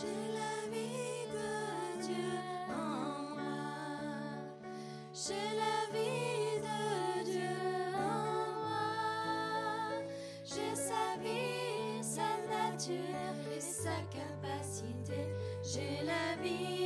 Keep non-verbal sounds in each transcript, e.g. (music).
J'ai la vie de Dieu en moi. J'ai la vie de Dieu en moi. J'ai sa vie, sa nature et sa capacité. J'ai la vie.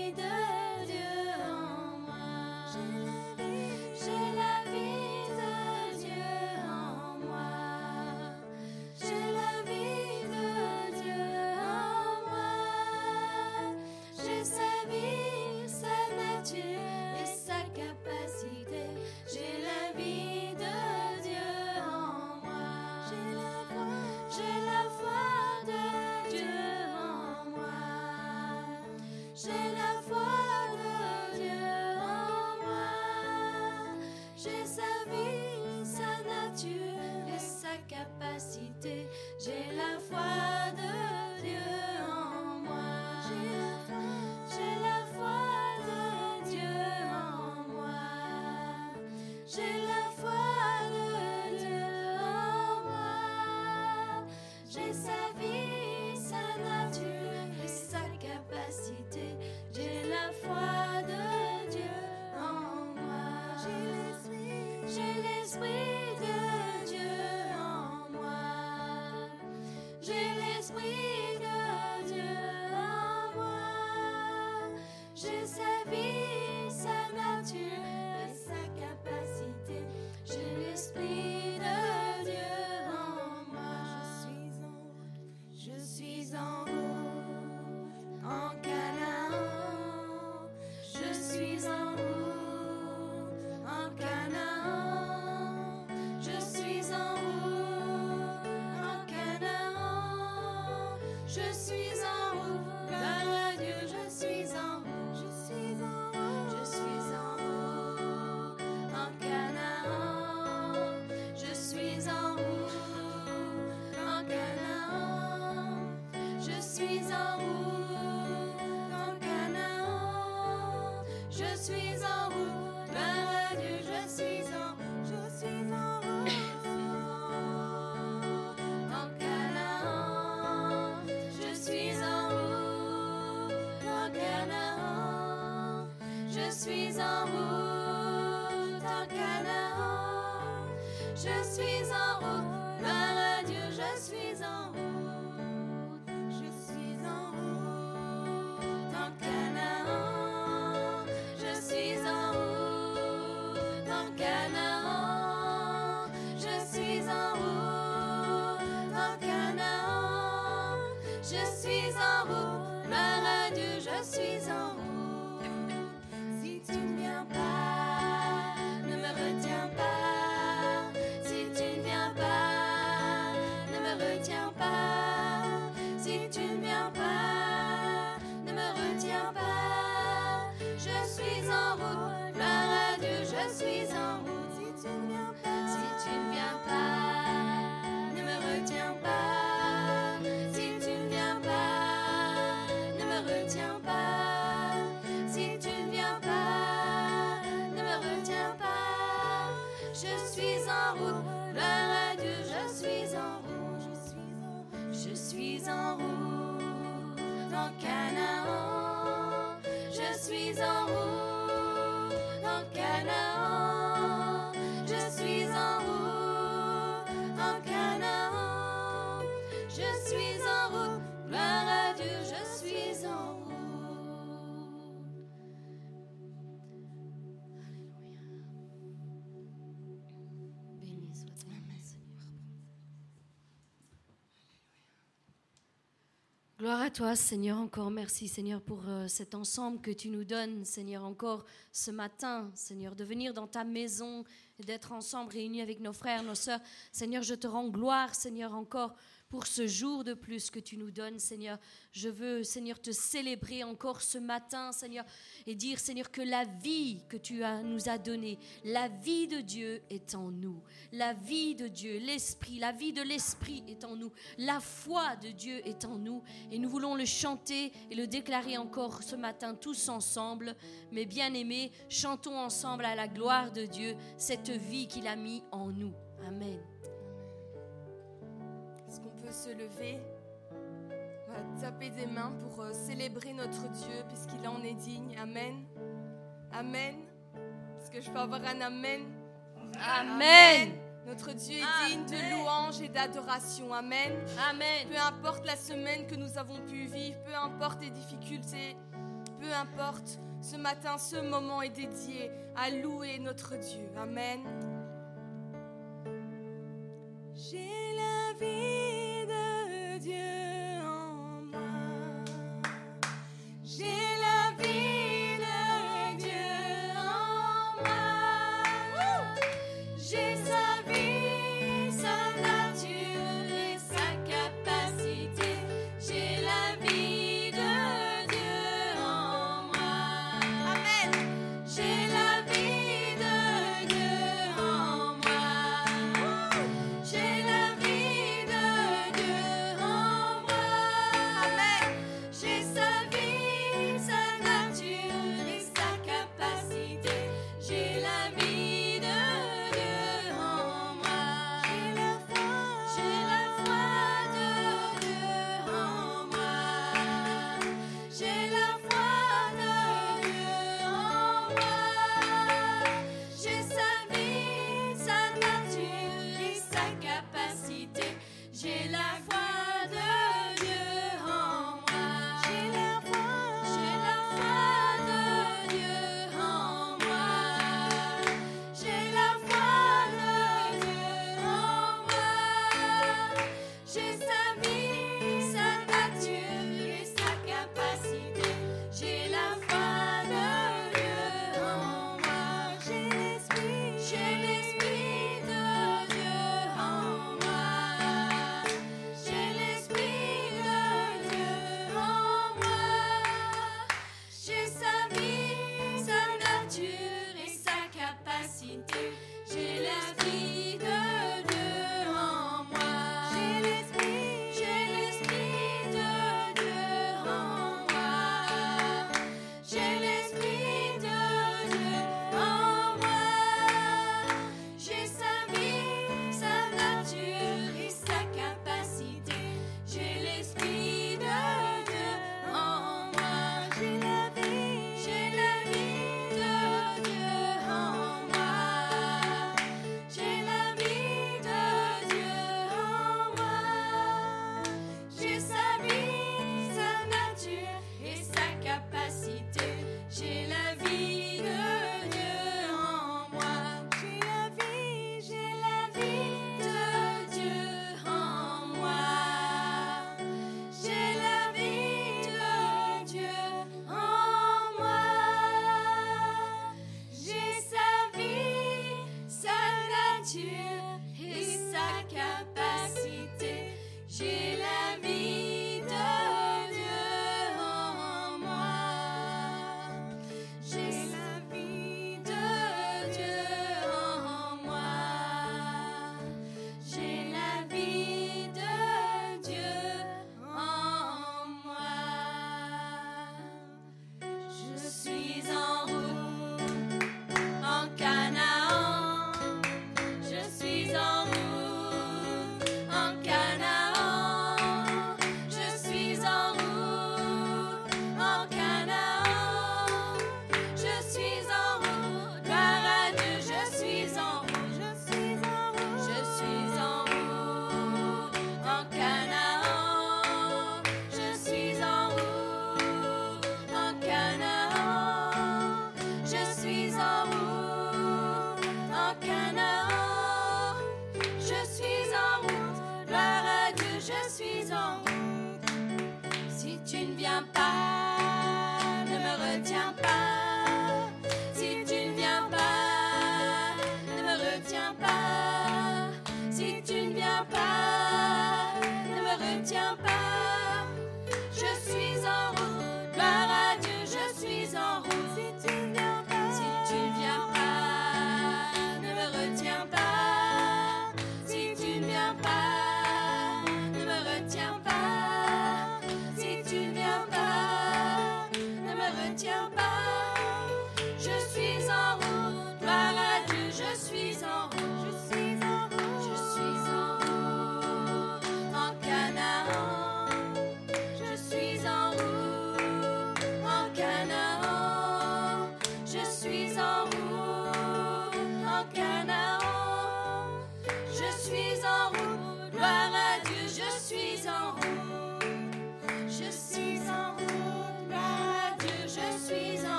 en route en Canaan. Je suis en route, pleure à Dieu, je suis en route, je suis en route, en Canaan, je suis en route. Gloire à toi, Seigneur, encore merci, Seigneur, pour euh, cet ensemble que tu nous donnes, Seigneur, encore ce matin, Seigneur, de venir dans ta maison et d'être ensemble réunis avec nos frères, nos sœurs. Seigneur, je te rends gloire, Seigneur, encore pour ce jour de plus que tu nous donnes, Seigneur. Je veux, Seigneur, te célébrer encore ce matin, Seigneur, et dire, Seigneur, que la vie que tu as, nous as donnée, la vie de Dieu est en nous. La vie de Dieu, l'Esprit, la vie de l'Esprit est en nous. La foi de Dieu est en nous. Et nous voulons le chanter et le déclarer encore ce matin tous ensemble. Mes bien-aimés, chantons ensemble à la gloire de Dieu cette vie qu'il a mis en nous. Amen peut se lever. Va taper des mains pour euh, célébrer notre Dieu puisqu'il en est digne. Amen. Amen. Est-ce que je peux avoir un amen? Amen. Notre Dieu est digne de louange et d'adoration. Amen. Amen. Peu importe la semaine que nous avons pu vivre, peu importe les difficultés, peu importe, ce matin, ce moment est dédié à louer notre Dieu. Amen. J'ai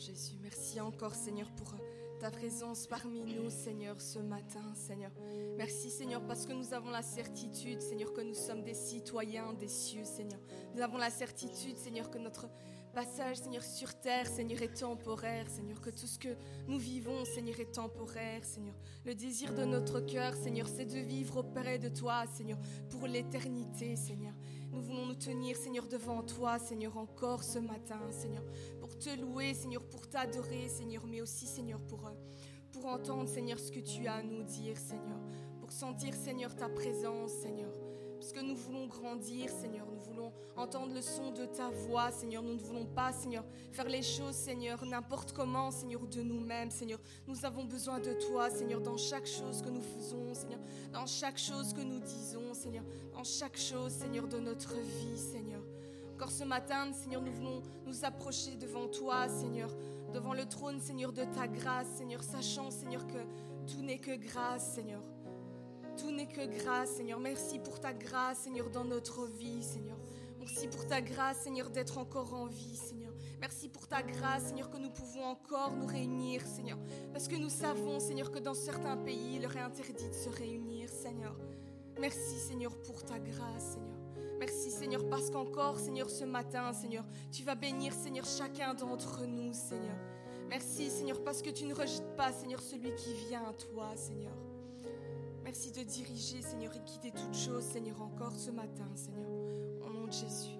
Jésus. Merci encore Seigneur pour ta présence parmi nous Seigneur ce matin Seigneur. Merci Seigneur parce que nous avons la certitude Seigneur que nous sommes des citoyens des cieux Seigneur. Nous avons la certitude Seigneur que notre passage Seigneur sur terre Seigneur est temporaire Seigneur. Que tout ce que nous vivons Seigneur est temporaire Seigneur. Le désir de notre cœur Seigneur c'est de vivre auprès de toi Seigneur pour l'éternité Seigneur. Tenir, Seigneur, devant toi, Seigneur, encore ce matin, Seigneur, pour te louer, Seigneur, pour t'adorer, Seigneur, mais aussi, Seigneur, pour, euh, pour entendre, Seigneur, ce que tu as à nous dire, Seigneur, pour sentir, Seigneur, ta présence, Seigneur. Que nous voulons grandir, Seigneur. Nous voulons entendre le son de ta voix, Seigneur. Nous ne voulons pas, Seigneur, faire les choses, Seigneur, n'importe comment, Seigneur, de nous-mêmes, Seigneur. Nous avons besoin de toi, Seigneur, dans chaque chose que nous faisons, Seigneur. Dans chaque chose que nous disons, Seigneur. Dans chaque chose, Seigneur, de notre vie, Seigneur. Encore ce matin, Seigneur, nous voulons nous approcher devant toi, Seigneur. Devant le trône, Seigneur, de ta grâce, Seigneur. Sachant, Seigneur, que tout n'est que grâce, Seigneur. Tout n'est que grâce, Seigneur. Merci pour ta grâce, Seigneur, dans notre vie, Seigneur. Merci pour ta grâce, Seigneur, d'être encore en vie, Seigneur. Merci pour ta grâce, Seigneur, que nous pouvons encore nous réunir, Seigneur. Parce que nous savons, Seigneur, que dans certains pays, il leur est interdit de se réunir, Seigneur. Merci, Seigneur, pour ta grâce, Seigneur. Merci, Seigneur, parce qu'encore, Seigneur, ce matin, Seigneur, tu vas bénir, Seigneur, chacun d'entre nous, Seigneur. Merci, Seigneur, parce que tu ne rejettes pas, Seigneur, celui qui vient à toi, Seigneur. Merci de diriger, Seigneur, et guider toutes choses, Seigneur, encore ce matin, Seigneur. Au nom de Jésus.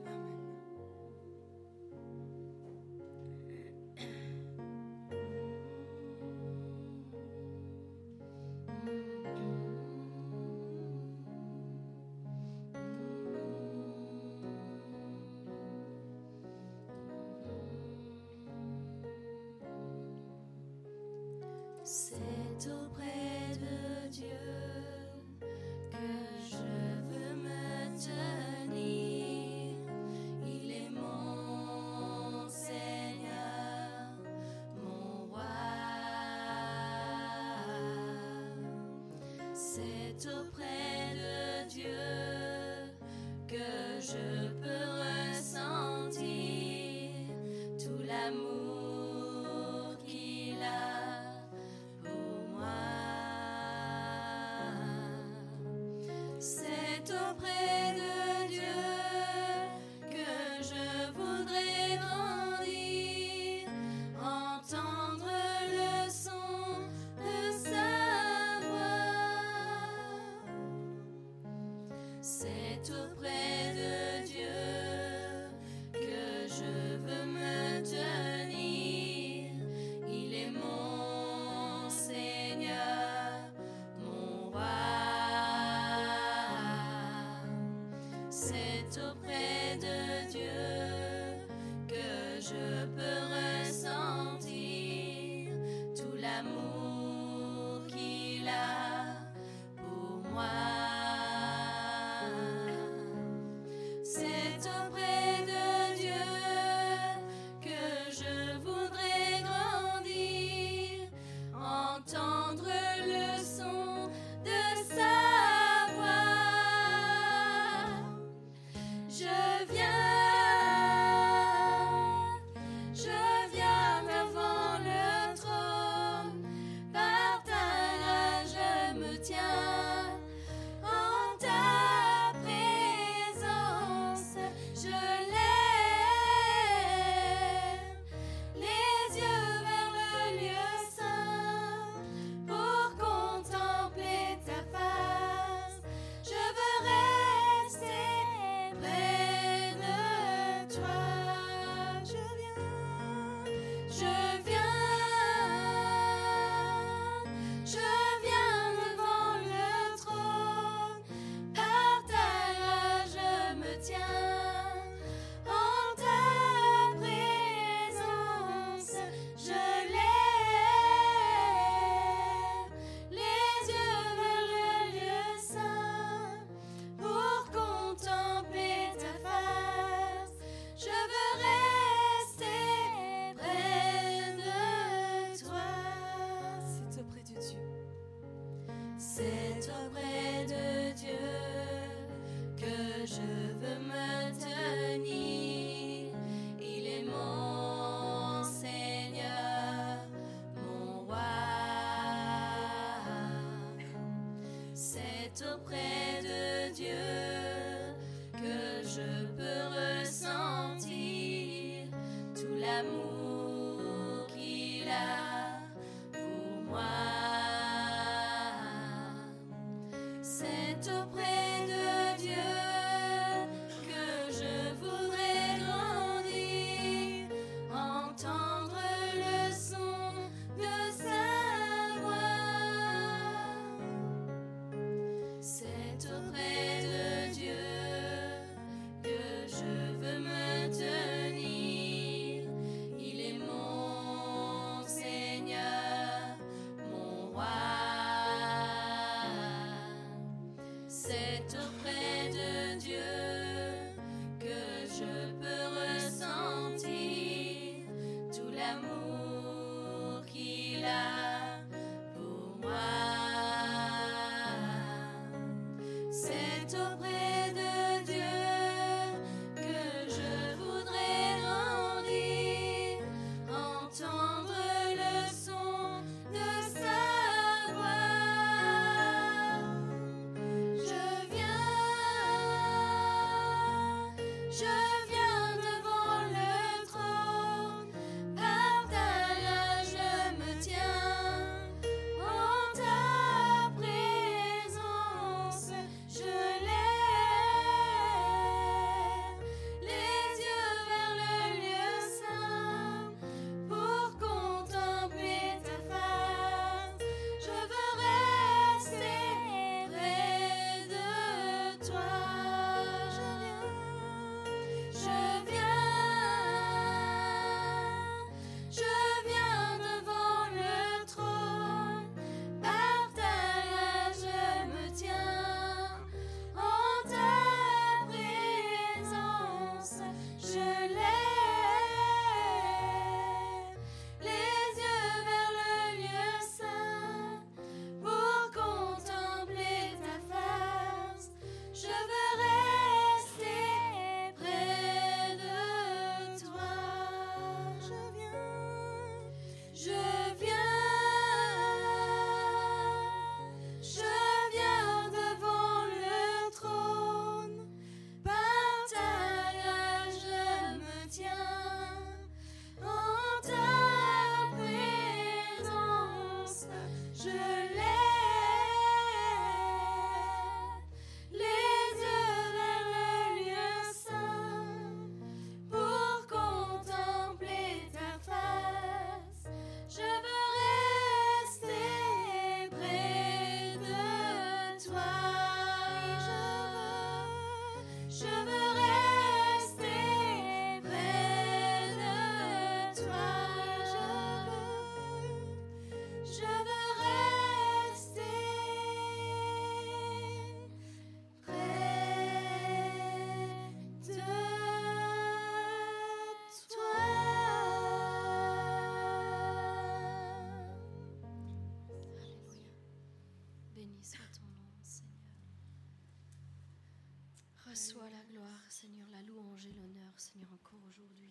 Reçois la gloire, Seigneur, la louange et l'honneur, Seigneur, encore aujourd'hui.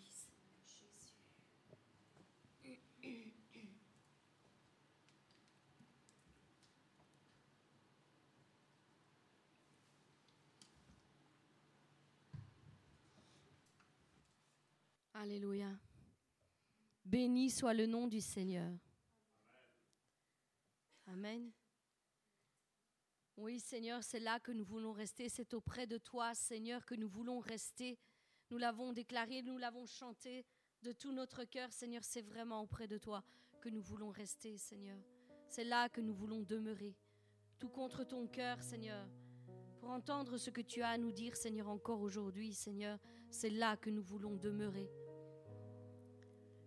Alléluia. Béni soit le nom du Seigneur. Amen. Oui, Seigneur, c'est là que nous voulons rester. C'est auprès de toi, Seigneur, que nous voulons rester. Nous l'avons déclaré, nous l'avons chanté de tout notre cœur. Seigneur, c'est vraiment auprès de toi que nous voulons rester, Seigneur. C'est là que nous voulons demeurer. Tout contre ton cœur, Seigneur. Pour entendre ce que tu as à nous dire, Seigneur, encore aujourd'hui, Seigneur, c'est là que nous voulons demeurer.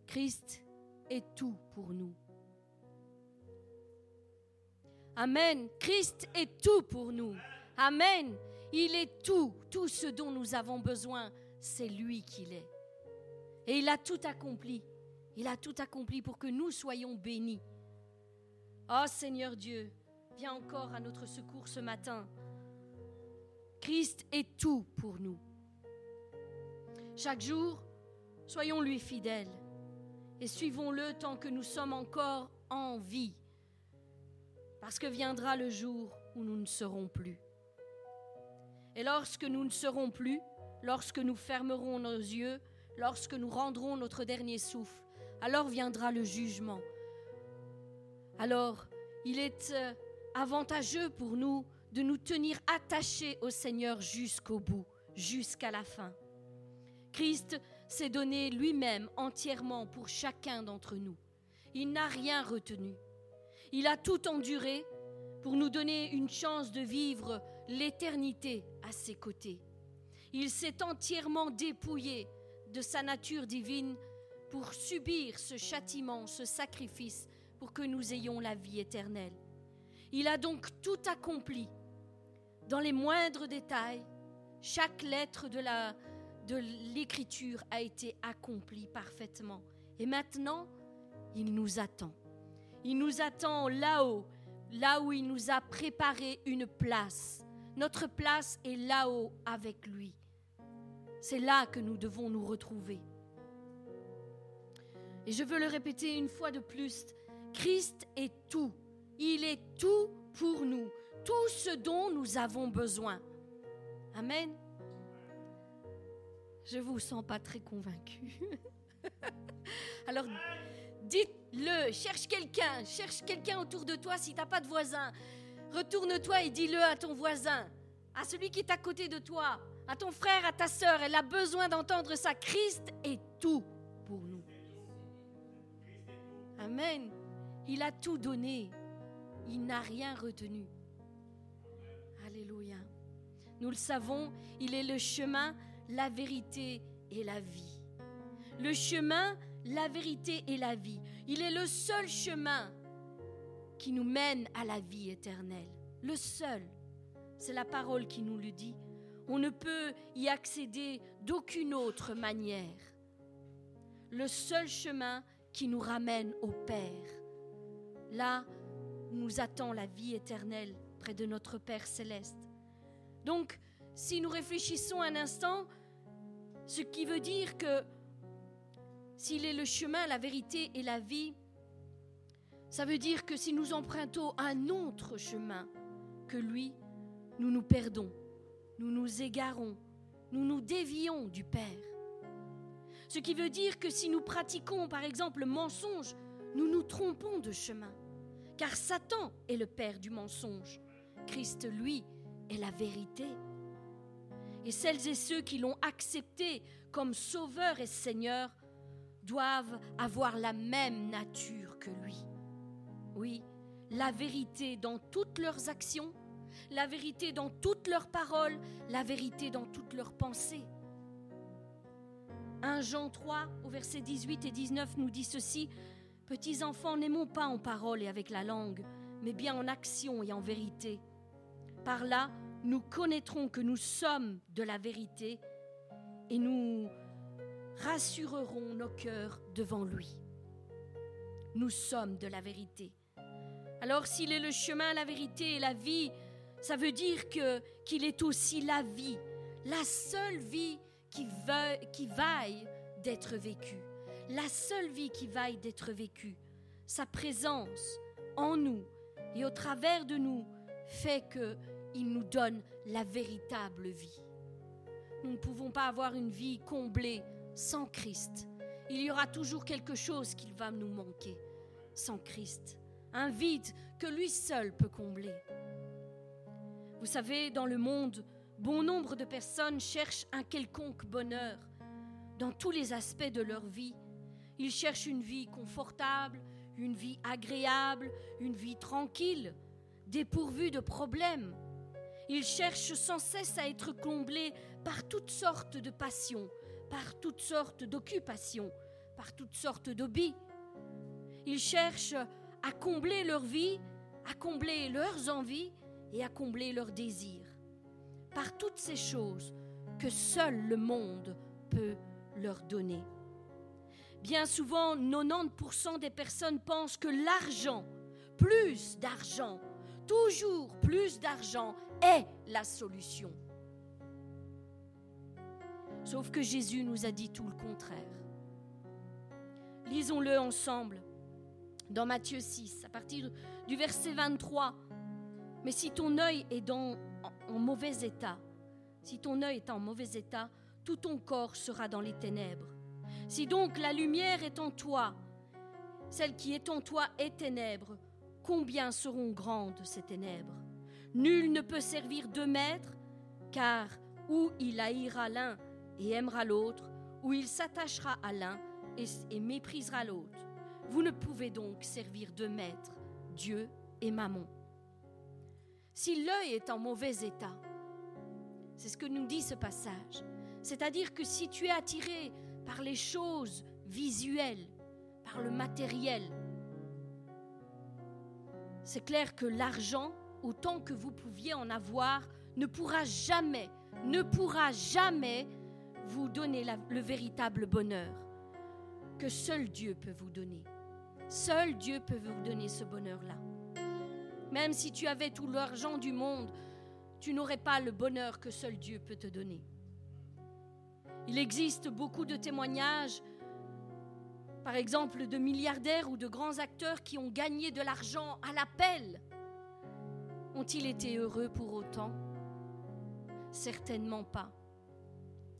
Christ est tout pour nous. Amen. Christ est tout pour nous. Amen. Il est tout. Tout ce dont nous avons besoin, c'est lui qu'il est. Et il a tout accompli. Il a tout accompli pour que nous soyons bénis. Oh Seigneur Dieu, viens encore à notre secours ce matin. Christ est tout pour nous. Chaque jour, soyons-lui fidèles et suivons-le tant que nous sommes encore en vie. Parce que viendra le jour où nous ne serons plus. Et lorsque nous ne serons plus, lorsque nous fermerons nos yeux, lorsque nous rendrons notre dernier souffle, alors viendra le jugement. Alors, il est euh, avantageux pour nous de nous tenir attachés au Seigneur jusqu'au bout, jusqu'à la fin. Christ s'est donné lui-même entièrement pour chacun d'entre nous. Il n'a rien retenu. Il a tout enduré pour nous donner une chance de vivre l'éternité à ses côtés. Il s'est entièrement dépouillé de sa nature divine pour subir ce châtiment, ce sacrifice, pour que nous ayons la vie éternelle. Il a donc tout accompli dans les moindres détails. Chaque lettre de l'écriture a été accomplie parfaitement. Et maintenant, il nous attend. Il nous attend là-haut, là où il nous a préparé une place. Notre place est là-haut avec lui. C'est là que nous devons nous retrouver. Et je veux le répéter une fois de plus, Christ est tout. Il est tout pour nous, tout ce dont nous avons besoin. Amen. Je vous sens pas très convaincu. (laughs) Alors, dites-le, cherche quelqu'un, cherche quelqu'un autour de toi si tu n'as pas de voisin. Retourne-toi et dis-le à ton voisin, à celui qui est à côté de toi, à ton frère, à ta sœur. Elle a besoin d'entendre ça. Christ est tout pour nous. Amen. Il a tout donné. Il n'a rien retenu. Alléluia. Nous le savons, il est le chemin, la vérité et la vie. Le chemin, la vérité et la vie. Il est le seul chemin qui nous mène à la vie éternelle. Le seul. C'est la parole qui nous le dit. On ne peut y accéder d'aucune autre manière. Le seul chemin qui nous ramène au Père. Là, nous attend la vie éternelle près de notre Père céleste. Donc, si nous réfléchissons un instant, ce qui veut dire que s'il est le chemin, la vérité et la vie, ça veut dire que si nous empruntons un autre chemin que lui, nous nous perdons, nous nous égarons, nous nous dévions du Père. Ce qui veut dire que si nous pratiquons par exemple le mensonge, nous nous trompons de chemin. Car Satan est le père du mensonge. Christ, lui, est la vérité. Et celles et ceux qui l'ont accepté comme sauveur et seigneur doivent avoir la même nature que lui. Oui, la vérité dans toutes leurs actions, la vérité dans toutes leurs paroles, la vérité dans toutes leurs pensées. 1 Jean 3 au verset 18 et 19 nous dit ceci, Petits enfants, n'aimons pas en parole et avec la langue, mais bien en action et en vérité. Par là, nous connaîtrons que nous sommes de la vérité et nous rassurerons nos cœurs devant lui. Nous sommes de la vérité. Alors s'il est le chemin, la vérité et la vie, ça veut dire que qu'il est aussi la vie, la seule vie qui, qui vaille d'être vécue, la seule vie qui vaille d'être vécue. Sa présence en nous et au travers de nous fait que il nous donne la véritable vie. Nous ne pouvons pas avoir une vie comblée sans Christ. Il y aura toujours quelque chose qui va nous manquer sans Christ. Un vide que lui seul peut combler. Vous savez, dans le monde, bon nombre de personnes cherchent un quelconque bonheur dans tous les aspects de leur vie. Ils cherchent une vie confortable, une vie agréable, une vie tranquille, dépourvue de problèmes. Ils cherchent sans cesse à être comblés par toutes sortes de passions, par toutes sortes d'occupations, par toutes sortes d'hobbies. Ils cherchent à combler leur vie, à combler leurs envies et à combler leurs désirs. Par toutes ces choses que seul le monde peut leur donner. Bien souvent, 90% des personnes pensent que l'argent, plus d'argent, toujours plus d'argent est la solution. Sauf que Jésus nous a dit tout le contraire. Lisons-le ensemble dans Matthieu 6, à partir du verset 23. Mais si ton œil est dans, en, mauvais état, si ton œil est en mauvais état, tout ton corps sera dans les ténèbres. Si donc la lumière est en toi, celle qui est en toi est ténèbres, combien seront grandes ces ténèbres? Nul ne peut servir deux maîtres, car ou il haïra l'un et aimera l'autre, ou il s'attachera à l'un et, méprisera l'autre. Vous ne pouvez donc servir deux maîtres, Dieu et Mammon. Si l'œil est en mauvais état, c'est ce que nous dit ce passage, c'est-à-dire que si tu es attiré par les choses visuelles, par le matériel, c'est clair que l'argent, autant que vous pouviez en avoir, ne pourra jamais, ne pourra jamais vous donner le véritable bonheur que seul Dieu peut vous donner. Seul Dieu peut vous donner ce bonheur-là. Même si tu avais tout l'argent du monde, tu n'aurais pas le bonheur que seul Dieu peut te donner. Il existe beaucoup de témoignages, par exemple, de milliardaires ou de grands acteurs qui ont gagné de l'argent à l'appel. Ont-ils été heureux pour autant? Certainement pas.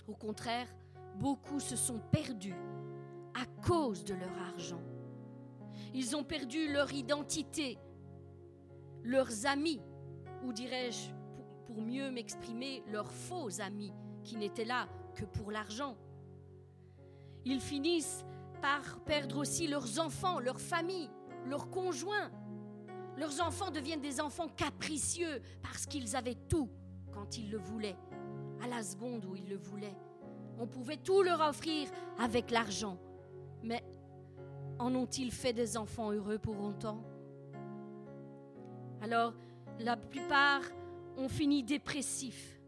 Au contraire, beaucoup se sont perdus à cause de leur argent. Ils ont perdu leur identité, leurs amis, ou dirais-je, pour, mieux m'exprimer, leurs faux amis qui n'étaient là que pour l'argent. Ils finissent par perdre aussi leurs enfants, leurs familles, leurs conjoints. Leurs enfants deviennent des enfants capricieux parce qu'ils avaient tout quand ils le voulaient, à la seconde où ils le voulaient. On pouvait tout leur offrir avec l'argent. Mais en ont-ils fait des enfants heureux pour autant Alors, la plupart ont fini dépressifs.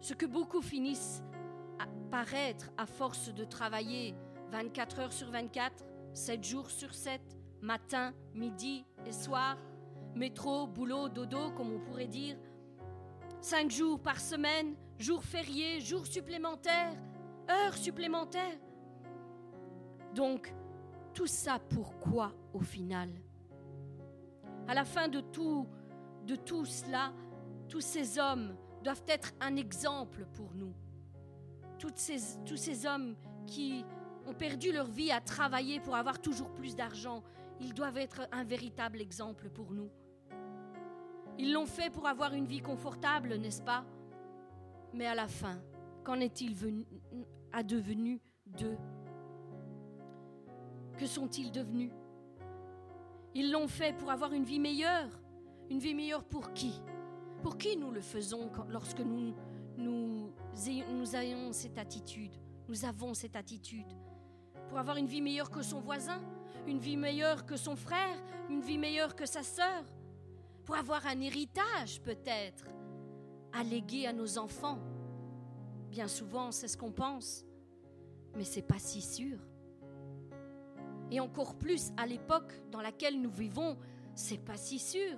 Ce que beaucoup finissent à- par être à force de travailler 24 heures sur 24, 7 jours sur 7, matin, midi et soir, métro, boulot, dodo, comme on pourrait dire, 5 jours par semaine, jours fériés, jours supplémentaires, heures supplémentaires. Donc, tout ça pourquoi au final? À la fin de tout, de tout cela, tous ces hommes doivent être un exemple pour nous. Toutes ces- tous ces hommes qui ont perdu leur vie à travailler pour avoir toujours plus d'argent, ils doivent être un véritable exemple pour nous. Ils l'ont fait pour avoir une vie confortable, n'est-ce pas? Mais à la fin, qu'en est-il venu- advenu d'eux Que sont-ils devenus? Ils l'ont fait pour avoir une vie meilleure. Une vie meilleure pour qui? Pour qui nous le faisons lorsque nous, nous, nous ayons cette attitude? Nous avons cette attitude. Pour avoir une vie meilleure que son voisin Une vie meilleure que son frère Une vie meilleure que sa sœur Pour avoir un héritage peut-être à léguer à nos enfants Bien souvent, c'est ce qu'on pense, mais c'est pas si sûr. Et encore plus à l'époque dans laquelle nous vivons, c'est pas si sûr.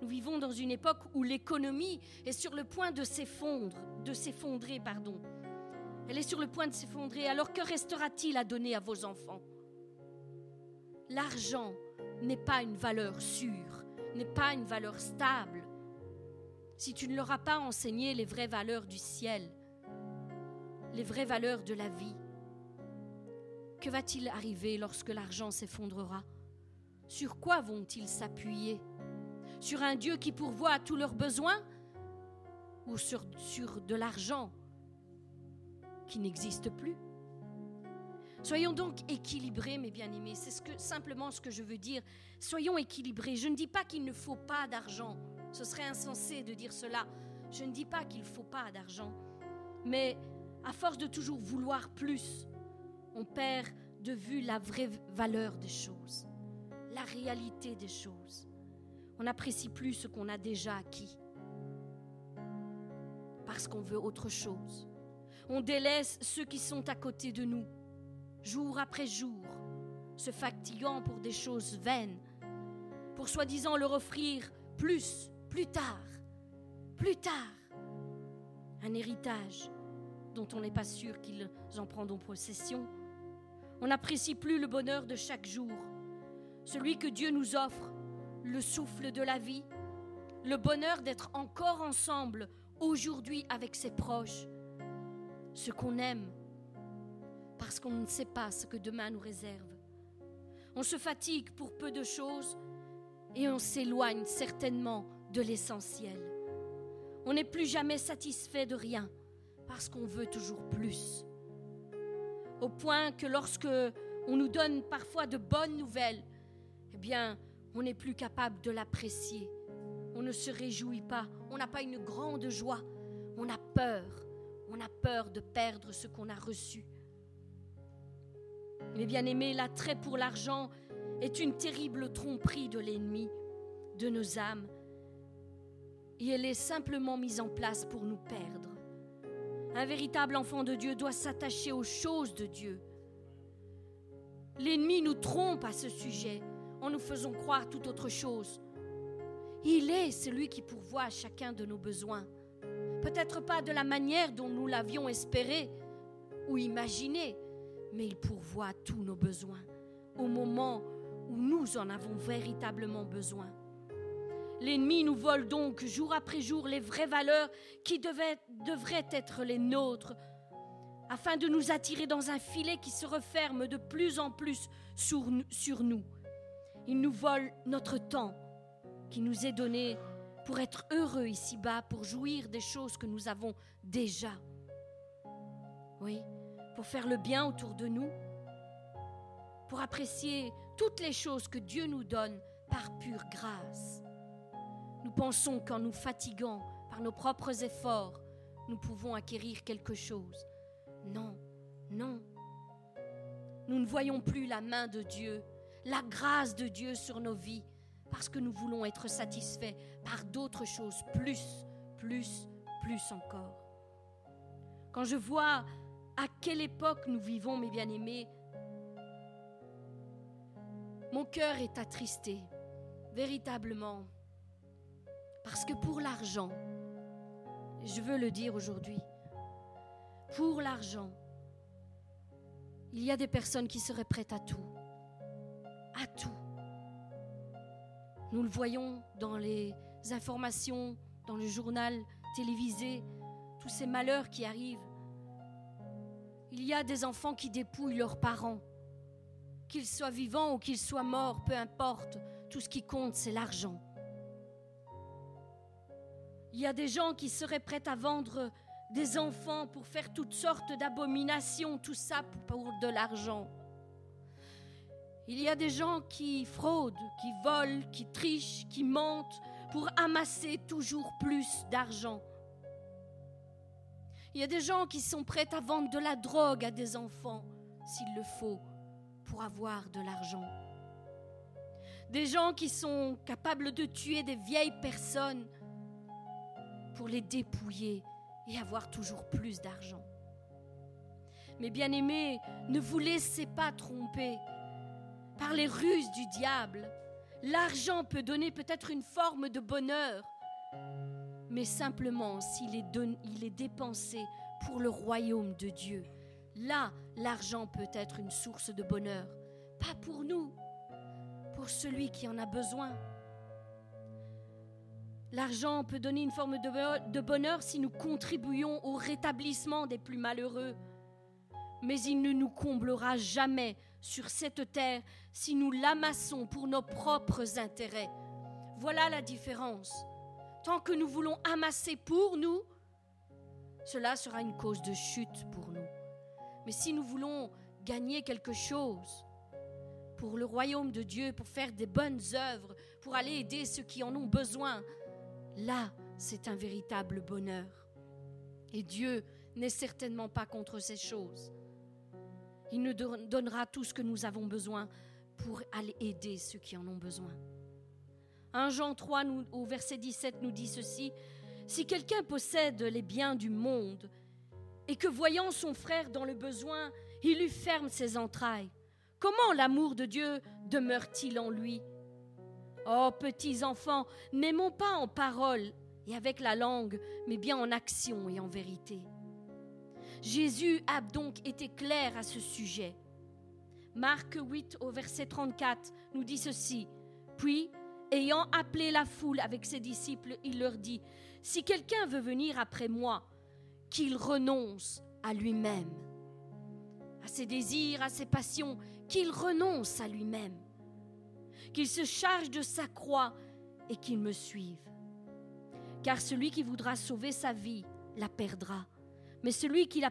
Nous vivons dans une époque où l'économie est sur le point de s'effondrer, de s'effondrer, pardon. Elle est sur le point de s'effondrer. Alors que restera-t-il à donner à vos enfants? L'argent n'est pas une valeur sûre, n'est pas une valeur stable. Si tu ne leur as pas enseigné les vraies valeurs du ciel, les vraies valeurs de la vie, que va-t-il arriver lorsque l'argent s'effondrera? Sur quoi vont-ils s'appuyer? Sur un Dieu qui pourvoit à tous leurs besoins? Ou sur, sur de l'argent qui n'existe plus? Soyons donc équilibrés, mes bien-aimés. C'est simplement ce que je veux dire. Soyons équilibrés. Je ne dis pas qu'il ne faut pas d'argent. Ce serait insensé de dire cela. Je ne dis pas qu'il ne faut pas d'argent. Mais à force de toujours vouloir plus, on perd de vue la vraie valeur des choses, la réalité des choses. On n'apprécie plus ce qu'on a déjà acquis parce qu'on veut autre chose. On délaisse ceux qui sont à côté de nous, jour après jour, se fatiguant pour des choses vaines, pour soi-disant leur offrir plus, plus tard, plus tard, un héritage dont on n'est pas sûr qu'ils en prendront possession. On n'apprécie plus le bonheur de chaque jour, celui que Dieu nous offre, le souffle de la vie, le bonheur d'être encore ensemble aujourd'hui avec ses proches, ce qu'on aime, parce qu'on ne sait pas ce que demain nous réserve. On se fatigue pour peu de choses et on s'éloigne certainement de l'essentiel. On n'est plus jamais satisfait de rien parce qu'on veut toujours plus. Au point que lorsque on nous donne parfois de bonnes nouvelles, eh bien, on n'est plus capable de l'apprécier. On ne se réjouit pas, on n'a pas une grande joie, on a peur, on a peur de perdre ce qu'on a reçu. Mes bien-aimés, l'attrait pour l'argent est une terrible tromperie de l'ennemi de nos âmes et elle est simplement mise en place pour nous perdre. Un véritable enfant de Dieu doit s'attacher aux choses de Dieu. L'ennemi nous trompe à ce sujet en nous faisant croire tout autre chose. Il est celui qui pourvoit à chacun de nos besoins. Peut-être pas de la manière dont nous l'avions espéré ou imaginé, mais il pourvoit tous nos besoins au moment où nous en avons véritablement besoin. L'ennemi nous vole donc jour après jour les vraies valeurs qui devraient être les nôtres, afin de nous attirer dans un filet qui se referme de plus en plus sur nous. Il nous vole notre temps qui nous est donné pour être heureux ici-bas, pour jouir des choses que nous avons déjà. Oui, pour faire le bien autour de nous, pour apprécier toutes les choses que Dieu nous donne par pure grâce. Nous pensons qu'en nous fatiguant par nos propres efforts, nous pouvons acquérir quelque chose. Non, non. Nous ne voyons plus la main de Dieu, la grâce de Dieu sur nos vies, parce que nous voulons être satisfaits par d'autres choses, plus, plus, plus encore. Quand je vois à quelle époque nous vivons, mes bien-aimés, mon cœur est attristé, véritablement. Parce que pour l'argent, je veux le dire aujourd'hui, pour l'argent, il y a des personnes qui seraient prêtes à tout. À tout. Nous le voyons dans les informations, dans le journal télévisé, tous ces malheurs qui arrivent. Il y a des enfants qui dépouillent leurs parents. Qu'ils soient vivants ou qu'ils soient morts, peu importe, tout ce qui compte, c'est l'argent. Il y a des gens qui seraient prêts à vendre des enfants pour faire toutes sortes d'abominations, tout ça pour de l'argent. Il y a des gens qui fraudent, qui volent, qui trichent, qui mentent pour amasser toujours plus d'argent. Il y a des gens qui sont prêts à vendre de la drogue à des enfants, s'il le faut, pour avoir de l'argent. Des gens qui sont capables de tuer des vieilles personnes pour les dépouiller et avoir toujours plus d'argent. Mais bien-aimés, ne vous laissez pas tromper par les ruses du diable. L'argent peut donner peut-être une forme de bonheur, mais simplement s'il est, dépensé pour le royaume de Dieu. Là, l'argent peut être une source de bonheur, pas pour nous, pour celui qui en a besoin. L'argent peut donner une forme de bonheur si nous contribuons au rétablissement des plus malheureux. Mais il ne nous comblera jamais sur cette terre si nous l'amassons pour nos propres intérêts. Voilà la différence. Tant que nous voulons amasser pour nous, cela sera une cause de chute pour nous. Mais si nous voulons gagner quelque chose pour le royaume de Dieu, pour faire des bonnes œuvres, pour aller aider ceux qui en ont besoin, Là, c'est un véritable bonheur. Et Dieu n'est certainement pas contre ces choses. Il nous donnera tout ce que nous avons besoin pour aller aider ceux qui en ont besoin. 1 Jean 3 au verset 17 nous dit ceci, Si quelqu'un possède les biens du monde et que voyant son frère dans le besoin, il lui ferme ses entrailles, comment l'amour de Dieu demeure-t-il en lui? Oh, petits enfants, n'aimons pas en parole et avec la langue, mais bien en action et en vérité. Jésus a donc été clair à ce sujet. Marc 8 au verset 34 nous dit ceci. Puis, ayant appelé la foule avec ses disciples, il leur dit, Si quelqu'un veut venir après moi, qu'il renonce à lui-même, à ses désirs, à ses passions, qu'il renonce à lui-même, qu'il se charge de sa croix et qu'il me suive. Car celui qui voudra sauver sa vie la perdra, mais celui qui,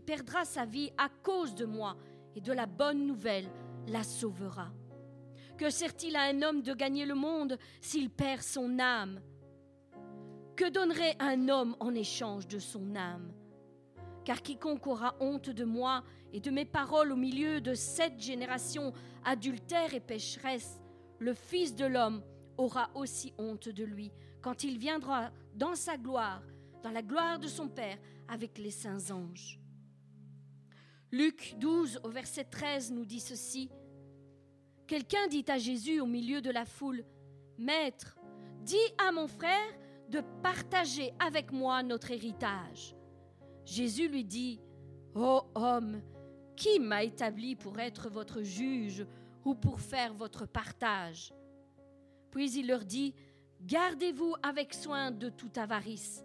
perdra sa vie à cause de moi et de la bonne nouvelle la sauvera. Que sert-il à un homme de gagner le monde s'il perd son âme? Que donnerait un homme en échange de son âme? Car quiconque aura honte de moi et de mes paroles au milieu de cette génération adultère et pécheresse, le Fils de l'homme aura aussi honte de lui quand il viendra dans sa gloire, dans la gloire de son Père, avec les saints anges. Luc 12 au verset 13 nous dit ceci. Quelqu'un dit à Jésus au milieu de la foule, Maître, dis à mon frère de partager avec moi notre héritage. Jésus lui dit, Ô homme, qui m'a établi pour être votre juge ou pour faire votre partage? Puis il leur dit, Gardez-vous avec soin de toute avarice,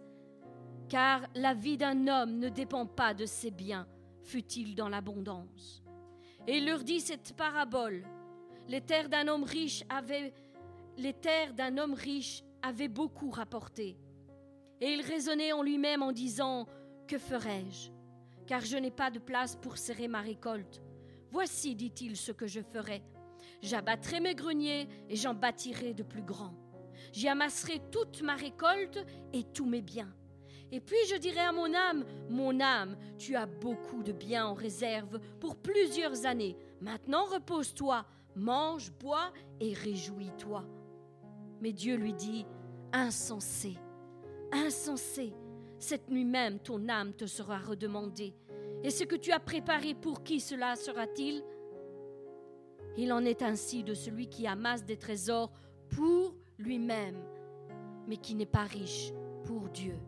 car la vie d'un homme ne dépend pas de ses biens, fut-il dans l'abondance. Et il leur dit cette parabole. Les terres d'un homme riche avaient beaucoup rapporté. Et il raisonnait en lui-même en disant Que ferai-je? Car je n'ai pas de place pour serrer ma récolte. Voici, dit-il, ce que je ferai. J'abattrai mes greniers et j'en bâtirai de plus grands. J'y amasserai toute ma récolte et tous mes biens. Et puis je dirai à mon âme, mon âme, tu as beaucoup de biens en réserve pour plusieurs années. Maintenant repose-toi, mange, bois et réjouis-toi. Mais Dieu lui dit, insensé, insensé, cette nuit même ton âme te sera redemandée. Et ce que tu as préparé pour qui cela sera-t-il? Il en est ainsi de celui qui amasse des trésors pour lui-même, mais qui n'est pas riche pour Dieu.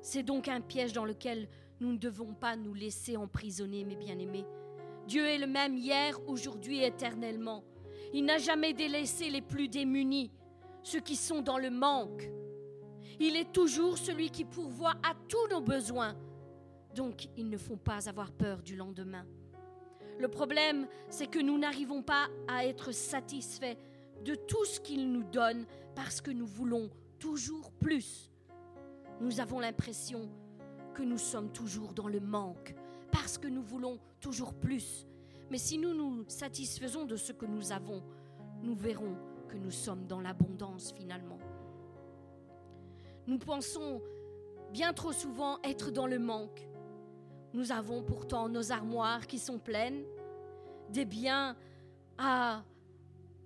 C'est donc un piège dans lequel nous ne devons pas nous laisser emprisonner, mes bien-aimés. Dieu est le même hier, aujourd'hui éternellement. Il n'a jamais délaissé les plus démunis, ceux qui sont dans le manque. Il est toujours celui qui pourvoit à tous nos besoins. Donc, il ne faut pas avoir peur du lendemain. Le problème, c'est que nous n'arrivons pas à être satisfaits de tout ce qu'il nous donne parce que nous voulons toujours plus. Nous avons l'impression que nous sommes toujours dans le manque parce que nous voulons toujours plus. Mais si nous nous satisfaisons de ce que nous avons, nous verrons que nous sommes dans l'abondance finalement. Nous pensons bien trop souvent être dans le manque. Nous avons pourtant nos armoires qui sont pleines, des biens à,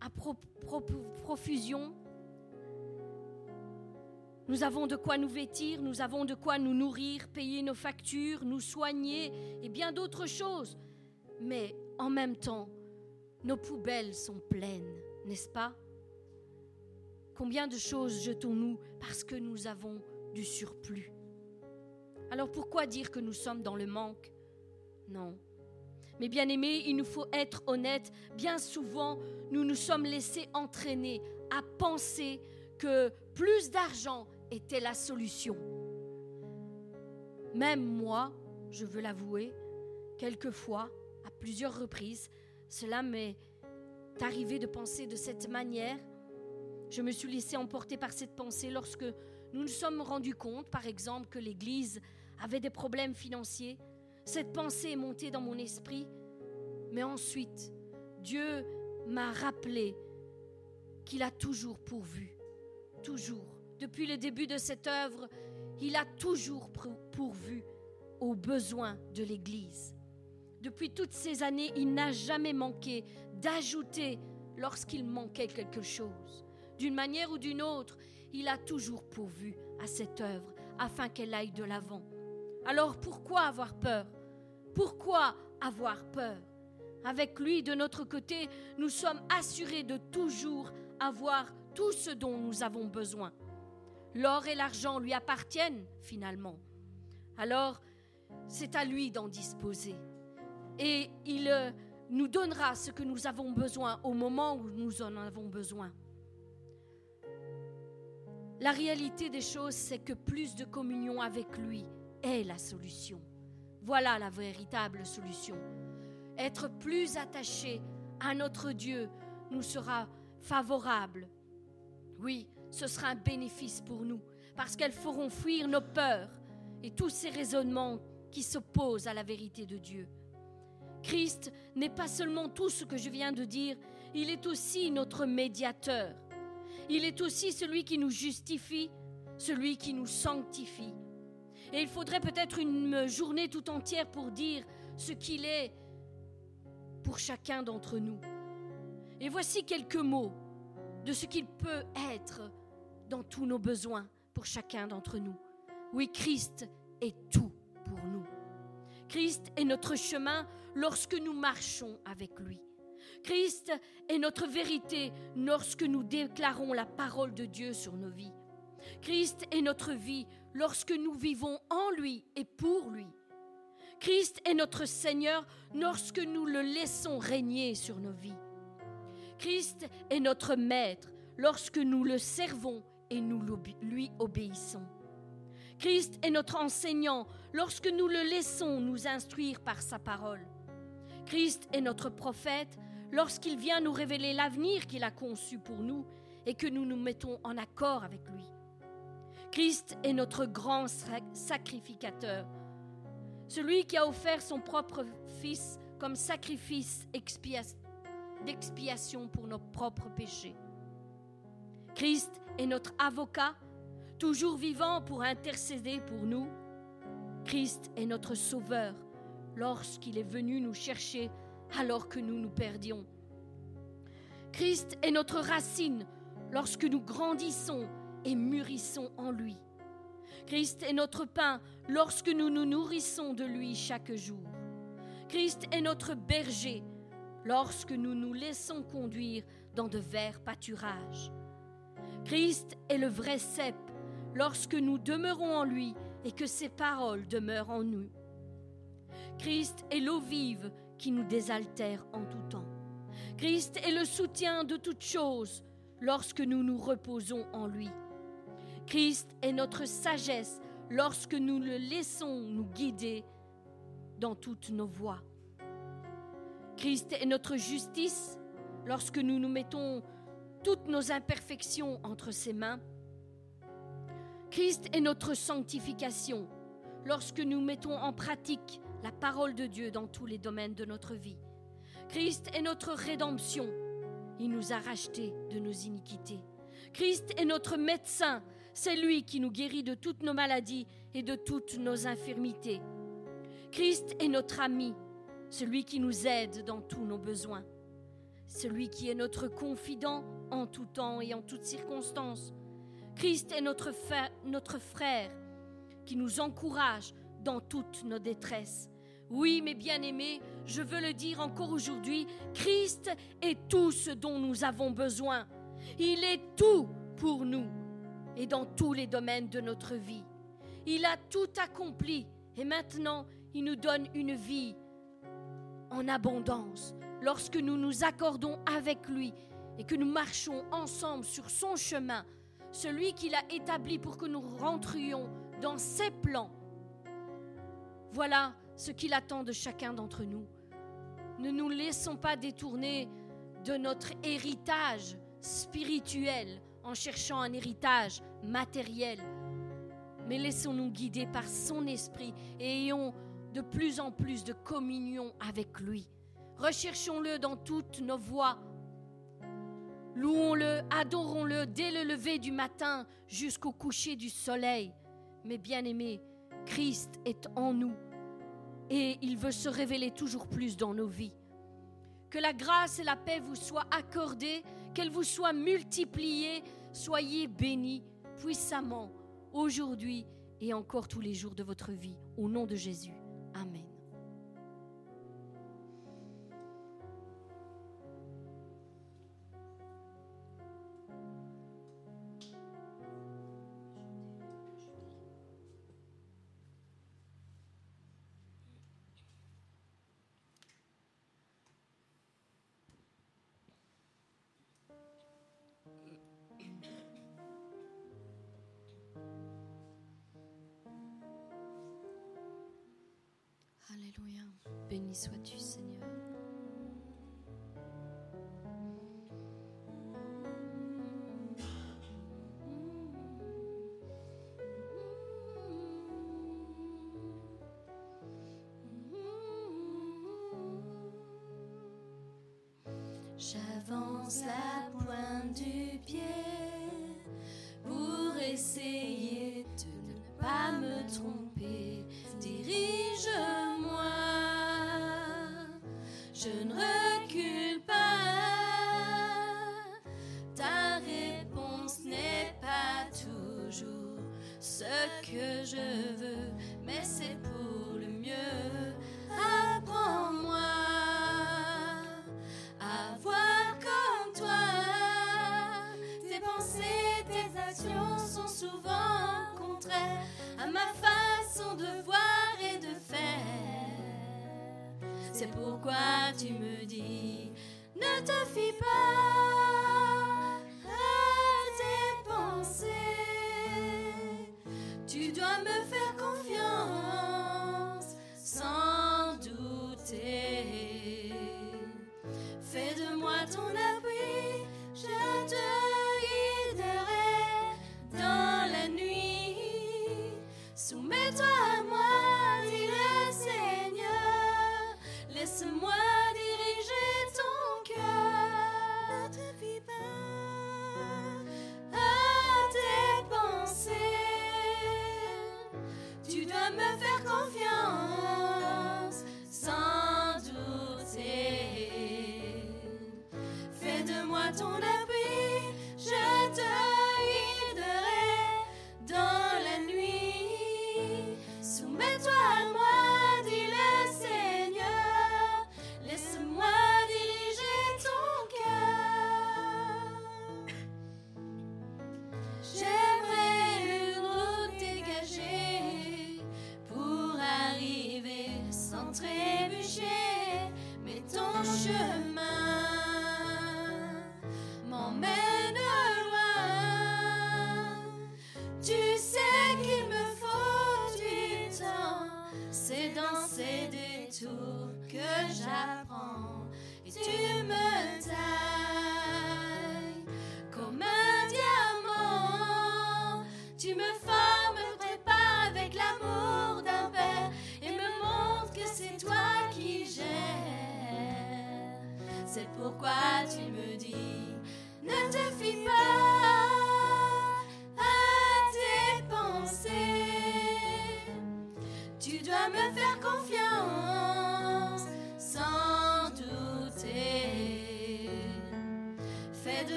à profusion. Nous avons de quoi nous vêtir, nous avons de quoi nous nourrir, payer nos factures, nous soigner et bien d'autres choses. Mais en même temps, nos poubelles sont pleines, n'est-ce pas? Combien de choses jetons-nous parce que nous avons du surplus? Alors pourquoi dire que nous sommes dans le manque? Non. Mais bien aimés, il nous faut être honnêtes. Bien souvent, nous nous sommes laissés entraîner à penser que plus d'argent était la solution. Même moi, je veux l'avouer, quelquefois, à plusieurs reprises, cela m'est arrivé de penser de cette manière. Je me suis laissé emporter par cette pensée lorsque nous nous sommes rendus compte, par exemple, que l'Église avait des problèmes financiers. Cette pensée est montée dans mon esprit, mais ensuite, Dieu m'a rappelé qu'il a toujours pourvu, toujours. Depuis le début de cette œuvre, il a toujours pourvu aux besoins de l'Église. Depuis toutes ces années, il n'a jamais manqué d'ajouter lorsqu'il manquait quelque chose. D'une manière ou d'une autre, il a toujours pourvu à cette œuvre afin qu'elle aille de l'avant. Alors pourquoi avoir peur? Pourquoi avoir peur? Avec lui de notre côté, nous sommes assurés de toujours avoir tout ce dont nous avons besoin. L'or et l'argent lui appartiennent finalement. Alors, c'est à lui d'en disposer. Et il euh, nous donnera ce que nous avons besoin au moment où nous en avons besoin. La réalité des choses, c'est que plus de communion avec lui est la solution. Voilà la véritable solution. Être plus attaché à notre Dieu nous sera favorable. Oui, ce sera un bénéfice pour nous, parce qu'elles feront fuir nos peurs et tous ces raisonnements qui s'opposent à la vérité de Dieu. Christ n'est pas seulement tout ce que je viens de dire, il est aussi notre médiateur. Il est aussi celui qui nous justifie, celui qui nous sanctifie. Et il faudrait peut-être une journée tout entière pour dire ce qu'il est pour chacun d'entre nous. Et voici quelques mots de ce qu'il peut être dans tous nos besoins pour chacun d'entre nous. Oui, Christ est tout pour nous. Christ est notre chemin lorsque nous marchons avec lui. Christ est notre vérité lorsque nous déclarons la parole de Dieu sur nos vies. Christ est notre vie lorsque nous vivons en lui et pour lui. Christ est notre Seigneur lorsque nous le laissons régner sur nos vies. Christ est notre Maître lorsque nous le servons et nous lui obéissons. Christ est notre enseignant lorsque nous le laissons nous instruire par sa parole. Christ est notre prophète lorsqu'il vient nous révéler l'avenir qu'il a conçu pour nous et que nous nous mettons en accord avec lui. Christ est notre grand sacrificateur, celui qui a offert son propre Fils comme sacrifice expiatoire d'expiation pour nos propres péchés. Christ est notre avocat, toujours vivant pour intercéder pour nous. Christ est notre sauveur lorsqu'il est venu nous chercher alors que nous nous perdions. Christ est notre racine lorsque nous grandissons et mûrissons en lui. Christ est notre pain lorsque nous nous nourrissons de lui chaque jour. Christ est notre berger lorsque nous nous laissons conduire dans de verts pâturages. Christ est le vrai cep lorsque nous demeurons en lui et que ses paroles demeurent en nous. Christ est l'eau vive qui nous désaltère en tout temps. Christ est le soutien de toutes choses lorsque nous nous reposons en lui. Christ est notre sagesse lorsque nous le laissons nous guider dans toutes nos voies. Christ est notre justice lorsque nous nous mettons toutes nos imperfections entre ses mains. Christ est notre sanctification lorsque nous mettons en pratique la parole de Dieu dans tous les domaines de notre vie. Christ est notre rédemption. Il nous a rachetés de nos iniquités. Christ est notre médecin. C'est lui qui nous guérit de toutes nos maladies et de toutes nos infirmités. Christ est notre ami celui qui nous aide dans tous nos besoins, celui qui est notre confident en tout temps et en toutes circonstances. Christ est notre, frère qui nous encourage dans toutes nos détresses. Oui, mes bien-aimés, je veux le dire encore aujourd'hui, Christ est tout ce dont nous avons besoin. Il est tout pour nous et dans tous les domaines de notre vie. Il a tout accompli et maintenant il nous donne une vie en abondance lorsque nous nous accordons avec lui et que nous marchons ensemble sur son chemin, celui qu'il a établi pour que nous rentrions dans ses plans. Voilà ce qu'il attend de chacun d'entre nous. Ne nous laissons pas détourner de notre héritage spirituel en cherchant un héritage matériel, mais laissons-nous guider par son esprit et ayons de plus en plus de communion avec lui. Recherchons-le dans toutes nos voies. Louons-le, adorons-le dès le lever du matin jusqu'au coucher du soleil. Mais bien-aimés, Christ est en nous et il veut se révéler toujours plus dans nos vies. Que la grâce et la paix vous soient accordées, qu'elles vous soient multipliées. Soyez bénis puissamment aujourd'hui et encore tous les jours de votre vie. Au nom de Jésus. Amen. sois-tu, Seigneur. J'avance la pointe du pied. je veux, mais c'est pour le mieux. Apprends-moi à voir comme toi. Tes pensées, tes actions sont souvent contraires à ma façon de voir et de faire. C'est pourquoi tu me dis, ne te fie pas.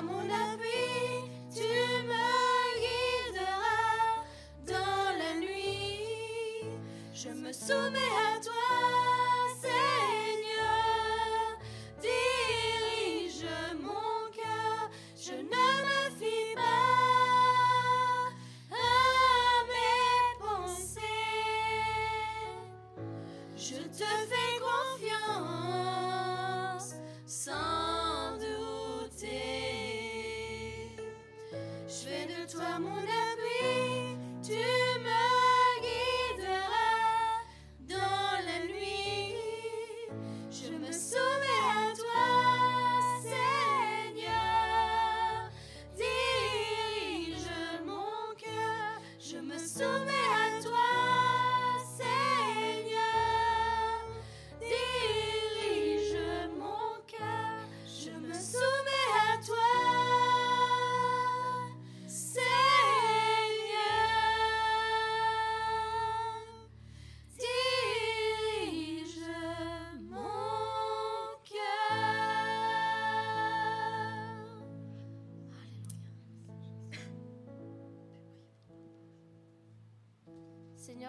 Toi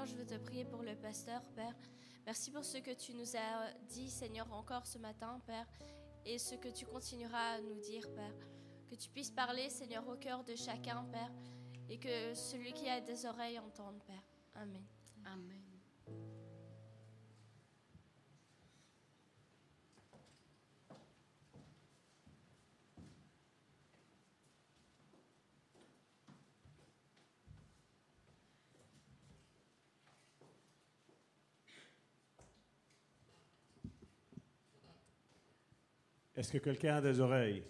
Je veux te prier pour le pasteur, Père. Merci pour ce que tu nous as dit, Seigneur, encore ce matin, Père, et ce que tu continueras à nous dire, Père. Que tu puisses parler, Seigneur, au cœur de chacun, Père, et que celui qui a des oreilles entende, Est-ce que quelqu'un a des oreilles?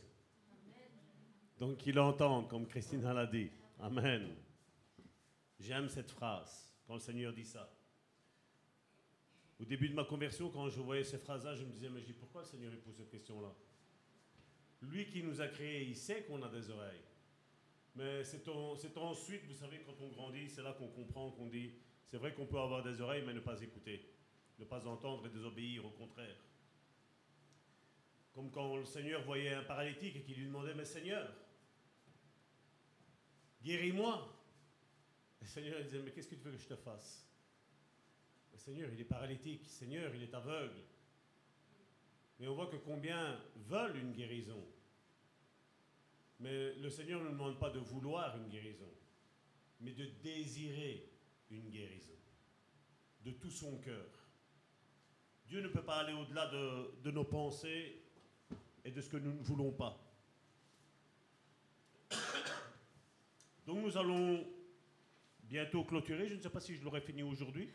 Donc qu'il entende, comme Christina l'a dit. Amen. J'aime cette phrase, quand le Seigneur dit ça. Au début de ma conversion, quand je voyais ces phrases-là, je me disais, mais je dis, pourquoi le Seigneur pose cette question-là? Lui qui nous a créés, il sait qu'on a des oreilles. Mais c'est ensuite, vous savez, quand on grandit, c'est là qu'on comprend, qu'on dit, c'est vrai qu'on peut avoir des oreilles, mais ne pas écouter, ne pas entendre et désobéir, au contraire. Comme quand le Seigneur voyait un paralytique et qu'il lui demandait, mais Seigneur, guéris-moi. Le Seigneur disait, mais qu'est-ce que tu veux que je te fasse? Le Seigneur, il est paralytique. Seigneur, il est aveugle. Mais on voit que combien veulent une guérison. Mais le Seigneur ne nous demande pas de vouloir une guérison, mais de désirer une guérison. De tout son cœur. Dieu ne peut pas aller au-delà de, de nos pensées et de ce que nous ne voulons pas. Donc nous allons bientôt clôturer. Je ne sais pas si je l'aurai fini aujourd'hui.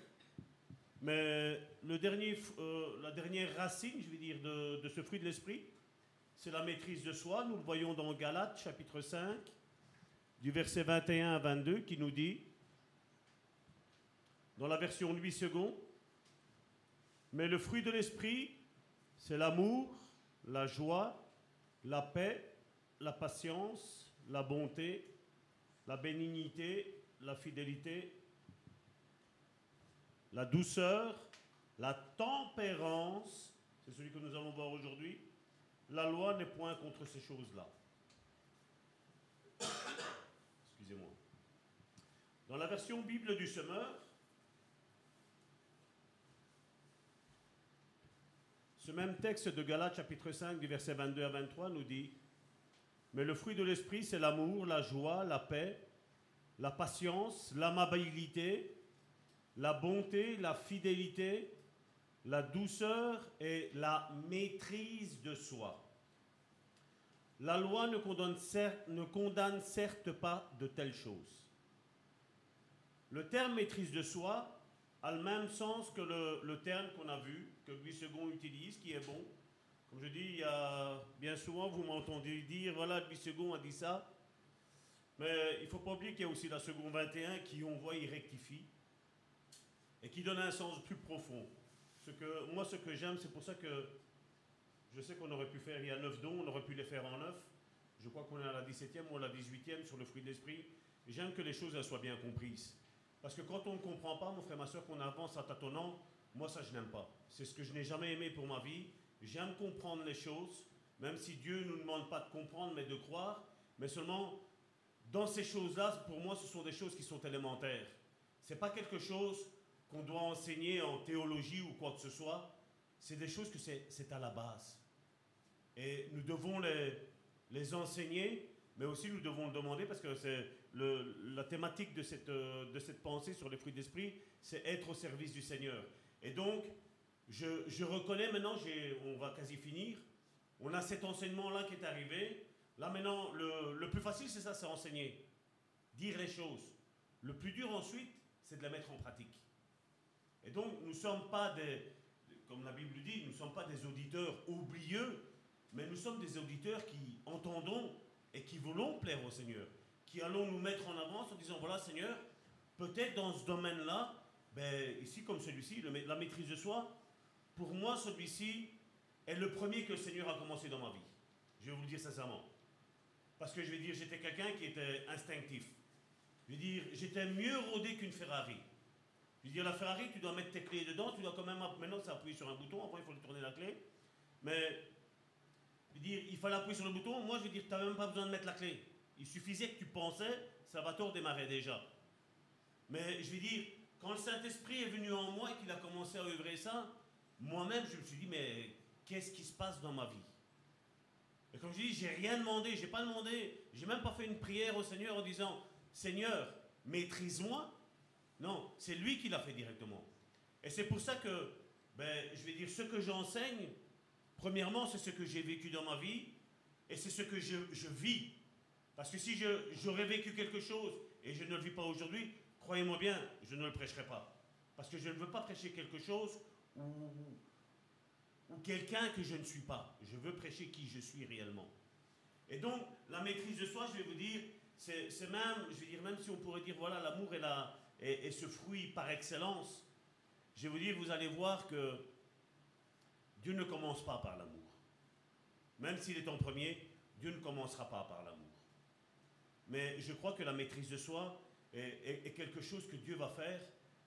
Mais dernier, euh, la dernière racine, je vais dire, de, de ce fruit de l'esprit, c'est la maîtrise de soi. Nous le voyons dans Galates chapitre 5, du verset 21 à 22, qui nous dit, dans la version 8 secondes, mais le fruit de l'esprit, c'est l'amour, la joie, la paix, la patience, la bonté, la bénignité, la fidélité, la douceur, la tempérance, c'est celui que nous allons voir aujourd'hui. La loi n'est point contre ces choses-là. Excusez-moi. Dans la version Bible du Semeur, ce même texte de Galates chapitre 5 du verset 22 à 23 nous dit Mais le fruit de l'esprit, c'est l'amour, la joie, la paix, la patience, l'amabilité, la bonté, la fidélité, la douceur et la maîtrise de soi. La loi ne condamne, cer- ne condamne certes pas de telles choses. Le terme maîtrise de soi a le même sens que le, terme qu'on a vu, que Louis II utilise, qui est bon. Comme je dis, il y a bien souvent, vous m'entendez dire, voilà, Louis II a dit ça. Mais il ne faut pas oublier qu'il y a aussi la seconde 21 qui, on voit, il rectifie et qui donne un sens plus profond. Moi, ce que j'aime, c'est pour ça que je sais qu'on aurait pu faire, il y a 9 dons, on aurait pu les faire en 9. Je crois qu'on est à la 17e ou à la 18e sur le fruit de l'esprit. J'aime que les choses soient bien comprises. Parce que quand on ne comprend pas, mon frère, ma soeur, qu'on avance à tâtonnant, moi, ça, je n'aime pas. C'est ce que je n'ai jamais aimé pour ma vie. J'aime comprendre les choses, même si Dieu ne nous demande pas de comprendre, mais de croire, mais seulement dans ces choses-là, pour moi, ce sont des choses qui sont élémentaires. Ce n'est pas quelque chose qu'on doit enseigner en théologie ou quoi que ce soit. C'est des choses que c'est à la base. Et nous devons les, les enseigner, mais aussi nous devons le demander parce que c'est la thématique de cette, euh, de cette pensée sur les fruits d'esprit, c'est être au service du Seigneur. Et donc, je, reconnais maintenant, on va quasi finir, on a cet enseignement-là qui est arrivé. Là maintenant, le, plus facile, c'est ça, c'est enseigner, dire les choses. Le plus dur ensuite, c'est de les mettre en pratique. Et donc, nous ne sommes pas des, comme la Bible dit, nous ne sommes pas des auditeurs oublieux, mais nous sommes des auditeurs qui entendons et qui voulons plaire au Seigneur, qui allons nous mettre en avance en disant, voilà Seigneur, peut-être dans ce domaine-là, ben, ici comme celui-ci, la maîtrise de soi, pour moi celui-ci est le premier que le Seigneur a commencé dans ma vie. Je vais vous le dire sincèrement. Parce que je vais dire, j'étais quelqu'un qui était instinctif. Je vais dire, j'étais mieux rodé qu'une Ferrari. Je veux dire, la Ferrari, tu dois mettre tes clés dedans, tu dois quand même. Maintenant, c'est appuyer sur un bouton, après, il faut lui tourner la clé. Mais, je veux dire, il fallait appuyer sur le bouton. Moi, je veux dire, tu n'avais même pas besoin de mettre la clé. Il suffisait que tu pensais, Salvatore démarrait déjà. Mais, je veux dire, quand le Saint-Esprit est venu en moi et qu'il a commencé à œuvrer ça, moi-même, je me suis dit, mais qu'est-ce qui se passe dans ma vie? Et comme je dis, j'ai rien demandé, j'ai pas demandé, j'ai même pas fait une prière au Seigneur en disant, Seigneur, maîtrise-moi. Non, c'est lui qui l'a fait directement. Et c'est pour ça que, ben, je vais dire, ce que j'enseigne, premièrement, c'est ce que j'ai vécu dans ma vie et c'est ce que je, je vis. Parce que si j'aurais vécu quelque chose et je ne le vis pas aujourd'hui, croyez-moi bien, je ne le prêcherai pas. Parce que je ne veux pas prêcher quelque chose ou, ou quelqu'un que je ne suis pas. Je veux prêcher qui je suis réellement. Et donc, la maîtrise de soi, je vais vous dire, c'est même, je vais dire, même si on pourrait dire, voilà, l'amour est, la- est- est ce fruit par excellence, je vais vous dire, vous allez voir que Dieu ne commence pas par l'amour. Même s'il est en premier, Dieu ne commencera pas par l'amour. Mais je crois que la maîtrise de soi est, quelque chose que Dieu va faire,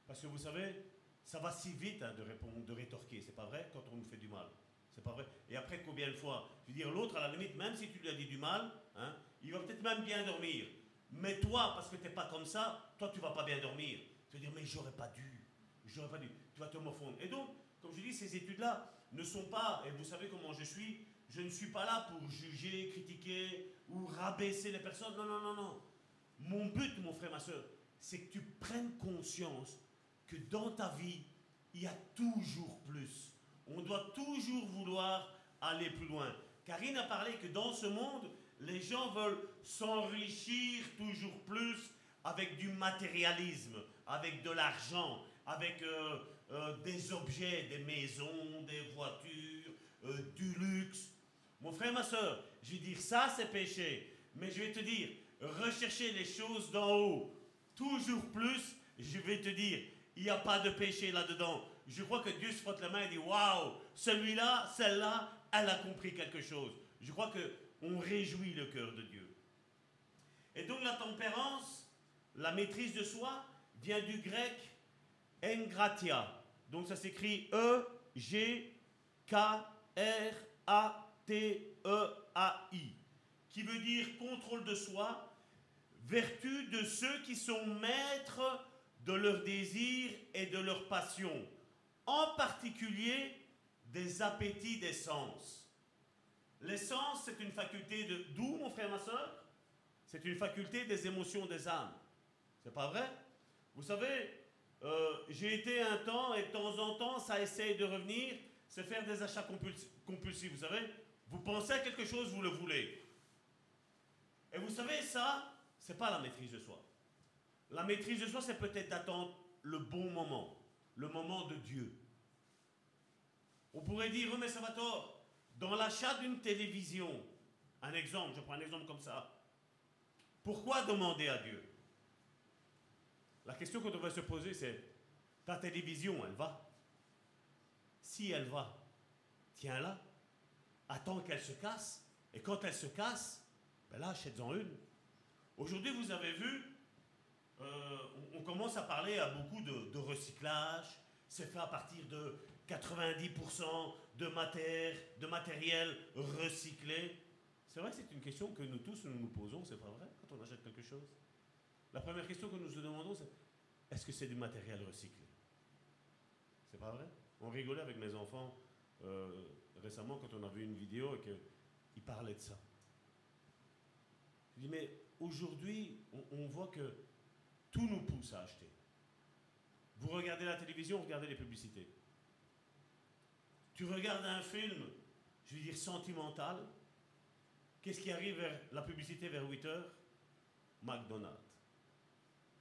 parce que vous savez, ça va si vite hein, de répondre, de rétorquer, c'est pas vrai, quand on nous fait du mal. C'est pas vrai. Et après, combien de fois Je veux dire, l'autre, à la limite, même si tu lui as dit du mal, hein, il va peut-être même bien dormir. Mais toi, parce que tu n'es pas comme ça, toi, tu vas pas bien dormir. Tu vas dire, mais j'aurais pas dû. J'aurais pas dû. Tu vas te morfondre. Et donc, comme je dis, ces études-là ne sont pas, et vous savez comment je suis, je ne suis pas là pour juger, critiquer ou rabaisser les personnes. Non, non, non, non. Mon but, mon frère, ma soeur, c'est que tu prennes conscience que dans ta vie, il y a toujours plus. On doit toujours vouloir aller plus loin. Karine a parlé que dans ce monde, les gens veulent s'enrichir toujours plus avec du matérialisme, avec de l'argent, avec euh, euh, des objets, des maisons, des voitures, euh, du luxe. Mon frère, ma soeur, je vais dire ça, c'est péché. Mais je vais te dire, rechercher les choses d'en haut, toujours plus, je vais te dire, il n'y a pas de péché là-dedans. Je crois que Dieu se frotte la main et dit Waouh, celui-là, celle-là, elle a compris quelque chose. Je crois que on réjouit le cœur de Dieu. Et donc la tempérance, la maîtrise de soi, vient du grec engratia. Donc ça s'écrit E G K R A T E A I, qui veut dire contrôle de soi, vertu de ceux qui sont maîtres de leurs désirs et de leurs passions, en particulier des appétits des sens. Les sens, c'est une faculté de... D'où, mon frère, ma soeur? C'est une faculté des émotions des âmes. C'est pas vrai? Vous savez, euh, j'ai été un temps, et de temps en temps, ça essaye de revenir, c'est faire des achats compulsifs, vous savez? Vous pensez à quelque chose, vous le voulez. Et vous savez, ça, c'est pas la maîtrise de soi. La maîtrise de soi, c'est peut-être d'attendre le bon moment, le moment de Dieu. On pourrait dire, oh, mais ça va tort. Dans l'achat d'une télévision, un exemple, je prends un exemple comme ça. Pourquoi demander à Dieu? La question qu'on devrait se poser, c'est ta télévision, elle va? Si elle va, tiens-la. Attends qu'elle se casse. Et quand elle se casse, ben là, achète-en une. Aujourd'hui, vous avez vu, euh, on, commence à parler à beaucoup de, de recyclage. C'est fait à partir de 90% de, matière, de matériel recyclé. C'est vrai que c'est une question que nous tous nous nous posons, c'est pas vrai, quand on achète quelque chose? La première question que nous nous demandons, c'est est-ce que c'est du matériel recyclé? C'est pas vrai? On rigolait avec mes enfants euh, récemment quand on a vu une vidéo et qu'ils parlaient de ça. Je dis, mais aujourd'hui, on, voit que tout nous pousse à acheter. Vous regardez la télévision, regardez les publicités. Tu regardes un film, je veux dire sentimental, qu'est-ce qui arrive vers la publicité vers 8 heures? McDonald's,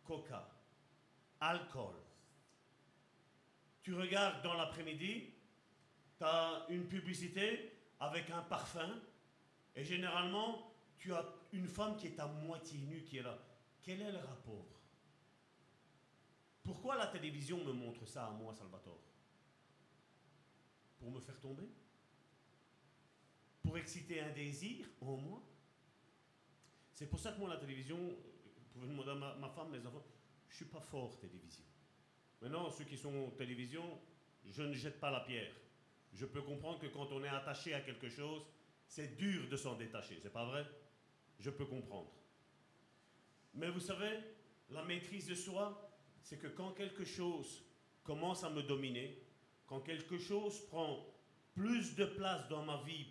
Coca, alcool. Tu regardes dans l'après-midi, tu as une publicité avec un parfum, et généralement, tu as une femme qui est à moitié nue qui est là. Quel est le rapport? Pourquoi la télévision me montre ça à moi, Salvatore? Pour me faire tomber? Pour exciter un désir en moi? C'est pour ça que moi, la télévision, vous pouvez demander à ma, ma femme, mes enfants, je ne suis pas fort télévision. Maintenant, ceux qui sont télévision, je ne jette pas la pierre. Je peux comprendre que quand on est attaché à quelque chose, c'est dur de s'en détacher, c'est pas vrai? Je peux comprendre. Mais vous savez, la maîtrise de soi, c'est que quand quelque chose commence à me dominer, quand quelque chose prend plus de place dans ma vie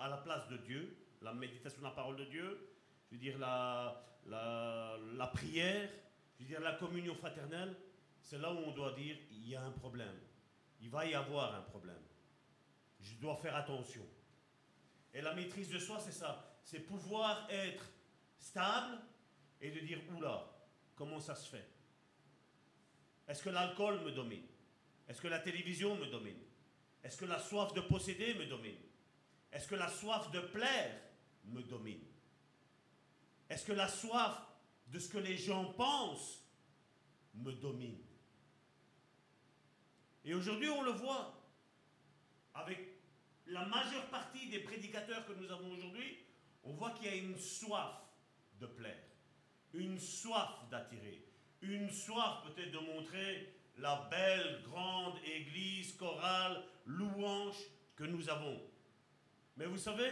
à la place de Dieu, la méditation de la parole de Dieu, je veux la prière, je veux dire la communion fraternelle, c'est là où on doit dire il y a un problème. Il va y avoir un problème. Je dois faire attention. Et la maîtrise de soi, c'est ça. C'est pouvoir être stable et de dire oula, comment ça se fait? Est-ce que l'alcool me domine? Est-ce que la télévision me domine? Est-ce que la soif de posséder me domine? Est-ce que la soif de plaire me domine? Est-ce que la soif de ce que les gens pensent me domine? Et aujourd'hui, on le voit avec la majeure partie des prédicateurs que nous avons aujourd'hui, on voit qu'il y a une soif de plaire, une soif d'attirer, une soif peut-être de montrer la belle, grande église, chorale, louange que nous avons. Mais vous savez,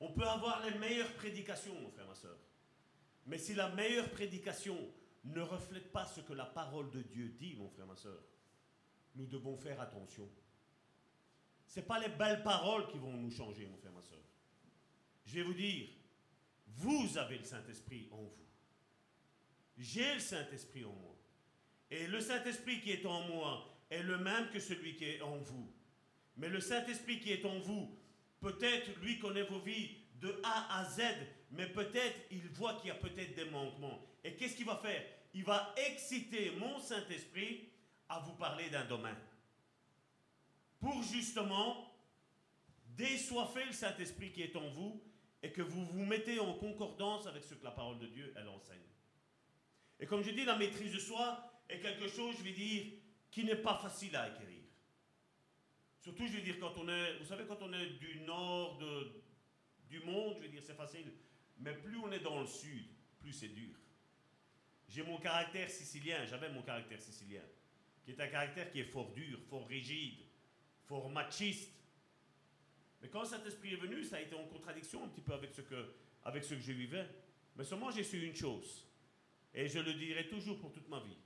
on peut avoir les meilleures prédications, mon frère, ma soeur. Mais si la meilleure prédication ne reflète pas ce que la parole de Dieu dit, mon frère, ma soeur, nous devons faire attention. Ce n'est pas les belles paroles qui vont nous changer, mon frère, ma soeur. Je vais vous dire, vous avez le Saint-Esprit en vous. J'ai le Saint-Esprit en moi. Et le Saint-Esprit qui est en moi est le même que celui qui est en vous. Mais le Saint-Esprit qui est en vous, peut-être lui connaît vos vies de A à Z, mais peut-être il voit qu'il y a peut-être des manquements. Et qu'est-ce qu'il va faire? Il va exciter mon Saint-Esprit à vous parler d'un domaine. Pour justement désoiffer le Saint-Esprit qui est en vous et que vous vous mettez en concordance avec ce que la parole de Dieu, elle enseigne. Et comme je dis, la maîtrise de soi est quelque chose, je vais dire, qui n'est pas facile à acquérir. Surtout, je vais dire, quand on est, vous savez, quand on est du nord du monde, je vais dire, c'est facile. Mais plus on est dans le sud, plus c'est dur. J'ai mon caractère sicilien, j'avais mon caractère sicilien, qui est un caractère qui est fort dur, fort rigide, fort machiste. Mais quand cet esprit est venu, ça a été en contradiction un petit peu avec ce que, avec ce que je vivais. Mais seulement j'ai su une chose, et je le dirai toujours pour toute ma vie,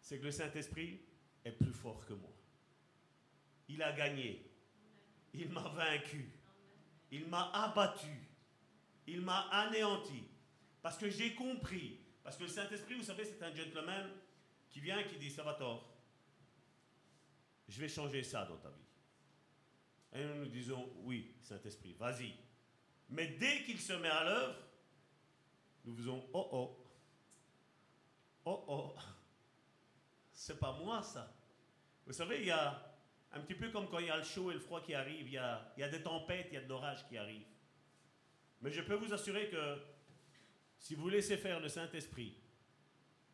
c'est que le Saint-Esprit est plus fort que moi. Il a gagné. Il m'a vaincu. Il m'a abattu. Il m'a anéanti. Parce que j'ai compris. Parce que le Saint-Esprit, vous savez, c'est un gentleman qui vient et qui dit, ça va tort. Je vais changer ça dans ta vie. Et nous nous disons, oui, Saint-Esprit, vas-y. Mais dès qu'il se met à l'œuvre, nous faisons, oh oh, oh oh, c'est pas moi ça. Vous savez, il y a un petit peu comme quand il y a le chaud et le froid qui arrivent, il y a, il y a des tempêtes, il y a de l'orage qui arrive. Mais je peux vous assurer que si vous laissez faire le Saint-Esprit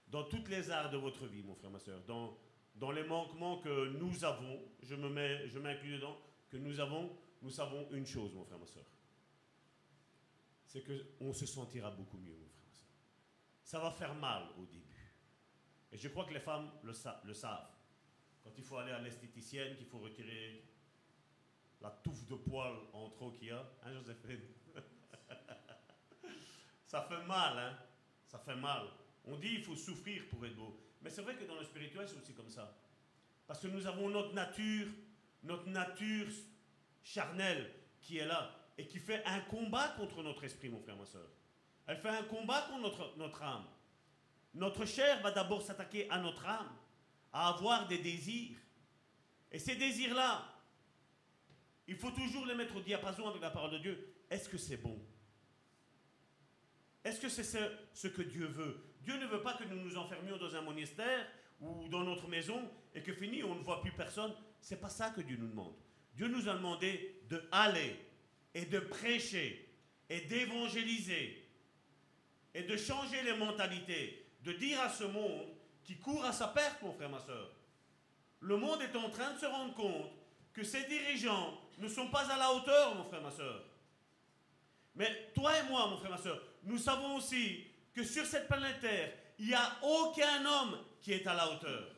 dans toutes les arts de votre vie, mon frère, ma soeur, dans, dans les manquements que nous avons, je me mets, je m'inclus dedans, que nous avons, nous savons une chose, mon frère, ma soeur. C'est qu'on se sentira beaucoup mieux, mon frère, ma soeur. Ça va faire mal au début. Et je crois que les femmes le, sa- le savent. Quand il faut aller à l'esthéticienne, qu'il faut retirer la touffe de poils en trop qu'il y a, hein Joséphine? (laughs) Ça fait mal, hein? Ça fait mal. On dit il faut souffrir pour être beau. Mais c'est vrai que dans le spirituel, c'est aussi comme ça. Parce que nous avons notre nature, notre nature charnelle qui est là et qui fait un combat contre notre esprit, mon frère, ma soeur. Elle fait un combat contre notre, notre âme. Notre chair va d'abord s'attaquer à notre âme, à avoir des désirs. Et ces désirs-là, il faut toujours les mettre au diapason avec la parole de Dieu. Est-ce que c'est bon? Est-ce que c'est ce, ce que Dieu veut? Dieu ne veut pas que nous nous enfermions dans un monastère ou dans notre maison et que fini, on ne voit plus personne. C'est pas ça que Dieu nous demande. Dieu nous a demandé de aller et de prêcher et d'évangéliser et de changer les mentalités, de dire à ce monde qui court à sa perte, mon frère, ma soeur. Le monde est en train de se rendre compte que ses dirigeants ne sont pas à la hauteur, mon frère, ma soeur. Mais toi et moi, mon frère, ma soeur, nous savons aussi que sur cette planète Terre, il n'y a aucun homme qui est à la hauteur.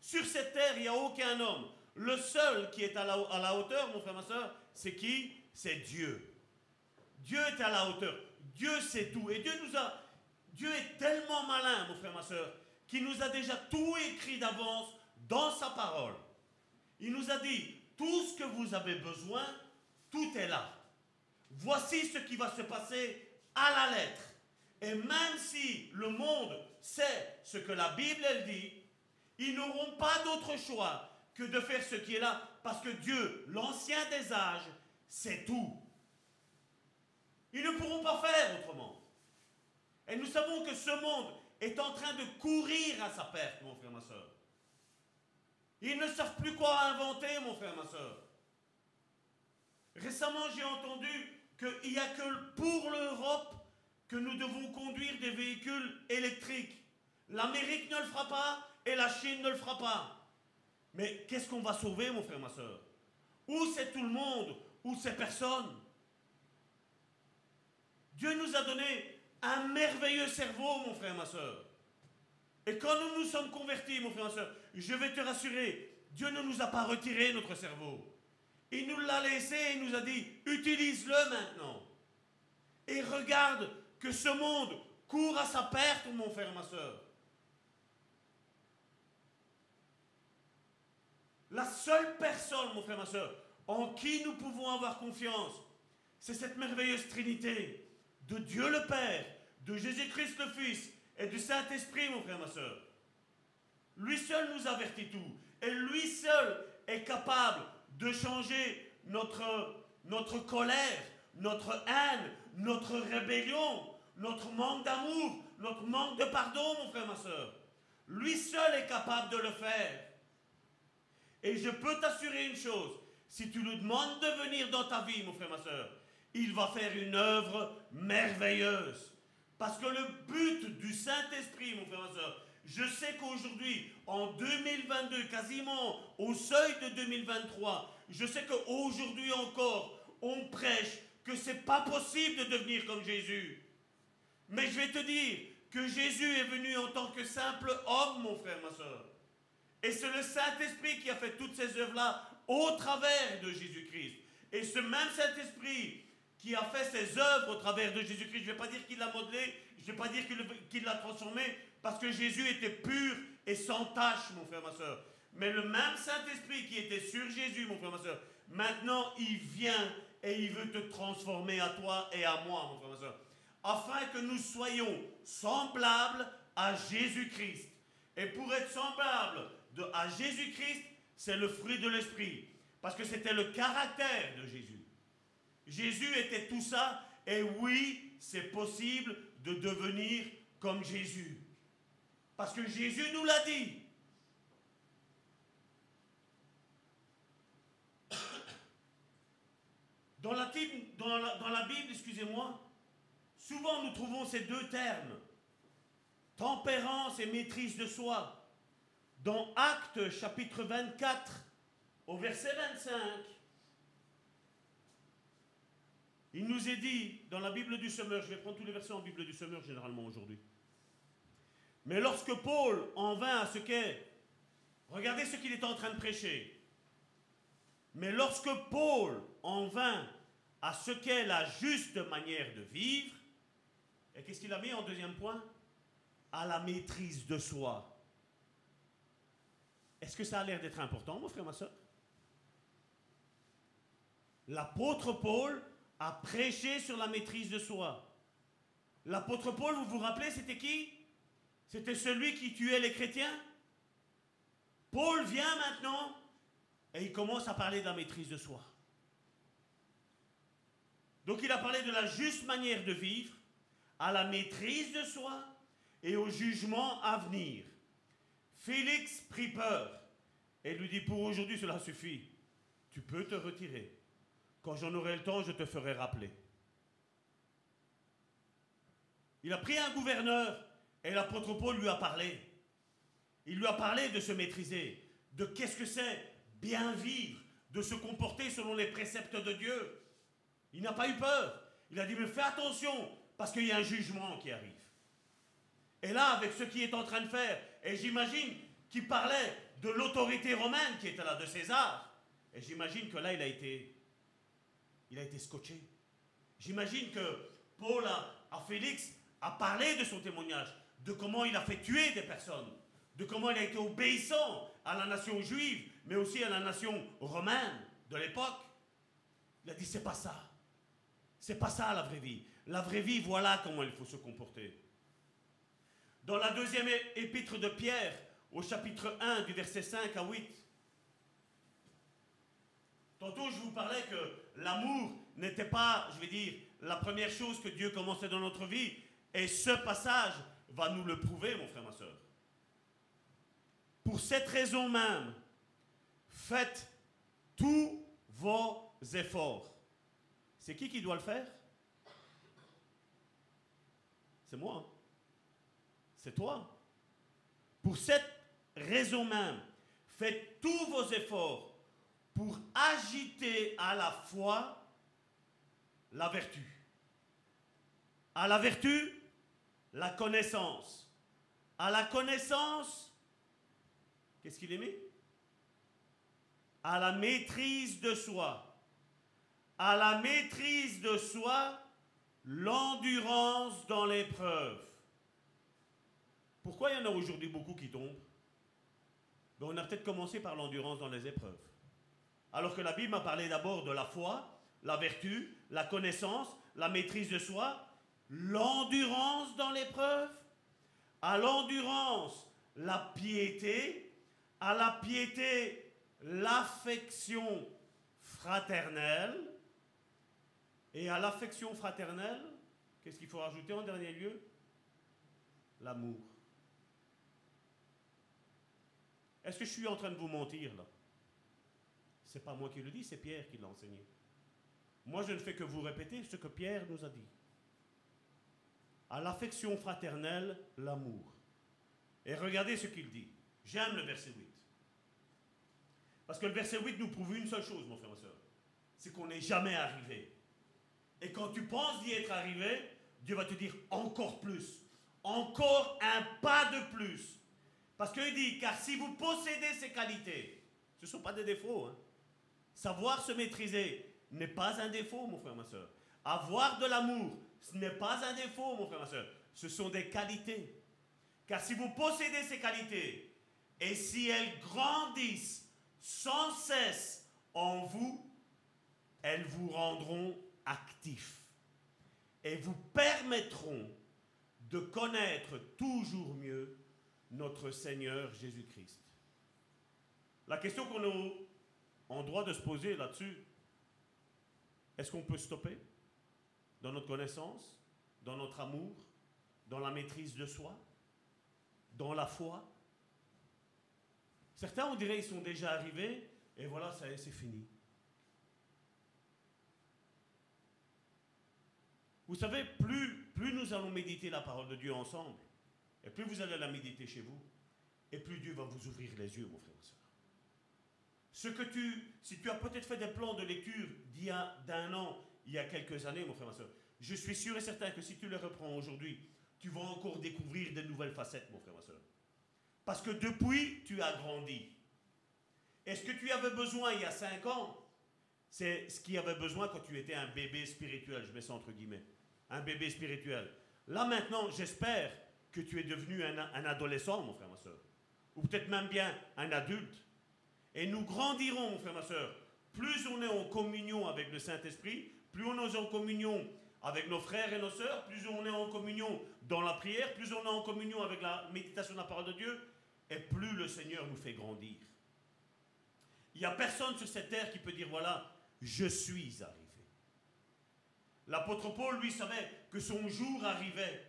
Sur cette terre, il n'y a aucun homme. Le seul qui est à la, hauteur, mon frère, ma soeur, c'est qui? C'est Dieu. Dieu est à la hauteur. Dieu sait tout. Et Dieu nous a. Dieu est tellement malin, mon frère, ma soeur, qu'il nous a déjà tout écrit d'avance dans sa parole. Il nous a dit tout ce que vous avez besoin, tout est là. Voici ce qui va se passer à la lettre. Et même si le monde sait ce que la Bible elle dit, ils n'auront pas d'autre choix que de faire ce qui est là, parce que Dieu, l'ancien des âges, sait tout. Ils ne pourront pas faire autrement. Et nous savons que ce monde est en train de courir à sa perte, mon frère, ma soeur. Ils ne savent plus quoi inventer, mon frère, ma soeur. Récemment, j'ai entendu qu'il n'y a que pour l'Europe que nous devons conduire des véhicules électriques. L'Amérique ne le fera pas et la Chine ne le fera pas. Mais qu'est-ce qu'on va sauver, mon frère, ma soeur? Où c'est tout le monde? Où c'est personne? Dieu nous a donné un merveilleux cerveau, mon frère, ma soeur. Et quand nous nous sommes convertis, mon frère, ma soeur, je vais te rassurer, Dieu ne nous a pas retiré notre cerveau. Il nous l'a laissé et il nous a dit, utilise-le maintenant. Et regarde que ce monde court à sa perte, mon frère, ma soeur. La seule personne, mon frère, ma soeur, en qui nous pouvons avoir confiance, c'est cette merveilleuse Trinité de Dieu le Père, de Jésus-Christ le Fils et du Saint-Esprit, mon frère, ma soeur. Lui seul nous avertit tout. Et lui seul est capable de changer notre, notre colère, notre haine, notre rébellion, notre manque d'amour, notre manque de pardon, mon frère, ma soeur. Lui seul est capable de le faire. Et je peux t'assurer une chose, si tu lui demandes de venir dans ta vie, mon frère, ma soeur, il va faire une œuvre merveilleuse. Parce que le but du Saint-Esprit, mon frère, ma soeur, je sais qu'aujourd'hui, en 2022, quasiment au seuil de 2023, je sais qu'aujourd'hui encore, on prêche que c'est pas possible de devenir comme Jésus. Mais je vais te dire que Jésus est venu en tant que simple homme, mon frère, ma soeur. Et c'est le Saint-Esprit qui a fait toutes ces œuvres-là au travers de Jésus-Christ. Et ce même Saint-Esprit qui a fait ces œuvres au travers de Jésus-Christ, je ne vais pas dire qu'il l'a modelé, je ne vais pas dire qu'il l'a transformé, parce que Jésus était pur et sans tache, mon frère, ma soeur. Mais le même Saint-Esprit qui était sur Jésus, mon frère, ma soeur, maintenant il vient et il veut te transformer à toi et à moi, mon frère, ma soeur, afin que nous soyons semblables à Jésus-Christ. Et pour être semblables à Jésus-Christ, c'est le fruit de l'esprit. Parce que c'était le caractère de Jésus. Jésus était tout ça. Et oui, c'est possible de devenir comme Jésus. Parce que Jésus nous l'a dit. Dans la, Bible, excusez-moi, souvent nous trouvons ces deux termes, tempérance et maîtrise de soi. Dans Actes chapitre 24, au verset 25, il nous est dit dans la Bible du Semeur, je vais prendre tous les versets en Bible du Semeur généralement aujourd'hui. Mais lorsque Paul en vint à ce qu'est Regardez ce qu'il est en train de prêcher. Mais lorsque Paul en vint à ce qu'est la juste manière de vivre, et qu'est-ce qu'il a mis en deuxième point? À la maîtrise de soi. Est-ce que ça a l'air d'être important, mon frère, ma soeur? L'apôtre Paul a prêché sur la maîtrise de soi. L'apôtre Paul, vous vous rappelez, c'était qui? C'était celui qui tuait les chrétiens? Paul vient maintenant et il commence à parler de la maîtrise de soi. Donc il a parlé de la juste manière de vivre, à la maîtrise de soi et au jugement à venir. Félix prit peur et lui dit, pour aujourd'hui cela suffit, tu peux te retirer. Quand j'en aurai le temps, je te ferai rappeler. Il a pris un gouverneur et l'apôtre Paul lui a parlé. Il lui a parlé de se maîtriser, de qu'est-ce que c'est bien vivre, de se comporter selon les préceptes de Dieu. Il n'a pas eu peur. Il a dit, mais fais attention, parce qu'il y a un jugement qui arrive. Et là, avec ce qu'il est en train de faire, et j'imagine qu'il parlait de l'autorité romaine qui était là, de César, et j'imagine que là, il a été, il a été scotché. J'imagine que Paul à Félix a parlé de son témoignage, de comment il a fait tuer des personnes, de comment il a été obéissant à la nation juive, mais aussi à la nation romaine de l'époque. Il a dit c'est pas ça. C'est pas ça la vraie vie. La vraie vie, voilà comment il faut se comporter. Dans la deuxième épître de Pierre, au chapitre 1, du verset 5 à 8, tantôt je vous parlais que l'amour n'était pas, je vais dire, la première chose que Dieu commençait dans notre vie, et ce passage va nous le prouver, mon frère, ma soeur. Pour cette raison même, faites tous vos efforts. C'est qui qui doit le faire? C'est moi. Hein. C'est toi. Pour cette raison même, faites tous vos efforts pour agiter à la fois la vertu. À la vertu, la connaissance. À la connaissance, qu'est-ce qu'il mis À la maîtrise de soi. À la maîtrise de soi, l'endurance dans l'épreuve. Pourquoi il y en a aujourd'hui beaucoup qui tombent? Ben, On a peut-être commencé par l'endurance dans les épreuves. Alors que la Bible m'a parlé d'abord de la foi, la vertu, la connaissance, la maîtrise de soi, l'endurance dans l'épreuve, à l'endurance la piété, à la piété l'affection fraternelle, et à l'affection fraternelle, qu'est-ce qu'il faut rajouter en dernier lieu? L'amour. Est-ce que je suis en train de vous mentir là? C'est pas moi qui le dis, c'est Pierre qui l'a enseigné. Moi, je ne fais que vous répéter ce que Pierre nous a dit à l'affection fraternelle l'amour. Et regardez ce qu'il dit. J'aime le verset 8. Parce que le verset 8 nous prouve une seule chose, mon frère et soeur. C'est qu'on n'est jamais arrivé. Et quand tu penses d'y être arrivé, Dieu va te dire encore plus. Encore un pas de plus. Parce qu'il dit, car si vous possédez ces qualités, ce ne sont pas des défauts. Hein. Savoir se maîtriser n'est pas un défaut, mon frère, ma soeur. Avoir de l'amour, ce n'est pas un défaut, mon frère, ma soeur. Ce sont des qualités. Car si vous possédez ces qualités, et si elles grandissent sans cesse en vous, elles vous rendront actifs et vous permettront de connaître toujours mieux notre Seigneur Jésus-Christ. La question qu'on a en droit de se poser là-dessus, est-ce qu'on peut stopper dans notre connaissance, dans notre amour, dans la maîtrise de soi, dans la foi? Certains, on dirait, ils sont déjà arrivés, et voilà, c'est fini. Vous savez, plus, nous allons méditer la parole de Dieu ensemble, et plus vous allez la méditer chez vous, et plus Dieu va vous ouvrir les yeux, mon frère et soeur. Ce que tu, si tu as peut-être fait des plans de lecture d'il y a d'un an, il y a quelques années, mon frère, ma soeur. Je suis sûr et certain que si tu les reprends aujourd'hui, tu vas encore découvrir de nouvelles facettes, mon frère, ma soeur. Parce que depuis, tu as grandi. Et ce que tu avais besoin il y a cinq ans, c'est ce qu'il y avait besoin quand tu étais un bébé spirituel, je mets ça entre guillemets. Un bébé spirituel. Là maintenant, j'espère que tu es devenu un, un adolescent, mon frère, ma soeur. Ou peut-être même bien un adulte. Et nous grandirons, mon frère, ma soeur. Plus on est en communion avec le Saint-Esprit, plus on est en communion avec nos frères et nos sœurs, plus on est en communion dans la prière, plus on est en communion avec la méditation de la parole de Dieu, et plus le Seigneur nous fait grandir. Il n'y a personne sur cette terre qui peut dire, voilà, je suis arrivé. L'apôtre Paul, lui, savait que son jour arrivait.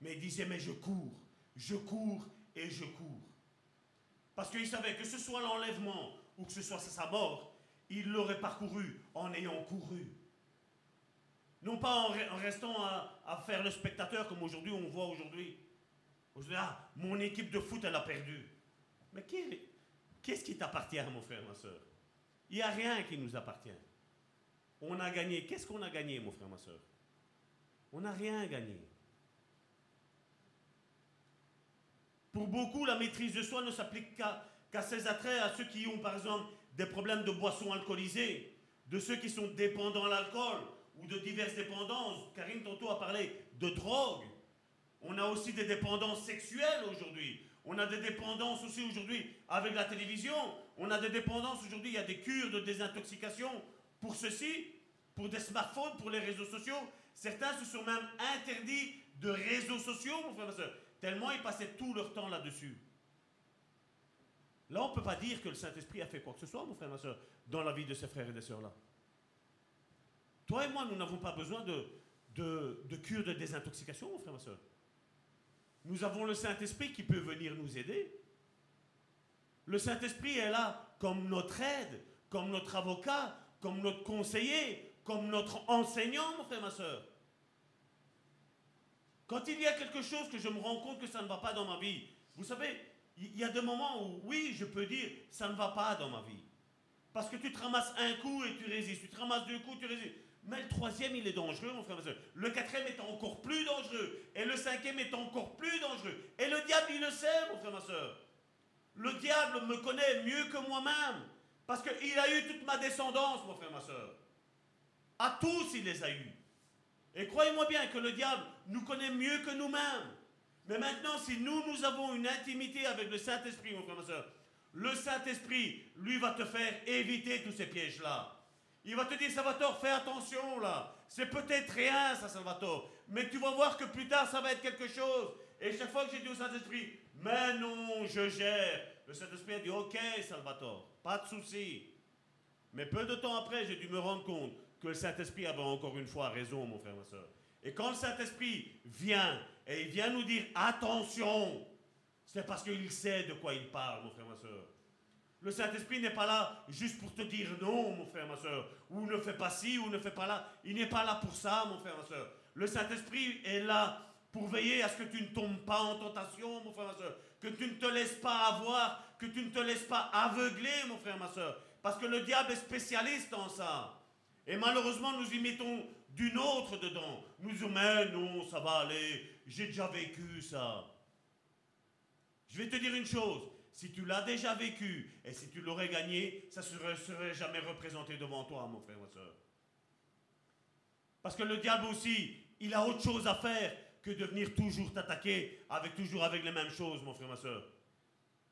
Mais il disait, mais je cours, je cours et je cours. Parce qu'il savait que ce soit l'enlèvement ou que ce soit sa mort, il l'aurait parcouru en ayant couru. Non pas en, restant à, faire le spectateur comme aujourd'hui on voit aujourd'hui. Aujourd'hui, ah, mon équipe de foot, elle a perdu. Mais qu'est-ce qui t'appartient, mon frère, ma soeur? Il n'y a rien qui nous appartient. On a gagné. Qu'est-ce qu'on a gagné, mon frère, ma soeur? On n'a rien gagné. Pour beaucoup, la maîtrise de soi ne s'applique qu'à ses attraits, à ceux qui ont, par exemple, des problèmes de boissons alcoolisées, de ceux qui sont dépendants à l'alcool ou de diverses dépendances. Karine tantôt a parlé de drogue. On a aussi des dépendances sexuelles aujourd'hui. On a des dépendances aussi aujourd'hui avec la télévision. On a des dépendances aujourd'hui, il y a des cures de désintoxication pour ceci, pour des smartphones, pour les réseaux sociaux. Certains se sont même interdits de réseaux sociaux, mon frère et soeur, tellement ils passaient tout leur temps là-dessus. Là, on ne peut pas dire que le Saint-Esprit a fait quoi que ce soit, mon frère ma soeur, dans la vie de ces frères et des sœurs-là. Toi et moi, nous n'avons pas besoin de, de, de, cure de désintoxication, mon frère ma soeur. Nous avons le Saint-Esprit qui peut venir nous aider. Le Saint-Esprit est là comme notre aide, comme notre avocat, comme notre conseiller, comme notre enseignant, mon frère ma soeur. Quand il y a quelque chose que je me rends compte que ça ne va pas dans ma vie, vous savez, il y a des moments où, oui, je peux dire, ça ne va pas dans ma vie. Parce que tu te ramasses un coup et tu résistes. Tu te ramasses deux coups, tu résistes. Mais le troisième, il est dangereux, mon frère, ma soeur. Le quatrième est encore plus dangereux. Et le cinquième est encore plus dangereux. Et le diable, il le sait, mon frère, ma soeur. Le diable me connaît mieux que moi-même. Parce qu'il a eu toute ma descendance, mon frère, ma soeur. À tous, il les a eus. Et croyez-moi bien que le diable nous connaît mieux que nous-mêmes. Mais maintenant, si nous, nous avons une intimité avec le Saint-Esprit, mon frère, ma soeur, le Saint-Esprit, lui, va te faire éviter tous ces pièges-là. Il va te dire, Salvatore, fais attention là. C'est peut-être rien, ça, Salvatore. Mais tu vas voir que plus tard, ça va être quelque chose. Et chaque fois que j'ai dit au Saint-Esprit, mais non, je gère. Le Saint-Esprit a dit, ok, Salvatore, pas de souci. Mais peu de temps après, j'ai dû me rendre compte que le Saint-Esprit avait encore une fois raison, mon frère, ma soeur. Et quand le Saint-Esprit vient et il vient nous dire attention, c'est parce qu'il sait de quoi il parle, mon frère, ma soeur. Le Saint-Esprit n'est pas là juste pour te dire non, mon frère, ma soeur, ou ne fais pas ci, ou ne fais pas là. Il n'est pas là pour ça, mon frère, ma soeur. Le Saint-Esprit est là pour veiller à ce que tu ne tombes pas en tentation, mon frère, ma soeur. Que tu ne te laisses pas avoir, que tu ne te laisses pas aveugler, mon frère, ma soeur. Parce que le diable est spécialiste en ça. Et malheureusement, nous y mettons d'une autre dedans. Nous disons, mais non, ça va aller, j'ai déjà vécu ça. Je vais te dire une chose, si tu l'as déjà vécu et si tu l'aurais gagné, ça ne serait, jamais représenté devant toi, mon frère, ma soeur. Parce que le diable aussi, il a autre chose à faire que de venir toujours t'attaquer avec toujours avec les mêmes choses, mon frère, ma soeur.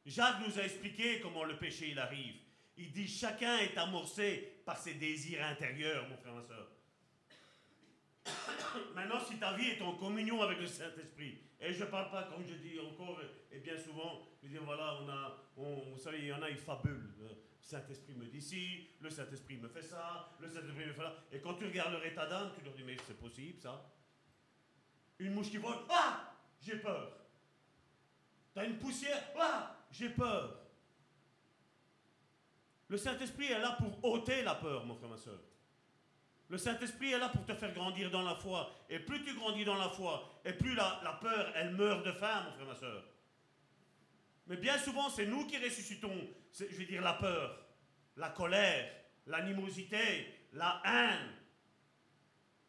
Jacques nous a expliqué comment le péché il arrive. Il dit chacun est amorcé par ses désirs intérieurs, mon frère, ma soeur. (coughs) Maintenant, si ta vie est en communion avec le Saint-Esprit, et je ne parle pas, comme je dis encore, et bien souvent, je dis voilà, on a, vous savez, il y en a, ils fabulent. Le Saint-Esprit me dit ci, le Saint-Esprit me fait ça, le Saint-Esprit me fait ça. Et quand tu regardes leur état d'âme, tu leur dis mais c'est possible ça Une mouche qui vole, ah J'ai peur. T'as une poussière, ah J'ai peur. Le Saint-Esprit est là pour ôter la peur, mon frère, ma soeur. Le Saint-Esprit est là pour te faire grandir dans la foi. Et plus tu grandis dans la foi, et plus la, peur, elle meurt de faim, mon frère, ma soeur. Mais bien souvent, c'est nous qui ressuscitons, je vais dire, la peur, la colère, l'animosité, la haine.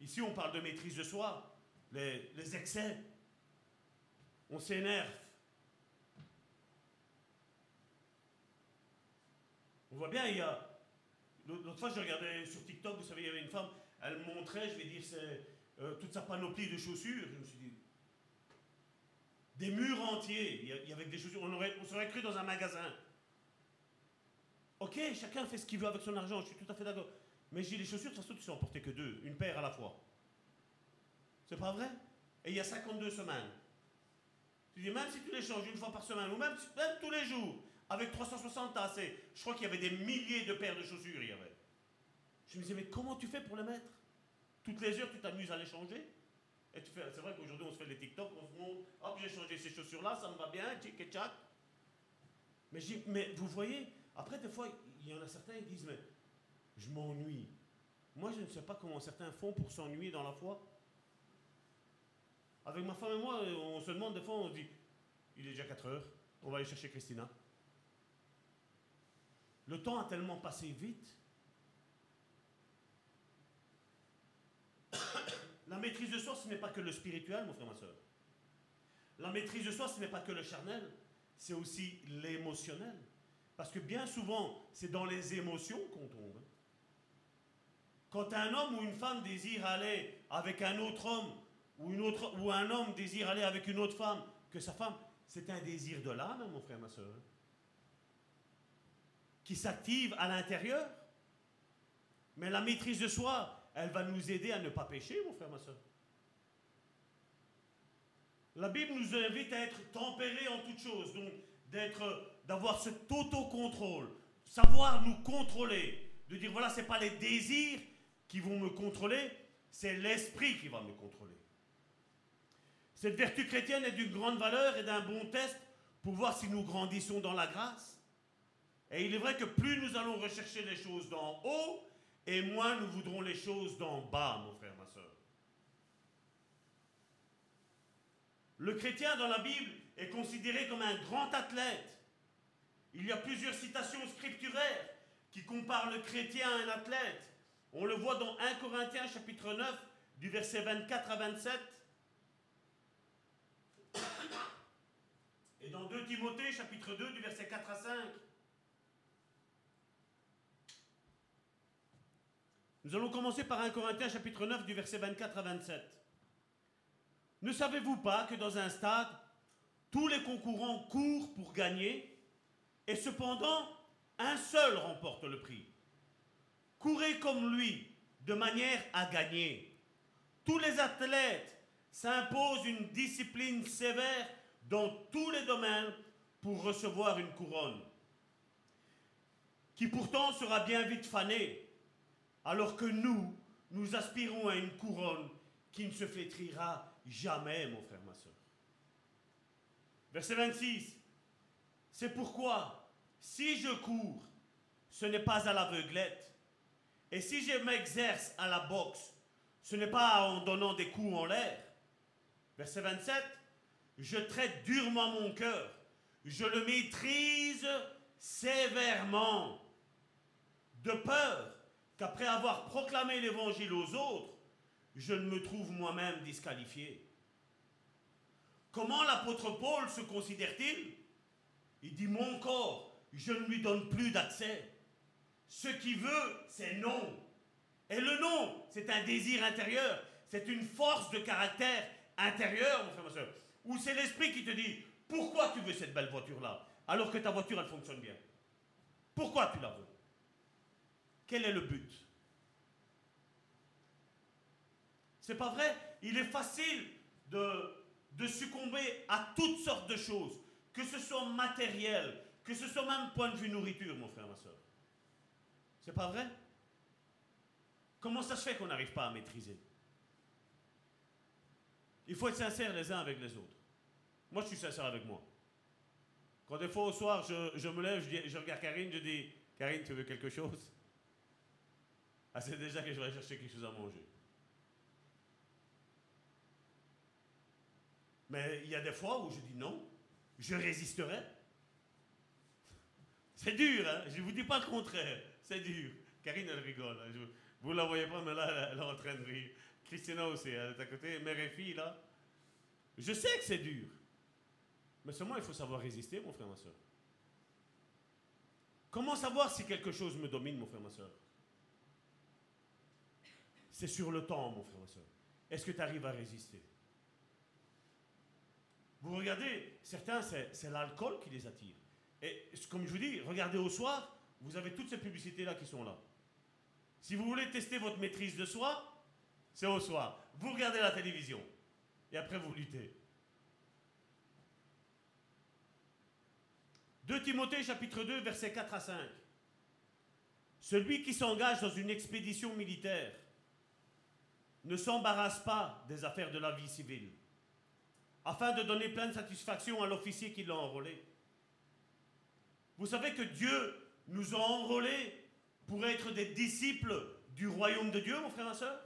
Ici, on parle de maîtrise de soi, les, les excès. On s'énerve. On voit bien, il y a. L'autre fois, je regardais sur TikTok, vous savez, il y avait une femme, elle montrait, je vais dire, euh, toute sa panoplie de chaussures. Je me suis dit. Des murs entiers, il y a- il y avait des chaussures. On, aurait, on serait cru dans un magasin. Ok, chacun fait ce qu'il veut avec son argent, je suis tout à fait d'accord. Mais j'ai les chaussures, de toute façon, tu sais en porter que deux, une paire à la fois. C'est pas vrai? Et il y a 52 semaines. Tu dis, même si tu les changes une fois par semaine, ou même, même tous les jours, avec 360, t'as assez. Je crois qu'il y avait des milliers de paires de chaussures, il y avait. Je me disais, mais comment tu fais pour les mettre? Toutes les heures, tu t'amuses à les changer Et tu fais, c'est vrai qu'aujourd'hui, on se fait les TikTok, on montre, hop, j'ai changé ces chaussures-là, ça me va bien, tchic et tchac. Mais, mais vous voyez, après, des fois, il y en a certains qui disent, mais je m'ennuie. Moi, je ne sais pas comment certains font pour s'ennuyer dans la foi. Avec ma femme et moi, on se demande des fois, on se dit, il est déjà 4 heures, on va aller chercher Christina. Le temps a tellement passé vite. (coughs) La maîtrise de soi, ce n'est pas que le spirituel, mon frère, ma soeur. La maîtrise de soi, ce n'est pas que le charnel, c'est aussi l'émotionnel. Parce que bien souvent, c'est dans les émotions qu'on tombe. Quand un homme ou une femme désire aller avec un autre homme, ou, une autre, ou un homme désire aller avec une autre femme que sa femme, c'est un désir de l'âme, mon frère, ma soeur, qui s'active à l'intérieur. Mais la maîtrise de soi, elle va nous aider à ne pas pécher, mon frère, ma soeur. La Bible nous invite à être tempérés en toutes choses, donc d'être, d'avoir cet autocontrôle, savoir nous contrôler, de dire voilà, c'est pas les désirs qui vont me contrôler, c'est l'esprit qui va me contrôler. Cette vertu chrétienne est d'une grande valeur et d'un bon test pour voir si nous grandissons dans la grâce. Et il est vrai que plus nous allons rechercher les choses d'en haut, et moins nous voudrons les choses d'en bas, mon frère, ma soeur. Le chrétien dans la Bible est considéré comme un grand athlète. Il y a plusieurs citations scripturaires qui comparent le chrétien à un athlète. On le voit dans 1 Corinthiens chapitre 9 du verset 24 à 27. Et dans 2 Timothée chapitre 2 du verset 4 à 5. Nous allons commencer par 1 Corinthiens chapitre 9 du verset 24 à 27. Ne savez-vous pas que dans un stade, tous les concurrents courent pour gagner et cependant, un seul remporte le prix? Courez comme lui, de manière à gagner. Tous les athlètes s'imposent une discipline sévère dans tous les domaines pour recevoir une couronne, qui pourtant sera bien vite fanée, alors que nous, nous aspirons à une couronne qui ne se flétrira jamais, mon frère, ma soeur. Verset 26. C'est pourquoi, si je cours, ce n'est pas à l'aveuglette. Et si je m'exerce à la boxe, ce n'est pas en donnant des coups en l'air. Verset 27. Je traite durement mon cœur. Je le maîtrise sévèrement. De peur qu'après avoir proclamé l'évangile aux autres, je ne me trouve moi-même disqualifié. Comment l'apôtre Paul se considère-t-il? Il dit Mon corps, je ne lui donne plus d'accès. Ce qu'il veut, c'est non. Et le non, c'est un désir intérieur, c'est une force de caractère intérieur, mon frère, ma soeur. Ou c'est l'esprit qui te dit Pourquoi tu veux cette belle voiture-là alors que ta voiture, elle fonctionne bien? Pourquoi tu la veux? Quel est le but? C'est pas vrai? Il est facile de, succomber à toutes sortes de choses, que ce soit matériel, que ce soit même point de vue nourriture, mon frère, ma soeur. C'est pas vrai? Comment ça se fait qu'on n'arrive pas à maîtriser? Il faut être sincère les uns avec les autres. Moi, je suis sincère avec moi. Quand des fois au soir, je, me lève, je, je regarde Karine, je dis Karine, tu veux quelque chose? Ah, c'est déjà que je vais chercher quelque chose à manger. Mais il y a des fois où je dis non, je résisterai. C'est dur, hein Je ne vous dis pas le contraire. C'est dur. Karine, elle rigole. hein. Vous ne la voyez pas, mais là, elle, elle est en train de rire. Christina aussi, elle est à côté. Mère et fille, là. Je sais que c'est dur. Mais seulement, il faut savoir résister, mon frère, ma soeur. Comment savoir si quelque chose me domine, mon frère, ma soeur? C'est sur le temps, mon frère, ma soeur. Est-ce que tu arrives à résister? Vous regardez, certains, c'est l'alcool qui les attire. Et comme je vous dis, regardez au soir, vous avez toutes ces publicités-là qui sont là. Si vous voulez tester votre maîtrise de soi, c'est au soir. Vous regardez la télévision. Et après, vous luttez. 2 Timothée chapitre 2 versets 4 à 5. Celui qui s'engage dans une expédition militaire ne s'embarrasse pas des affaires de la vie civile, afin de donner pleine satisfaction à l'officier qui l'a enrôlé. Vous savez que Dieu nous a enrôlés pour être des disciples du royaume de Dieu, mon frère, ma soeur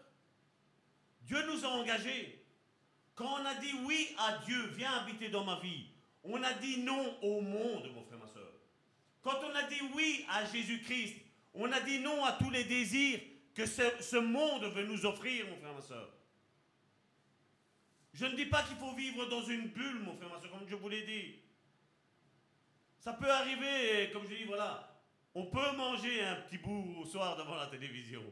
Dieu nous a engagés. Quand on a dit oui à Dieu, viens habiter dans ma vie, on a dit non au monde, mon frère, ma soeur. Quand on a dit oui à Jésus-Christ, on a dit non à tous les désirs que ce, monde veut nous offrir, mon frère, ma soeur. Je ne dis pas qu'il faut vivre dans une bulle, mon frère, ma soeur, comme je vous l'ai dit. Ça peut arriver, comme je dis, voilà, on peut manger un petit bout au soir devant la télévision.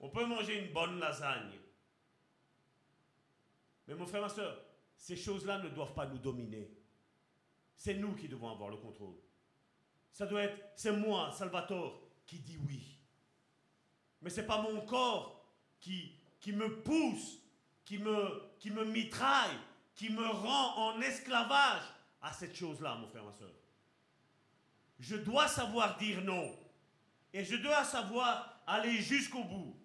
On peut manger une bonne lasagne. Mais mon frère, ma soeur, ces choses-là ne doivent pas nous dominer. C'est nous qui devons avoir le contrôle. Ça doit être, c'est moi, Salvatore, qui dit oui. Mais ce n'est pas mon corps qui, qui me pousse, qui me, qui me mitraille, qui me rend en esclavage à cette chose-là, mon frère, ma soeur. Je dois savoir dire non. Et je dois savoir aller jusqu'au bout.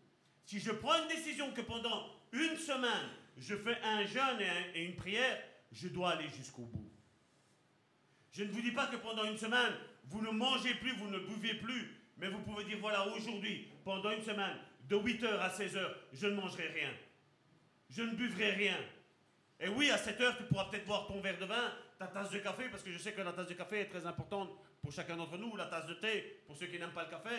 Si je prends une décision que pendant une semaine, je fais un jeûne et, un- et une prière, je dois aller jusqu'au bout. Je ne vous dis pas que pendant une semaine, vous ne mangez plus, vous ne buvez plus, mais vous pouvez dire, voilà, aujourd'hui, pendant une semaine, de 8h à 16h, je ne mangerai rien. Je ne buvrai rien. Et oui, à 7h, tu pourras peut-être boire ton verre de vin, ta tasse de café, parce que je sais que la tasse de café est très importante pour chacun d'entre nous, la tasse de thé, pour ceux qui n'aiment pas le café.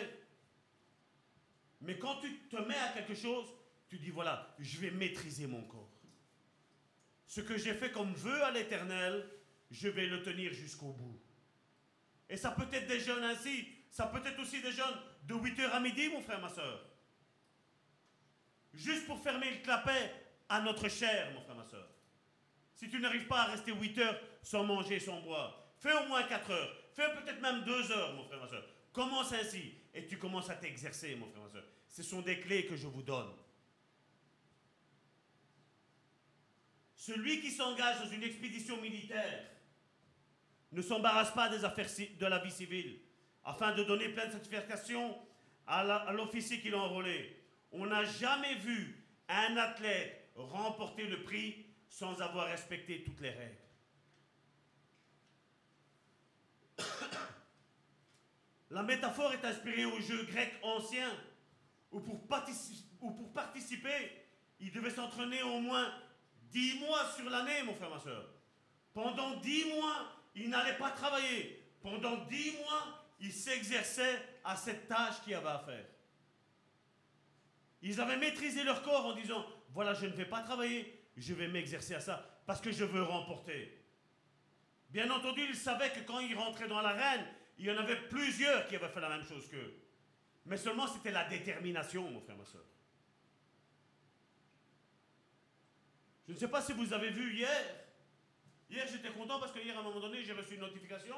Mais quand tu te mets à quelque chose, tu dis, voilà, je vais maîtriser mon corps. Ce que j'ai fait comme vœu à l'éternel, je vais le tenir jusqu'au bout. Et ça peut être des jeunes ainsi, ça peut être aussi des jeunes de 8h à midi, mon frère, ma soeur. Juste pour fermer le clapet à notre chair, mon frère, ma soeur. Si tu n'arrives pas à rester 8 heures sans manger, sans boire, fais au moins 4 heures. Fais peut-être même 2 heures, mon frère, ma soeur. Commence ainsi et tu commences à t'exercer, mon frère, ma soeur. Ce sont des clés que je vous donne. Celui qui s'engage dans une expédition militaire ne s'embarrasse pas des affaires de la vie civile, afin de donner pleine satisfaction à l'officier qui l'a enrôlé. On n'a jamais vu un athlète remporter le prix sans avoir respecté toutes les règles. (coughs) La métaphore est inspirée au jeu grec ancien, où pour, partici- où pour participer, il devait s'entraîner au moins 10 mois sur l'année, mon frère, ma soeur. Pendant 10 mois, il n'allait pas travailler. Pendant 10 mois, il s'exerçait à cette tâche qu'il avait à faire. Ils avaient maîtrisé leur corps en disant, voilà, je ne vais pas travailler, je vais m'exercer à ça, parce que je veux remporter. Bien entendu, ils savaient que quand ils rentraient dans l'arène, il y en avait plusieurs qui avaient fait la même chose qu'eux. Mais seulement c'était la détermination, mon frère, ma soeur. Je ne sais pas si vous avez vu hier. Hier, j'étais content parce que hier, à un moment donné, j'ai reçu une notification.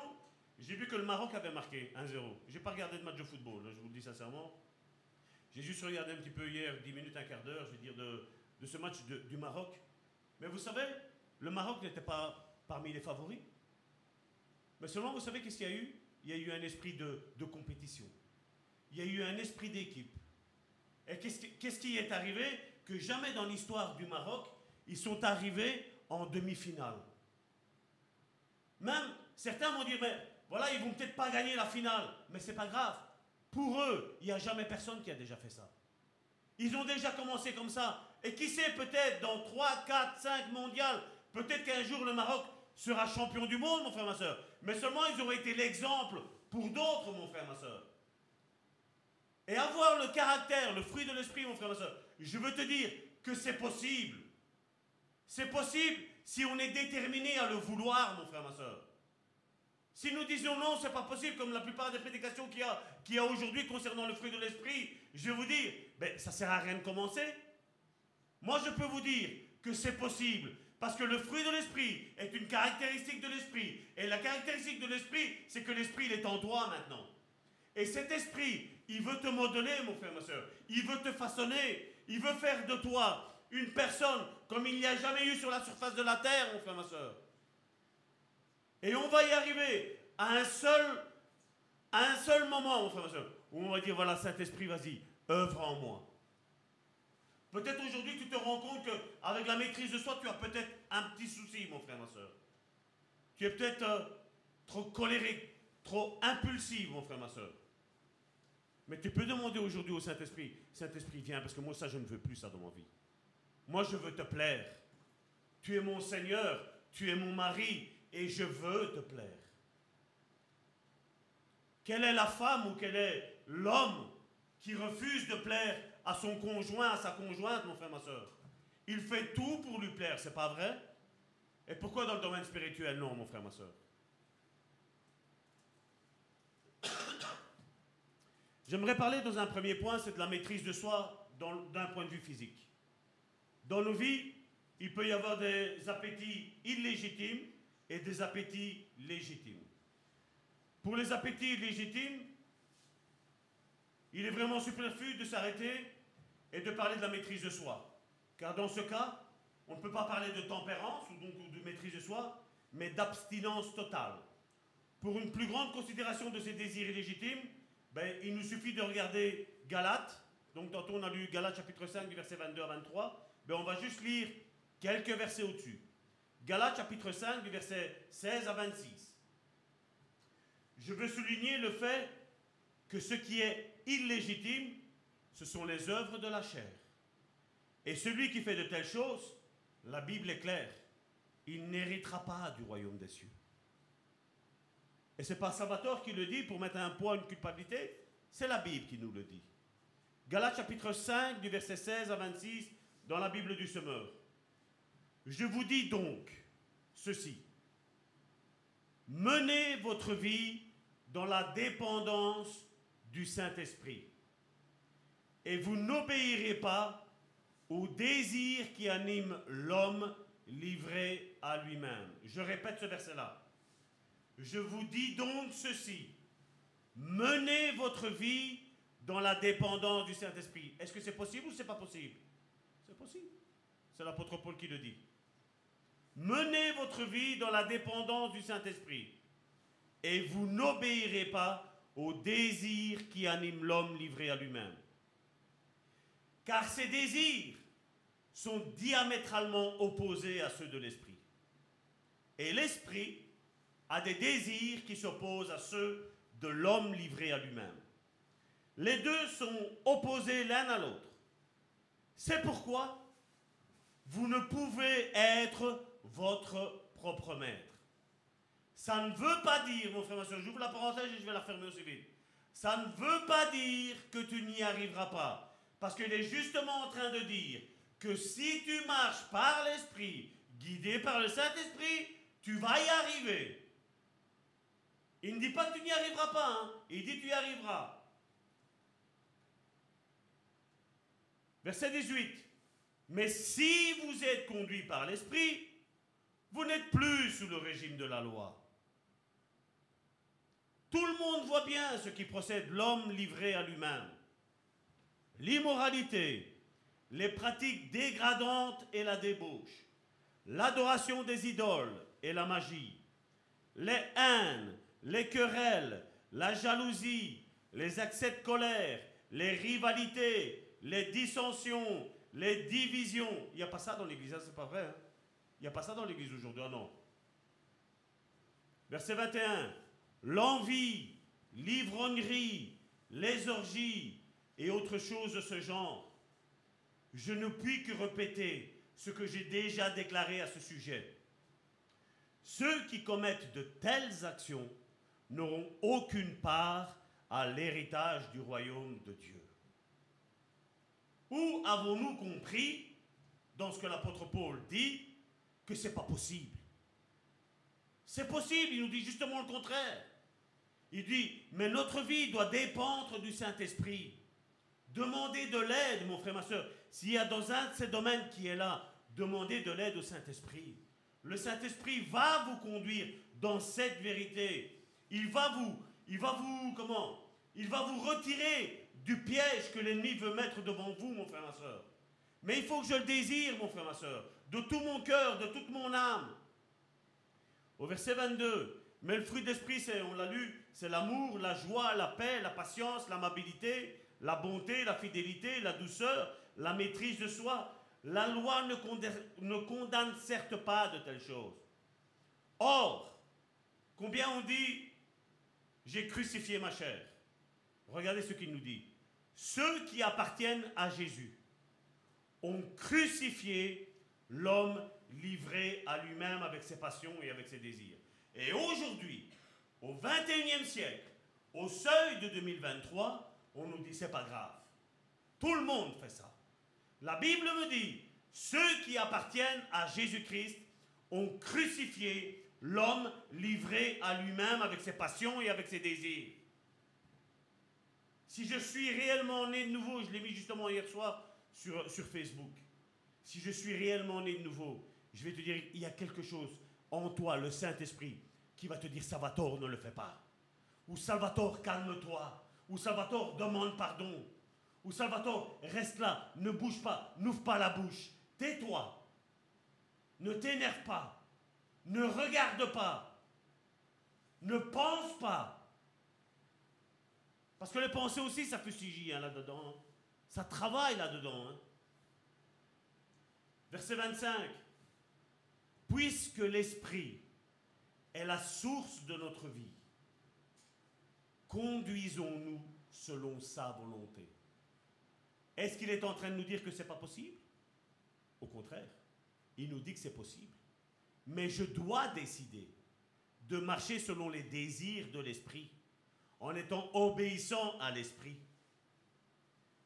J'ai vu que le Maroc avait marqué 1-0. Je n'ai pas regardé de match de football, je vous le dis sincèrement. J'ai juste regardé un petit peu hier, 10 minutes, un quart d'heure, je veux dire, de, ce match du Maroc. Mais vous savez, le Maroc n'était pas parmi les favoris. Mais seulement, vous savez qu'est-ce qu'il y a eu? Il y a eu un esprit de, de compétition. Il y a eu un esprit d'équipe. Et qu'est-ce qui, qu'est-ce qui est arrivé? Que jamais dans l'histoire du Maroc, ils sont arrivés en demi-finale. Même, certains vont dire, mais voilà, ils vont peut-être pas gagner la finale, mais c'est pas grave. Pour eux, il n'y a jamais personne qui a déjà fait ça. Ils ont déjà commencé comme ça. Et qui sait, peut-être dans 3, 4, 5 mondiales, peut-être qu'un jour le Maroc sera champion du monde, mon frère, ma soeur. Mais seulement ils auraient été l'exemple pour d'autres, mon frère, ma soeur. Et avoir le caractère, le fruit de l'esprit, mon frère, ma soeur, je veux te dire que c'est possible. C'est possible si on est déterminé à le vouloir, mon frère, ma soeur. Si nous disions non, c'est pas possible, comme la plupart des prédications qu'il y a, aujourd'hui concernant le fruit de l'esprit, je vais vous dire, ben, ça sert à rien de commencer. Moi, je peux vous dire que c'est possible, parce que le fruit de l'esprit est une caractéristique de l'esprit. Et la caractéristique de l'esprit, c'est que l'esprit, est en toi maintenant. Et cet esprit, il veut te modeler, mon frère, ma soeur. Il veut te façonner. Il veut faire de toi une personne comme il n'y a jamais eu sur la surface de la terre, mon frère, ma soeur. Et on va y arriver à un seul, à un seul moment, mon frère, ma soeur, où on va dire voilà, Saint-Esprit, vas-y, œuvre en moi. Peut-être aujourd'hui, tu te rends compte qu'avec la maîtrise de soi, tu as peut-être un petit souci, mon frère, ma soeur. Tu es peut-être euh, trop colérique, trop impulsif, mon frère, ma soeur. Mais tu peux demander aujourd'hui au Saint-Esprit, Saint-Esprit, viens, parce que moi, ça, je ne veux plus ça dans ma vie. Moi, je veux te plaire. Tu es mon Seigneur, tu es mon mari, et je veux te plaire. Quelle est la femme ou quel est l'homme qui refuse de plaire à son conjoint, à sa conjointe, mon frère, ma soeur? Il fait tout pour lui plaire, c'est pas vrai? Et pourquoi dans le domaine spirituel, non, mon frère, ma soeur? (coughs) J'aimerais parler dans un premier point, c'est de la maîtrise de soi d'un point de vue physique. Dans nos vies, il peut y avoir des appétits illégitimes et des appétits légitimes. Pour les appétits légitimes, il est vraiment superflu de s'arrêter et de parler de la maîtrise de soi. Car dans ce cas, on ne peut pas parler de tempérance ou donc de maîtrise de soi, mais d'abstinence totale. Pour une plus grande considération de ces désirs illégitimes, ben, il nous suffit de regarder Galates. Donc, tantôt, on a lu Galates chapitre 5, du verset 22 à 23. Ben, on va juste lire quelques versets au-dessus. Galates chapitre 5, du verset 16 à 26. Je veux souligner le fait que ce qui est illégitime, ce sont les œuvres de la chair. Et celui qui fait de telles choses, la Bible est claire, il n'héritera pas du royaume des cieux. Et c'est pas Salvatore qui le dit pour mettre un poids, une culpabilité, c'est la Bible qui nous le dit. Galates chapitre 5 du verset 16 à 26 dans la Bible du Semeur. Je vous dis donc ceci. Menez votre vie dans la dépendance du Saint-Esprit. Et vous n'obéirez pas au désir qui anime l'homme livré à lui-même. Je répète ce verset-là. Je vous dis donc ceci. Menez votre vie dans la dépendance du Saint-Esprit. Est-ce que c'est possible ou c'est pas possible? C'est possible. C'est l'apôtre Paul qui le dit. Menez votre vie dans la dépendance du Saint-Esprit. Et vous n'obéirez pas au désir qui anime l'homme livré à lui-même. Car ces désirs sont diamétralement opposés à ceux de l'esprit. Et l'esprit a des désirs qui s'opposent à ceux de l'homme livré à lui-même. Les deux sont opposés l'un à l'autre. C'est pourquoi vous ne pouvez être votre propre maître. Ça ne veut pas dire, mon frère, ma soeur, j'ouvre la parenthèse et je vais la fermer aussi vite. Ça ne veut pas dire que tu n'y arriveras pas. Parce qu'il est justement en train de dire que si tu marches par l'Esprit, guidé par le Saint-Esprit, tu vas y arriver. Il ne dit pas que tu n'y arriveras pas, hein. il dit tu y arriveras. Verset 18. Mais si vous êtes conduit par l'Esprit, vous n'êtes plus sous le régime de la loi. Tout le monde voit bien ce qui procède l'homme livré à lui-même. L'immoralité, les pratiques dégradantes et la débauche, l'adoration des idoles et la magie, les haines, les querelles, la jalousie, les accès de colère, les rivalités, les dissensions, les divisions. Il n'y a pas ça dans l'Église, hein, c'est pas vrai. Hein. Il n'y a pas ça dans l'Église aujourd'hui, ah non. Verset 21. L'envie, l'ivrognerie, les orgies et autres choses de ce genre. Je ne puis que répéter ce que j'ai déjà déclaré à ce sujet. Ceux qui commettent de telles actions n'auront aucune part à l'héritage du royaume de Dieu. Où avons-nous compris, dans ce que l'apôtre Paul dit, que ce n'est pas possible C'est possible, il nous dit justement le contraire. Il dit, mais notre vie doit dépendre du Saint-Esprit. Demandez de l'aide, mon frère, ma soeur. S'il y a dans un de ces domaines qui est là, demandez de l'aide au Saint-Esprit. Le Saint-Esprit va vous conduire dans cette vérité. Il va vous, il va vous, comment? Il va vous retirer du piège que l'ennemi veut mettre devant vous, mon frère, ma soeur. Mais il faut que je le désire, mon frère, ma soeur, de tout mon cœur, de toute mon âme. Au verset 22, mais le fruit d'esprit, c'est, on l'a lu, c'est l'amour, la joie, la paix, la patience, l'amabilité, la bonté, la fidélité, la douceur, la maîtrise de soi. La loi ne condamne, ne condamne certes pas de telles choses. Or, combien on dit, j'ai crucifié ma chair Regardez ce qu'il nous dit. Ceux qui appartiennent à Jésus ont crucifié l'homme livré à lui-même avec ses passions et avec ses désirs. Et aujourd'hui, au 21e siècle, au seuil de 2023, on nous dit c'est pas grave. Tout le monde fait ça. La Bible me dit ceux qui appartiennent à Jésus-Christ ont crucifié l'homme livré à lui-même avec ses passions et avec ses désirs. Si je suis réellement né de nouveau, je l'ai mis justement hier soir sur, sur Facebook, si je suis réellement né de nouveau, je vais te dire, il y a quelque chose en toi, le Saint-Esprit, qui va te dire, Salvatore, ne le fais pas. Ou Salvatore, calme-toi. Ou Salvatore, demande pardon. Ou Salvatore, reste là, ne bouge pas, n'ouvre pas la bouche. Tais-toi. Ne t'énerve pas. Ne regarde pas. Ne pense pas. Parce que les pensées aussi, ça fustige hein, là-dedans. Ça travaille là-dedans. hein. Verset 25. Puisque l'Esprit est la source de notre vie, conduisons-nous selon sa volonté. Est-ce qu'il est en train de nous dire que ce n'est pas possible? Au contraire, il nous dit que c'est possible. Mais je dois décider de marcher selon les désirs de l'Esprit, en étant obéissant à l'Esprit.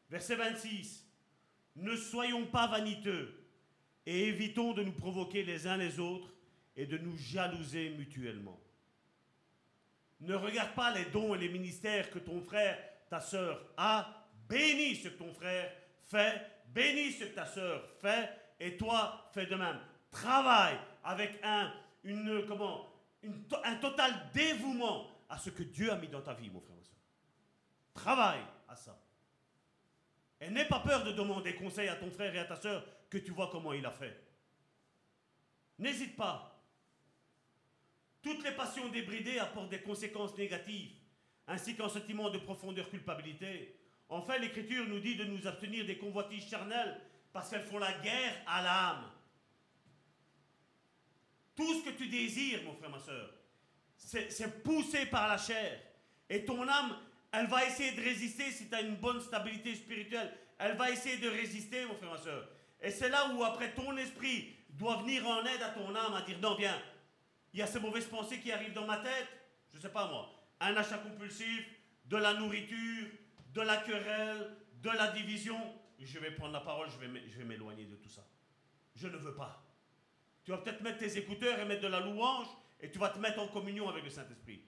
Verset 26. Ne soyons pas vaniteux et évitons de nous provoquer les uns les autres et de nous jalouser mutuellement. Ne regarde pas les dons et les ministères que ton frère, ta sœur a. Bénis ce que ton frère fait, bénis ce que ta sœur fait, et toi, fais de même. Travaille avec un, une, comment, un total dévouement à ce que Dieu a mis dans ta vie, mon frère, ma soeur. Travaille à ça. Et n'aie pas peur de demander conseil à ton frère et à ta sœur que tu vois comment il a fait. N'hésite pas. Toutes les passions débridées apportent des conséquences négatives, ainsi qu'un sentiment de profondeur culpabilité. Enfin, l'Écriture nous dit de nous abstenir des convoitises charnelles parce qu'elles font la guerre à l'âme. Tout ce que tu désires, mon frère, ma soeur, c'est poussé par la chair. Et ton âme, elle va essayer de résister si tu as une bonne stabilité spirituelle. Elle va essayer de résister, mon frère, ma soeur. Et c'est là où après ton esprit doit venir en aide à ton âme, à dire non, viens, il y a ces mauvaises pensées qui arrivent dans ma tête, je sais pas moi, un achat compulsif, de la nourriture, de la querelle, de la division. Je vais prendre la parole, je vais m'éloigner de tout ça. Je ne veux pas. Tu vas peut-être mettre tes écouteurs et mettre de la louange et tu vas te mettre en communion avec le Saint-Esprit.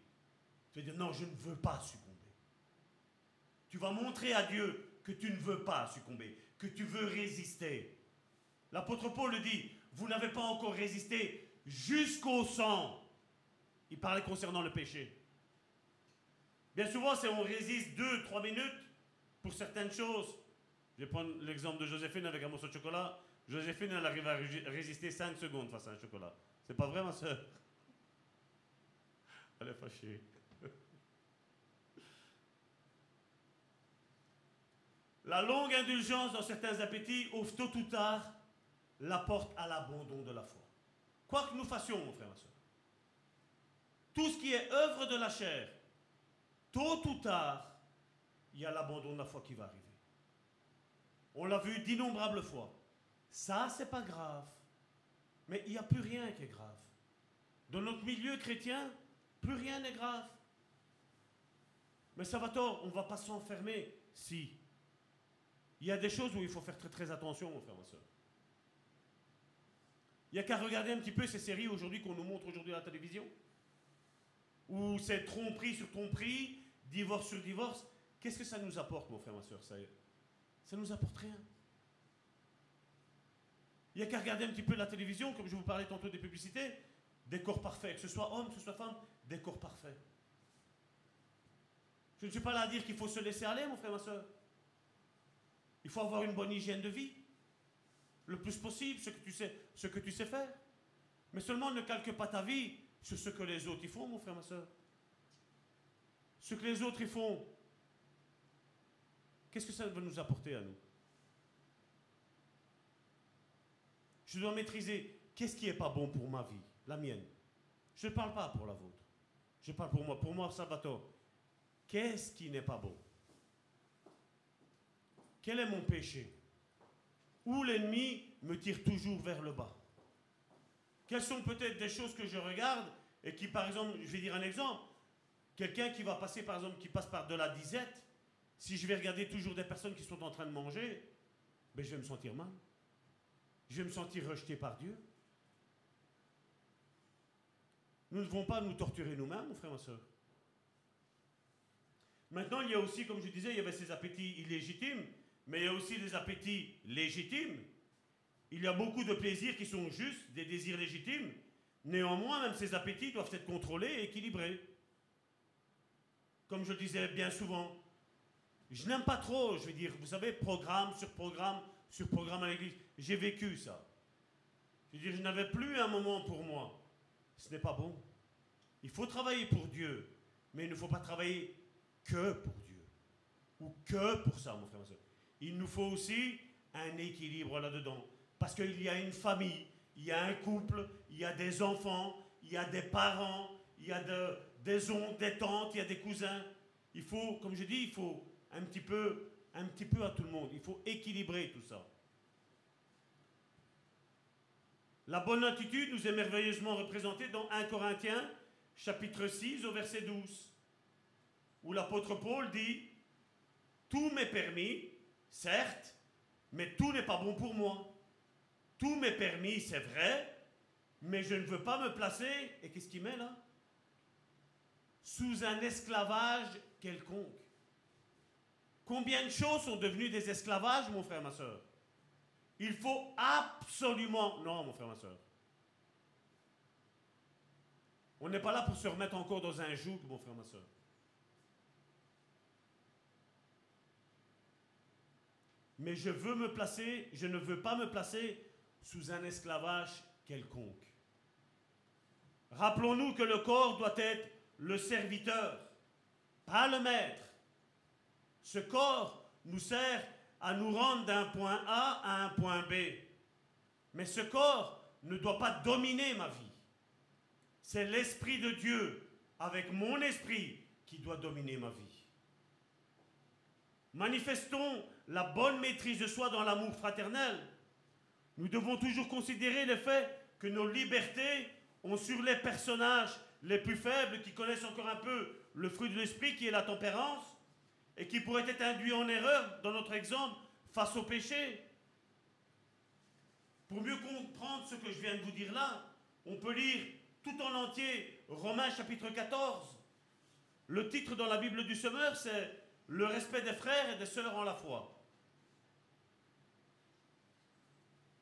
Tu vas dire non, je ne veux pas succomber. Tu vas montrer à Dieu que tu ne veux pas succomber, que tu veux résister. L'apôtre Paul le dit, vous n'avez pas encore résisté jusqu'au sang. Il parlait concernant le péché. Bien souvent, c'est on résiste deux, trois minutes pour certaines choses. Je vais prendre l'exemple de Joséphine avec un morceau de chocolat. Joséphine, elle arrive à ré- résister 5 secondes face à un chocolat. C'est pas vrai, ma soeur Elle est fâchée. La longue indulgence dans certains appétits ouvre tôt ou tard la porte à l'abandon de la foi. Quoi que nous fassions, mon frère, ma soeur, tout ce qui est œuvre de la chair, tôt ou tard, il y a l'abandon de la foi qui va arriver. On l'a vu d'innombrables fois. Ça, c'est pas grave. Mais il n'y a plus rien qui est grave. Dans notre milieu chrétien, plus rien n'est grave. Mais ça va tort, on ne va pas s'enfermer. Si. Il y a des choses où il faut faire très très attention, mon frère, ma soeur. Il n'y a qu'à regarder un petit peu ces séries aujourd'hui qu'on nous montre aujourd'hui à la télévision. Où c'est tromperie sur tromperie, divorce sur divorce. Qu'est-ce que ça nous apporte, mon frère, ma soeur Ça ça nous apporte rien. Il n'y a qu'à regarder un petit peu la télévision, comme je vous parlais tantôt des publicités, des corps parfaits, que ce soit homme, que ce soit femme, des corps parfaits. Je ne suis pas là à dire qu'il faut se laisser aller, mon frère, ma soeur. Il faut avoir une bonne hygiène de vie. Le plus possible, ce que tu sais, ce que tu sais faire. Mais seulement ne calque pas ta vie sur ce que les autres y font, mon frère, ma soeur. Ce que les autres y font, qu'est-ce que ça va nous apporter à nous? Je dois maîtriser qu'est-ce qui n'est pas bon pour ma vie, la mienne. Je ne parle pas pour la vôtre. Je parle pour moi. Pour moi, Salvatore, qu'est-ce qui n'est pas bon? Quel est mon péché? Où l'ennemi me tire toujours vers le bas Quelles sont peut-être des choses que je regarde et qui, par exemple, je vais dire un exemple, quelqu'un qui va passer, par exemple, qui passe par de la disette, si je vais regarder toujours des personnes qui sont en train de manger, ben, je vais me sentir mal. Je vais me sentir rejeté par Dieu. Nous ne devons pas nous torturer nous-mêmes, mon frère, ma soeur. Maintenant, il y a aussi, comme je disais, il y avait ces appétits illégitimes, mais il y a aussi des appétits légitimes. Il y a beaucoup de plaisirs qui sont juste des désirs légitimes. Néanmoins, même ces appétits doivent être contrôlés et équilibrés. Comme je le disais bien souvent, je n'aime pas trop, je veux dire, vous savez, programme sur programme sur programme à l'église. J'ai vécu ça. Je veux dire, je n'avais plus un moment pour moi. Ce n'est pas bon. Il faut travailler pour Dieu, mais il ne faut pas travailler que pour Dieu. Ou que pour ça, mon frère, ma soeur. Il nous faut aussi un équilibre là-dedans. Parce qu'il y a une famille, il y a un couple, il y a des enfants, il y a des parents, il y a des oncles, des tantes, il y a des cousins. Il faut, comme je dis, il faut un petit peu, un petit peu à tout le monde. Il faut équilibrer tout ça. La bonne attitude nous est merveilleusement représentée dans 1 Corinthiens, chapitre 6, au verset 12, où l'apôtre Paul dit Tout m'est permis, certes, mais tout n'est pas bon pour moi. Tout m'est permis, c'est vrai, mais je ne veux pas me placer, et qu'est-ce qu'il met là? Sous un esclavage quelconque. Combien de choses sont devenues des esclavages, mon frère, ma soeur? Il faut absolument... Non, mon frère, ma soeur. On n'est pas là pour se remettre encore dans un joug, mon frère, ma soeur. Mais je veux me placer, je ne veux pas me placer sous un esclavage quelconque. Rappelons-nous que le corps doit être le serviteur, pas le maître. Ce corps nous sert à nous rendre d'un point A à un point B. Mais ce corps ne doit pas dominer ma vie. C'est l'Esprit de Dieu avec mon esprit qui doit dominer ma vie. Manifestons la bonne maîtrise de soi dans l'amour fraternel. Nous devons toujours considérer le fait que nos libertés ont sur les personnages les plus faibles qui connaissent encore un peu le fruit de l'esprit qui est la tempérance et qui pourrait être induit en erreur dans notre exemple face au péché. Pour mieux comprendre ce que je viens de vous dire là, on peut lire tout en entier Romains chapitre 14. Le titre dans la Bible du Semeur, c'est Le respect des frères et des sœurs en la foi.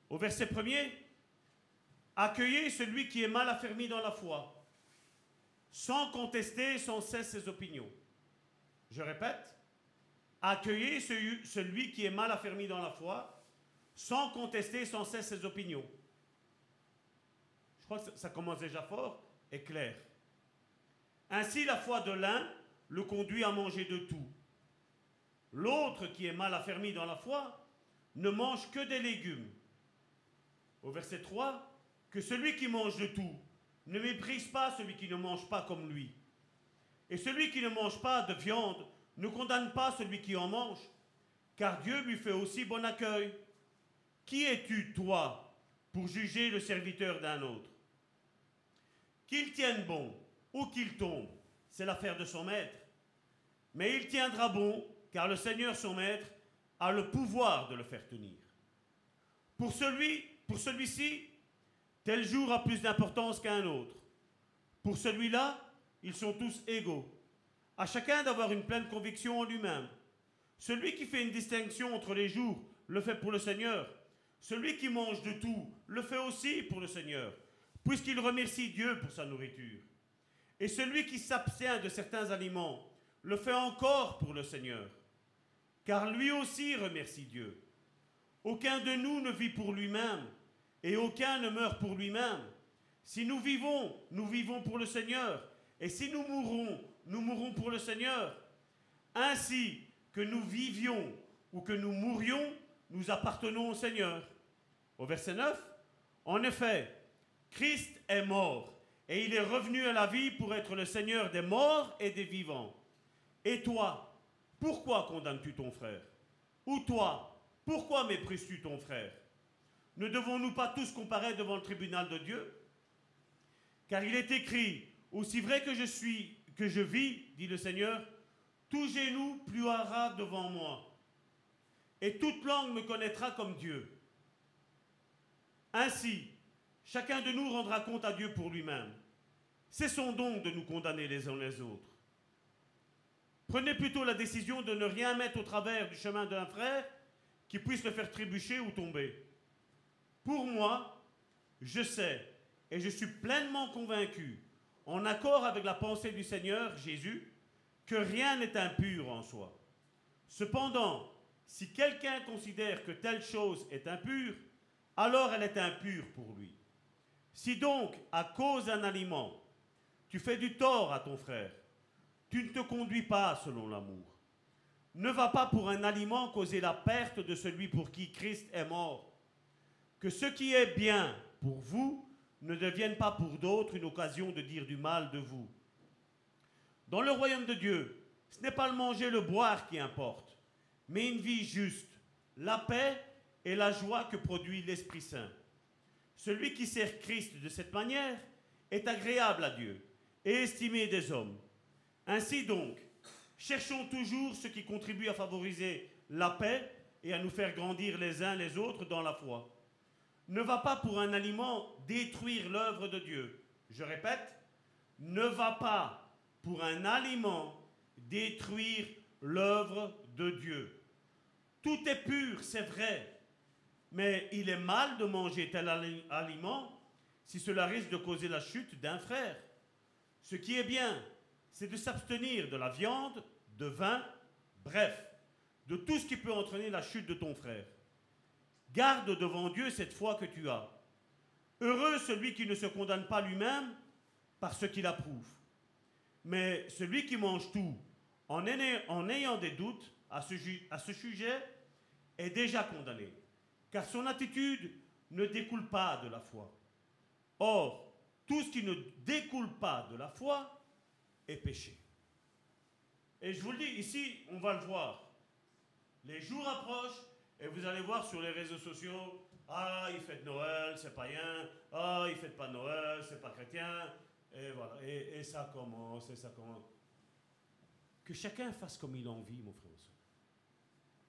Au verset premier, accueillez celui qui est mal affermi dans la foi, sans contester sans cesse ses opinions. Je répète, accueillez celui qui est mal affermi dans la foi, sans contester sans cesse ses opinions. Je crois que ça commence déjà fort et clair. Ainsi, la foi de l'un le conduit à manger de tout. L'autre qui est mal affermi dans la foi ne mange que des légumes. Au verset 3, que celui qui mange de tout ne méprise pas celui qui ne mange pas comme lui. Et celui qui ne mange pas de viande ne condamne pas celui qui en mange, car Dieu lui fait aussi bon accueil. Qui es-tu, toi, pour juger le serviteur d'un autre? Qu'il tienne bon ou qu'il tombe, c'est l'affaire de son maître. Mais il tiendra bon, car le Seigneur, son maître, a le pouvoir de le faire tenir. Pour celui, pour celui-ci, tel jour a plus d'importance qu'un autre. Pour celui-là, ils sont tous égaux. À chacun d'avoir une pleine conviction en lui-même. Celui qui fait une distinction entre les jours le fait pour le Seigneur. Celui qui mange de tout le fait aussi pour le Seigneur, puisqu'il remercie Dieu pour sa nourriture. Et celui qui s'abstient de certains aliments le fait encore pour le Seigneur, car lui aussi remercie Dieu. Aucun de nous ne vit pour lui-même, et aucun ne meurt pour lui-même. Si nous vivons, nous vivons pour le Seigneur, et si nous mourrons, nous mourrons pour le Seigneur. Ainsi que nous vivions ou que nous mourions, nous appartenons au Seigneur. Au verset 9, en effet, Christ est mort et il est revenu à la vie pour être le Seigneur des morts et des vivants. Et toi, pourquoi condamnes-tu ton frère? Ou toi, pourquoi méprises-tu ton frère? Ne devons-nous pas tous comparer devant le tribunal de Dieu? Car il est écrit, aussi vrai que je suis, que je vis, dit le Seigneur, tout genou pluera devant moi, et toute langue me connaîtra comme Dieu. Ainsi, chacun de nous rendra compte à Dieu pour lui-même. Cessons donc de nous condamner les uns les autres. Prenez plutôt la décision de ne rien mettre au travers du chemin d'un frère qui puisse le faire trébucher ou tomber. Pour moi, je sais et je suis pleinement convaincu, en accord avec la pensée du Seigneur Jésus, que rien n'est impur en soi. Cependant, si quelqu'un considère que telle chose est impure, alors elle est impure pour lui. Si donc, à cause d'un aliment, tu fais du tort à ton frère, tu ne te conduis pas selon l'amour. Ne va pas pour un aliment causer la perte de celui pour qui Christ est mort. Que ce qui est bien pour vous ne devienne pas pour d'autres une occasion de dire du mal de vous. Dans le royaume de Dieu, ce n'est pas le manger, le boire qui importe, mais une vie juste, la paix et la joie que produit l'Esprit Saint. Celui qui sert Christ de cette manière est agréable à Dieu et estimé des hommes. Ainsi donc, cherchons toujours ce qui contribue à favoriser la paix et à nous faire grandir les uns les autres dans la foi. Ne va pas pour un aliment détruire l'œuvre de Dieu. Je répète, ne va pas pour un aliment détruire l'œuvre de Dieu. Tout est pur, c'est vrai, mais il est mal de manger tel aliment si cela risque de causer la chute d'un frère. Ce qui est bien, c'est de s'abstenir de la viande, de vin, bref, de tout ce qui peut entraîner la chute de ton frère. Garde devant Dieu cette foi que tu as. Heureux celui qui ne se condamne pas lui-même par ce qu'il approuve. Mais celui qui mange tout en, ayant des doutes à ce, à ce sujet est déjà condamné, car son attitude ne découle pas de la foi. Or, tout ce qui ne découle pas de la foi est péché. Et je vous le dis, ici, on va le voir. Les jours approchent et vous allez voir sur les réseaux sociaux, ah, il fête Noël, c'est païen, ah, il fête pas Noël, c'est pas chrétien, et voilà, et, ça commence, et ça commence. Que chacun fasse comme il a envie, mon frère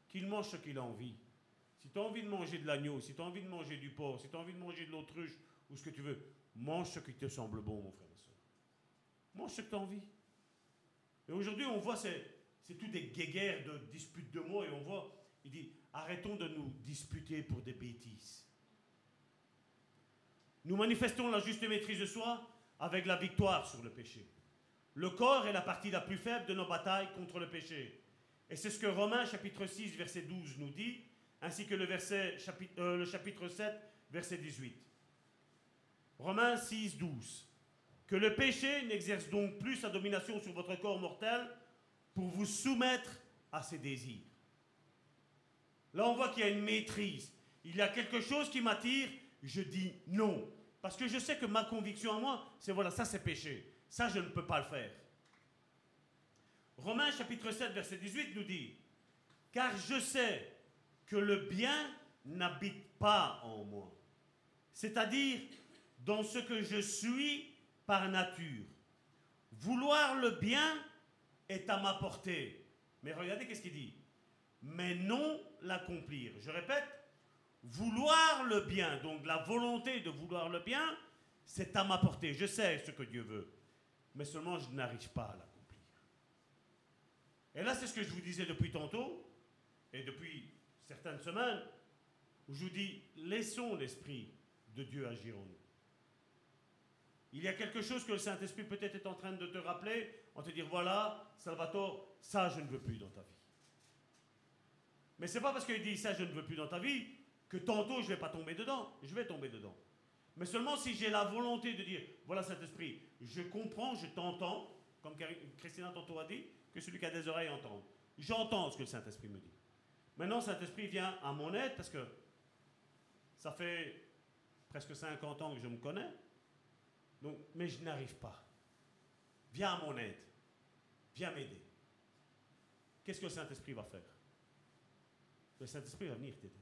Qu'il mange ce qu'il a envie. Si tu as envie de manger de l'agneau, si tu as envie de manger du porc, si tu as envie de manger de l'autruche, ou ce que tu veux, mange ce qui te semble bon, mon frère Mange ce que tu as envie. Et aujourd'hui, on voit, c'est, c'est tout des guéguerres de disputes de mots, et on voit, il dit, arrêtons de nous disputer pour des bêtises. Nous manifestons la juste maîtrise de soi avec la victoire sur le péché. Le corps est la partie la plus faible de nos batailles contre le péché. Et c'est ce que Romains chapitre 6 verset 12 nous dit, ainsi que le, verset, chapitre, euh, le chapitre 7 verset 18. Romains 6, 12. Que le péché n'exerce donc plus sa domination sur votre corps mortel pour vous soumettre à ses désirs. Là, on voit qu'il y a une maîtrise. Il y a quelque chose qui m'attire, je dis non. Parce que je sais que ma conviction à moi, c'est voilà, ça c'est péché. Ça, je ne peux pas le faire. Romains chapitre 7, verset 18 nous dit, car je sais que le bien n'habite pas en moi. C'est-à-dire dans ce que je suis par nature. Vouloir le bien est à ma portée. Mais regardez qu'est-ce qu'il dit. Mais non l'accomplir. Je répète, vouloir le bien, donc la volonté de vouloir le bien, c'est à ma portée. Je sais ce que Dieu veut, mais seulement je n'arrive pas à l'accomplir. Et là, c'est ce que je vous disais depuis tantôt, et depuis certaines semaines, où je vous dis, laissons l'Esprit de Dieu agir en nous. Il y a quelque chose que le Saint-Esprit peut-être est en train de te rappeler, en te dire, voilà, Salvatore, ça je ne veux plus dans ta vie. Mais c'est pas parce qu'il dit ça je ne veux plus dans ta vie que tantôt je vais pas tomber dedans. Je vais tomber dedans. Mais seulement si j'ai la volonté de dire, voilà Saint-Esprit, je comprends, je t'entends, comme Christina tantôt a dit, que celui qui a des oreilles entend. J'entends ce que le Saint-Esprit me dit. Maintenant, Saint-Esprit vient à mon aide parce que ça fait presque 50 ans que je me connais. Donc, mais je n'arrive pas. Viens à mon aide. Viens m'aider. Qu'est-ce que le Saint-Esprit va faire? Le Saint-Esprit va venir t'aider.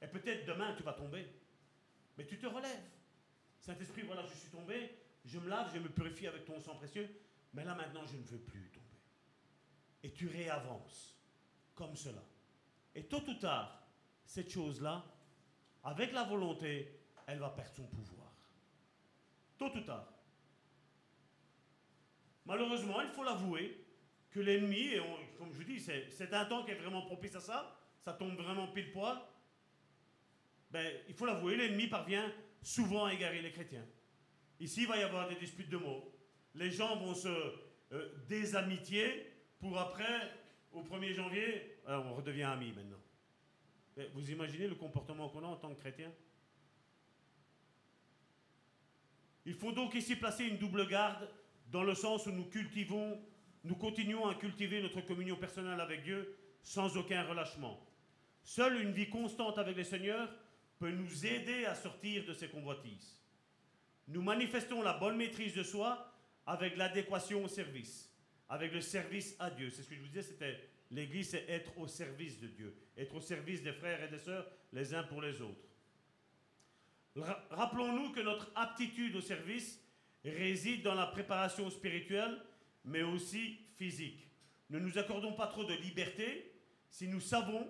Et peut-être demain, tu vas tomber. Mais tu te relèves. Saint-Esprit, voilà, je suis tombé, je me lave, je me purifie avec ton sang précieux, mais là maintenant, je ne veux plus tomber. Et tu réavances comme cela. Et tôt ou tard, cette chose-là, avec la volonté, elle va perdre son pouvoir. Tôt ou tard. Malheureusement, il faut l'avouer, que l'ennemi, et comme je vous dis, c'est un temps qui est vraiment propice à ça, ça tombe vraiment pile poil, ben, il faut l'avouer, l'ennemi parvient souvent à égarer les chrétiens. Ici, il va y avoir des disputes de mots. Les gens vont se euh, désamitier pour après, au 1er janvier, on redevient amis maintenant. vous imaginez le comportement qu'on a en tant que chrétien? Il faut donc ici placer une double garde dans le sens où nous cultivons, nous continuons à cultiver notre communion personnelle avec Dieu sans aucun relâchement. Seule une vie constante avec le Seigneur peut nous aider à sortir de ces convoitises. Nous manifestons la bonne maîtrise de soi avec l'adéquation au service, avec le service à Dieu. C'est ce que je vous disais, c'était l'Église, c'est être au service de Dieu, être au service des frères et des sœurs les uns pour les autres. Rappelons-nous que notre aptitude au service réside dans la préparation spirituelle, mais aussi physique. Ne nous accordons pas trop de liberté si nous savons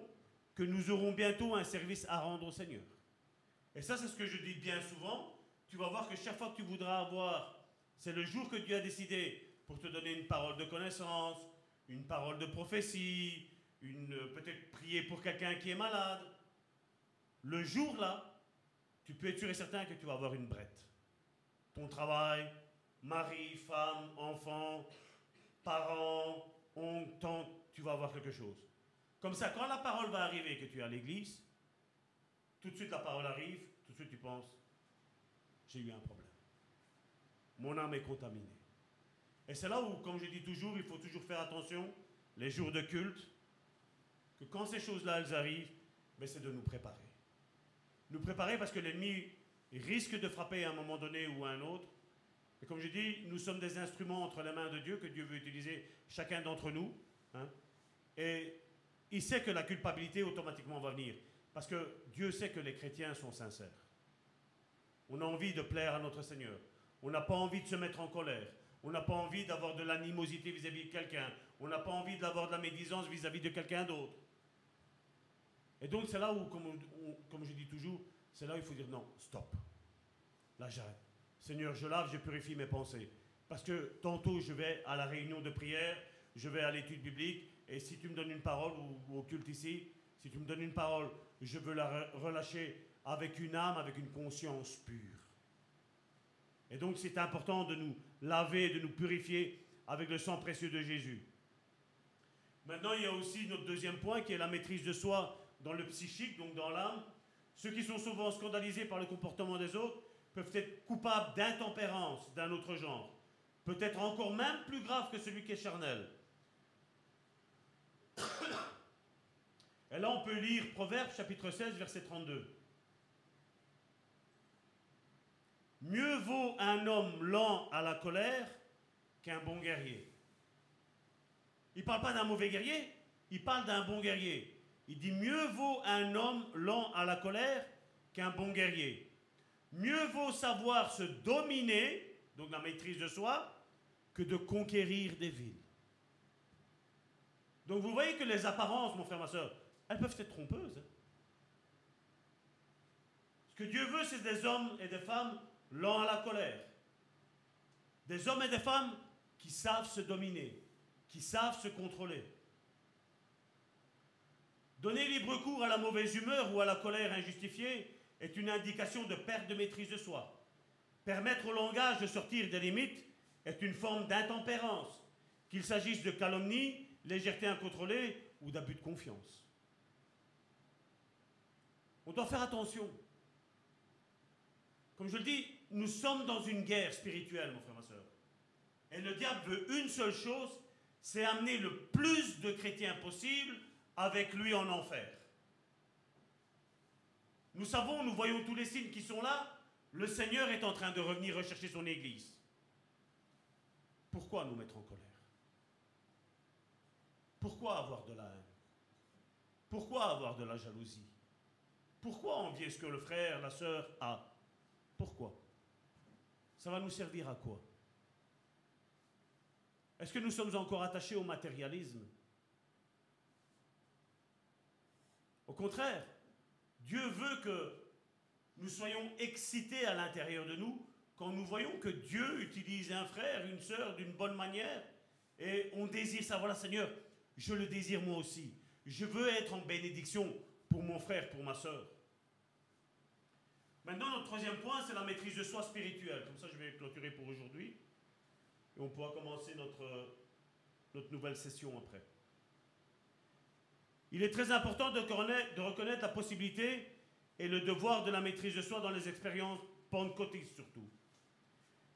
que nous aurons bientôt un service à rendre au Seigneur. Et ça, c'est ce que je dis bien souvent. Tu vas voir que chaque fois que tu voudras avoir, c'est le jour que Dieu a décidé pour te donner une parole de connaissance, une parole de prophétie, une peut-être prier pour quelqu'un qui est malade. Le jour-là, tu peux être sûr et certain que tu vas avoir une brette. Ton travail, mari, femme, enfant, parents, oncle, tante, tu vas avoir quelque chose. Comme ça, quand la parole va arriver que tu es à l'église, tout de suite la parole arrive, tout de suite tu penses, j'ai eu un problème. Mon âme est contaminée. Et c'est là où, comme je dis toujours, il faut toujours faire attention, les jours de culte, que quand ces choses-là, elles arrivent, ben, c'est de nous préparer. Nous préparer parce que l'ennemi risque de frapper à un moment donné ou à un autre. Et comme je dis, nous sommes des instruments entre les mains de Dieu que Dieu veut utiliser chacun d'entre nous. Hein. Et il sait que la culpabilité automatiquement va venir. Parce que Dieu sait que les chrétiens sont sincères. On a envie de plaire à notre Seigneur. On n'a pas envie de se mettre en colère. On n'a pas envie d'avoir de l'animosité vis-à-vis de quelqu'un. On n'a pas envie d'avoir de la médisance vis-à-vis de quelqu'un d'autre. Et donc c'est là où, comme je dis toujours, c'est là où il faut dire non, stop. Là j'arrête. Seigneur, je lave, je purifie mes pensées. Parce que tantôt je vais à la réunion de prière, je vais à l'étude biblique, et si tu me donnes une parole ou au culte ici, si tu me donnes une parole, je veux la relâcher avec une âme, avec une conscience pure. Et donc c'est important de nous laver, de nous purifier avec le sang précieux de Jésus. Maintenant, il y a aussi notre deuxième point qui est la maîtrise de soi dans le psychique, donc dans l'âme. Ceux qui sont souvent scandalisés par le comportement des autres peuvent être coupables d'intempérance d'un autre genre. Peut-être encore même plus grave que celui qui est charnel. (coughs) Et là, on peut lire Proverbe chapitre 16, verset 32. Mieux vaut un homme lent à la colère qu'un bon guerrier. Il ne parle pas d'un mauvais guerrier, il parle d'un bon guerrier. Il dit mieux vaut un homme lent à la colère qu'un bon guerrier. Mieux vaut savoir se dominer, donc la maîtrise de soi, que de conquérir des villes. Donc vous voyez que les apparences, mon frère, ma soeur, elles peuvent être trompeuses. Hein. Ce que Dieu veut, c'est des hommes et des femmes lents à la colère. Des hommes et des femmes qui savent se dominer, qui savent se contrôler. Donner libre cours à la mauvaise humeur ou à la colère injustifiée est une indication de perte de maîtrise de soi. Permettre au langage de sortir des limites est une forme d'intempérance, qu'il s'agisse de calomnie, légèreté incontrôlée ou d'abus de confiance. On doit faire attention. Comme je le dis, nous sommes dans une guerre spirituelle, mon frère, ma soeur. Et le diable veut une seule chose, c'est amener le plus de chrétiens possible avec lui en enfer. Nous savons, nous voyons tous les signes qui sont là. Le Seigneur est en train de revenir rechercher son Église. Pourquoi nous mettre en colère? Pourquoi avoir de la haine? Pourquoi avoir de la jalousie? Pourquoi envier ce que le frère, la sœur a? Pourquoi? Ça va nous servir à quoi? Est-ce que nous sommes encore attachés au matérialisme? Au contraire, Dieu veut que nous soyons excités à l'intérieur de nous quand nous voyons que Dieu utilise un frère, une sœur d'une bonne manière, et on désire ça. Voilà, Seigneur, je le désire moi aussi. Je veux être en bénédiction pour mon frère, pour ma sœur. Maintenant, notre troisième point, c'est la maîtrise de soi spirituelle. Comme ça, je vais clôturer pour aujourd'hui. Et on pourra commencer notre, notre nouvelle session après. Il est très important de reconnaître, la possibilité et le devoir de la maîtrise de soi dans les expériences pentecôtistes surtout.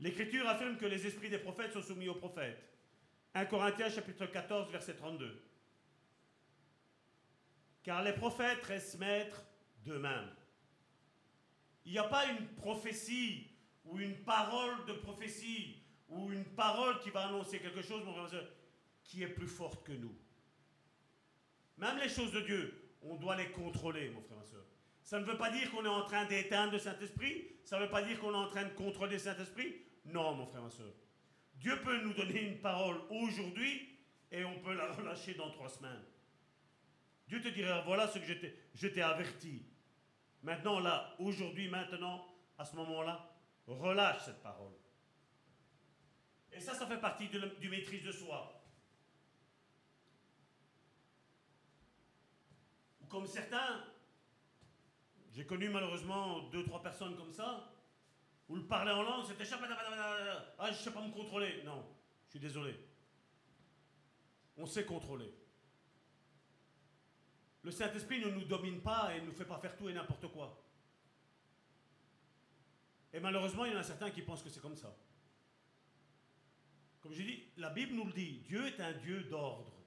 L'Écriture affirme que les esprits des prophètes sont soumis aux prophètes. 1 Corinthiens chapitre 14 verset 32. Car les prophètes restent maîtres d'eux-mêmes. Il n'y a pas une prophétie ou une parole de prophétie ou une parole qui va annoncer quelque chose, qui est plus forte que nous. Même les choses de Dieu, on doit les contrôler, mon frère, ma soeur. Ça ne veut pas dire qu'on est en train d'éteindre le Saint-Esprit, ça ne veut pas dire qu'on est en train de contrôler le Saint-Esprit. Non, mon frère, ma soeur. Dieu peut nous donner une parole aujourd'hui et on peut la relâcher dans trois semaines. Dieu te dira, voilà ce que je t'ai averti. Maintenant, là, aujourd'hui, maintenant, à ce moment-là, relâche cette parole. Et ça, ça fait partie du maîtrise de soi. Comme certains, j'ai connu malheureusement deux, trois personnes comme ça, où le parler en langue, c'était ah, je sais pas me contrôler. Non, je suis désolé. On sait contrôler. Le Saint-Esprit ne nous domine pas et ne nous fait pas faire tout et n'importe quoi. Et malheureusement, il y en a certains qui pensent que c'est comme ça. Comme je dis, la Bible nous le dit, Dieu est un Dieu d'ordre.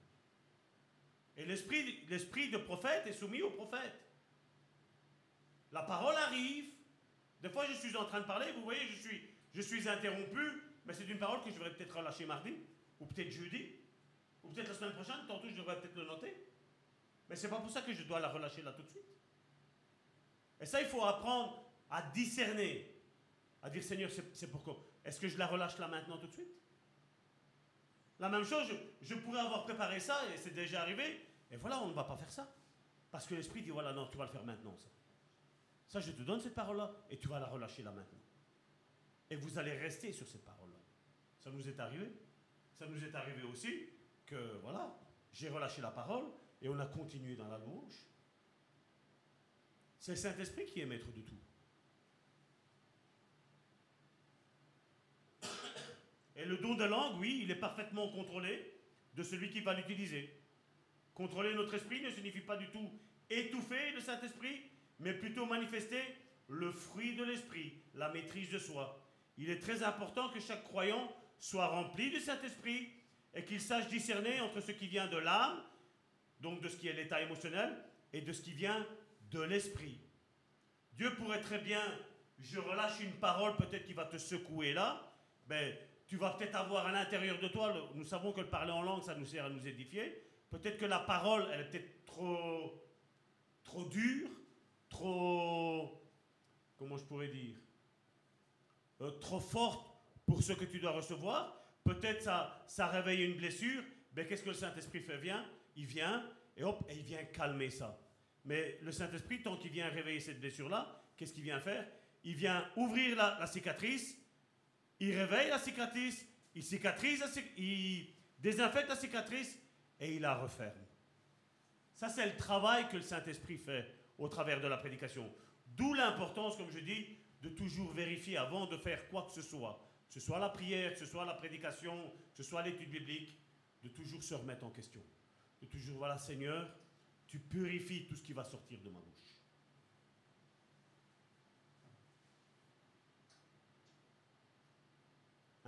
Et l'esprit, l'esprit de prophète est soumis au prophète. La parole arrive. Des fois, je suis en train de parler, vous voyez, je suis, je suis interrompu, mais c'est une parole que je devrais peut-être relâcher mardi, ou peut-être jeudi, ou peut-être la semaine prochaine, tantôt je devrais peut-être le noter. Mais c'est pas pour ça que je dois la relâcher là tout de suite. Et ça, il faut apprendre à discerner, à dire Seigneur, c'est pourquoi? Est-ce que je la relâche là maintenant tout de suite? La même chose, je, pourrais avoir préparé ça, et c'est déjà arrivé, et voilà, on ne va pas faire ça. Parce que l'Esprit dit, voilà, non, tu vas le faire maintenant, ça. Ça, je te donne cette parole-là, et tu vas la relâcher là maintenant. Et vous allez rester sur cette parole-là. Ça nous est arrivé. Ça nous est arrivé aussi que, voilà, j'ai relâché la parole, et on a continué dans la louange. C'est le Saint-Esprit qui est maître de tout. Et le don de langue, oui, il est parfaitement contrôlé de celui qui va l'utiliser. Contrôler notre esprit ne signifie pas du tout étouffer le Saint-Esprit, mais plutôt manifester le fruit de l'esprit, la maîtrise de soi. Il est très important que chaque croyant soit rempli du Saint-Esprit et qu'il sache discerner entre ce qui vient de l'âme, donc de ce qui est l'état émotionnel, et de ce qui vient de l'esprit. Dieu pourrait très bien, je relâche une parole peut-être qui va te secouer là, ben, tu vas peut-être avoir à l'intérieur de toi, nous savons que le parler en langue, ça nous sert à nous édifier, Peut-être que la parole, elle est trop, trop dure, trop, comment je pourrais dire, euh, trop forte pour ce que tu dois recevoir. Peut-être ça, ça réveille une blessure. Mais qu'est-ce que le Saint-Esprit fait? Vient, Il vient et hop, et il vient calmer ça. Mais le Saint-Esprit, tant qu'il vient réveiller cette blessure-là, qu'est-ce qu'il vient faire? Il vient ouvrir la cicatrice, il réveille la cicatrice, il cicatrise, il désinfecte la cicatrice et il la referme. Ça, c'est le travail que le Saint-Esprit fait au travers de la prédication. D'où l'importance, comme je dis, de toujours vérifier avant de faire quoi que ce soit, que ce soit la prière, que ce soit la prédication, que ce soit l'étude biblique, de toujours se remettre en question. De toujours, voilà, Seigneur, tu purifies tout ce qui va sortir de ma bouche.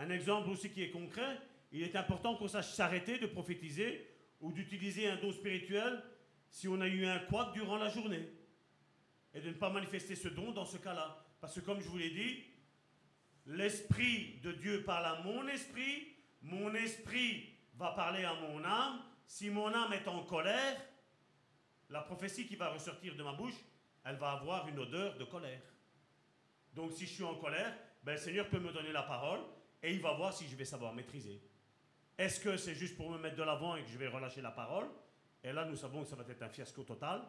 Un exemple aussi qui est concret, il est important qu'on sache s'arrêter de prophétiser ou d'utiliser un don spirituel si on a eu un couac durant la journée. Et de ne pas manifester ce don dans ce cas-là. Parce que comme je vous l'ai dit, l'Esprit de Dieu parle à mon esprit, mon esprit va parler à mon âme. Si mon âme est en colère, la prophétie qui va ressortir de ma bouche, elle va avoir une odeur de colère. Donc si je suis en colère, ben, le Seigneur peut me donner la parole et il va voir si je vais savoir maîtriser. Est-ce que c'est juste pour me mettre de l'avant et que je vais relâcher la parole? Et là, nous savons que ça va être un fiasco total.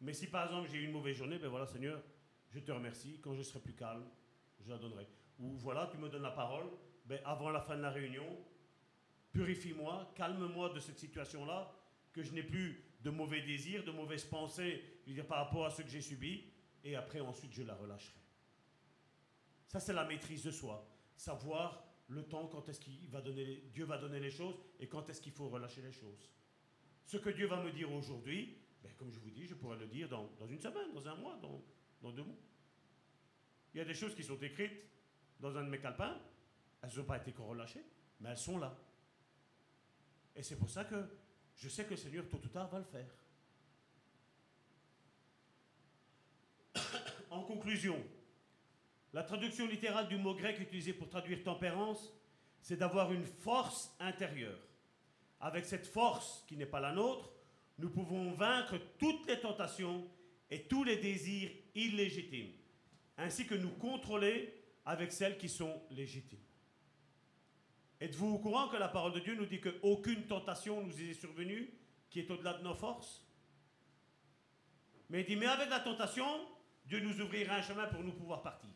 Mais si par exemple j'ai eu une mauvaise journée, ben voilà, Seigneur, je te remercie. Quand je serai plus calme, je la donnerai. Ou voilà, tu me donnes la parole. Ben, avant la fin de la réunion, purifie-moi, calme-moi de cette situation-là, que je n'ai plus de mauvais désirs, de mauvaises pensées par rapport à ce que j'ai subi. Et après, ensuite, je la relâcherai. Ça, c'est la maîtrise de soi. Savoir le temps quand est-ce qu'il va donner, Dieu va donner les choses et quand est-ce qu'il faut relâcher les choses. Ce que Dieu va me dire aujourd'hui, ben, comme je vous dis, je pourrais le dire dans, dans une semaine, dans un mois, dans, dans deux mois. Il y a des choses qui sont écrites dans un de mes calepins, elles n'ont pas été relâchées, mais elles sont là. Et c'est pour ça que je sais que le Seigneur, tôt ou tard, va le faire. (coughs) en conclusion, la traduction littérale du mot grec utilisé pour traduire tempérance, c'est d'avoir une force intérieure. Avec cette force qui n'est pas la nôtre, nous pouvons vaincre toutes les tentations et tous les désirs illégitimes, ainsi que nous contrôler avec celles qui sont légitimes. Êtes-vous au courant que la parole de Dieu nous dit qu'aucune tentation nous est survenue qui est au-delà de nos forces? Mais il dit, mais avec la tentation, Dieu nous ouvrira un chemin pour nous pouvoir partir.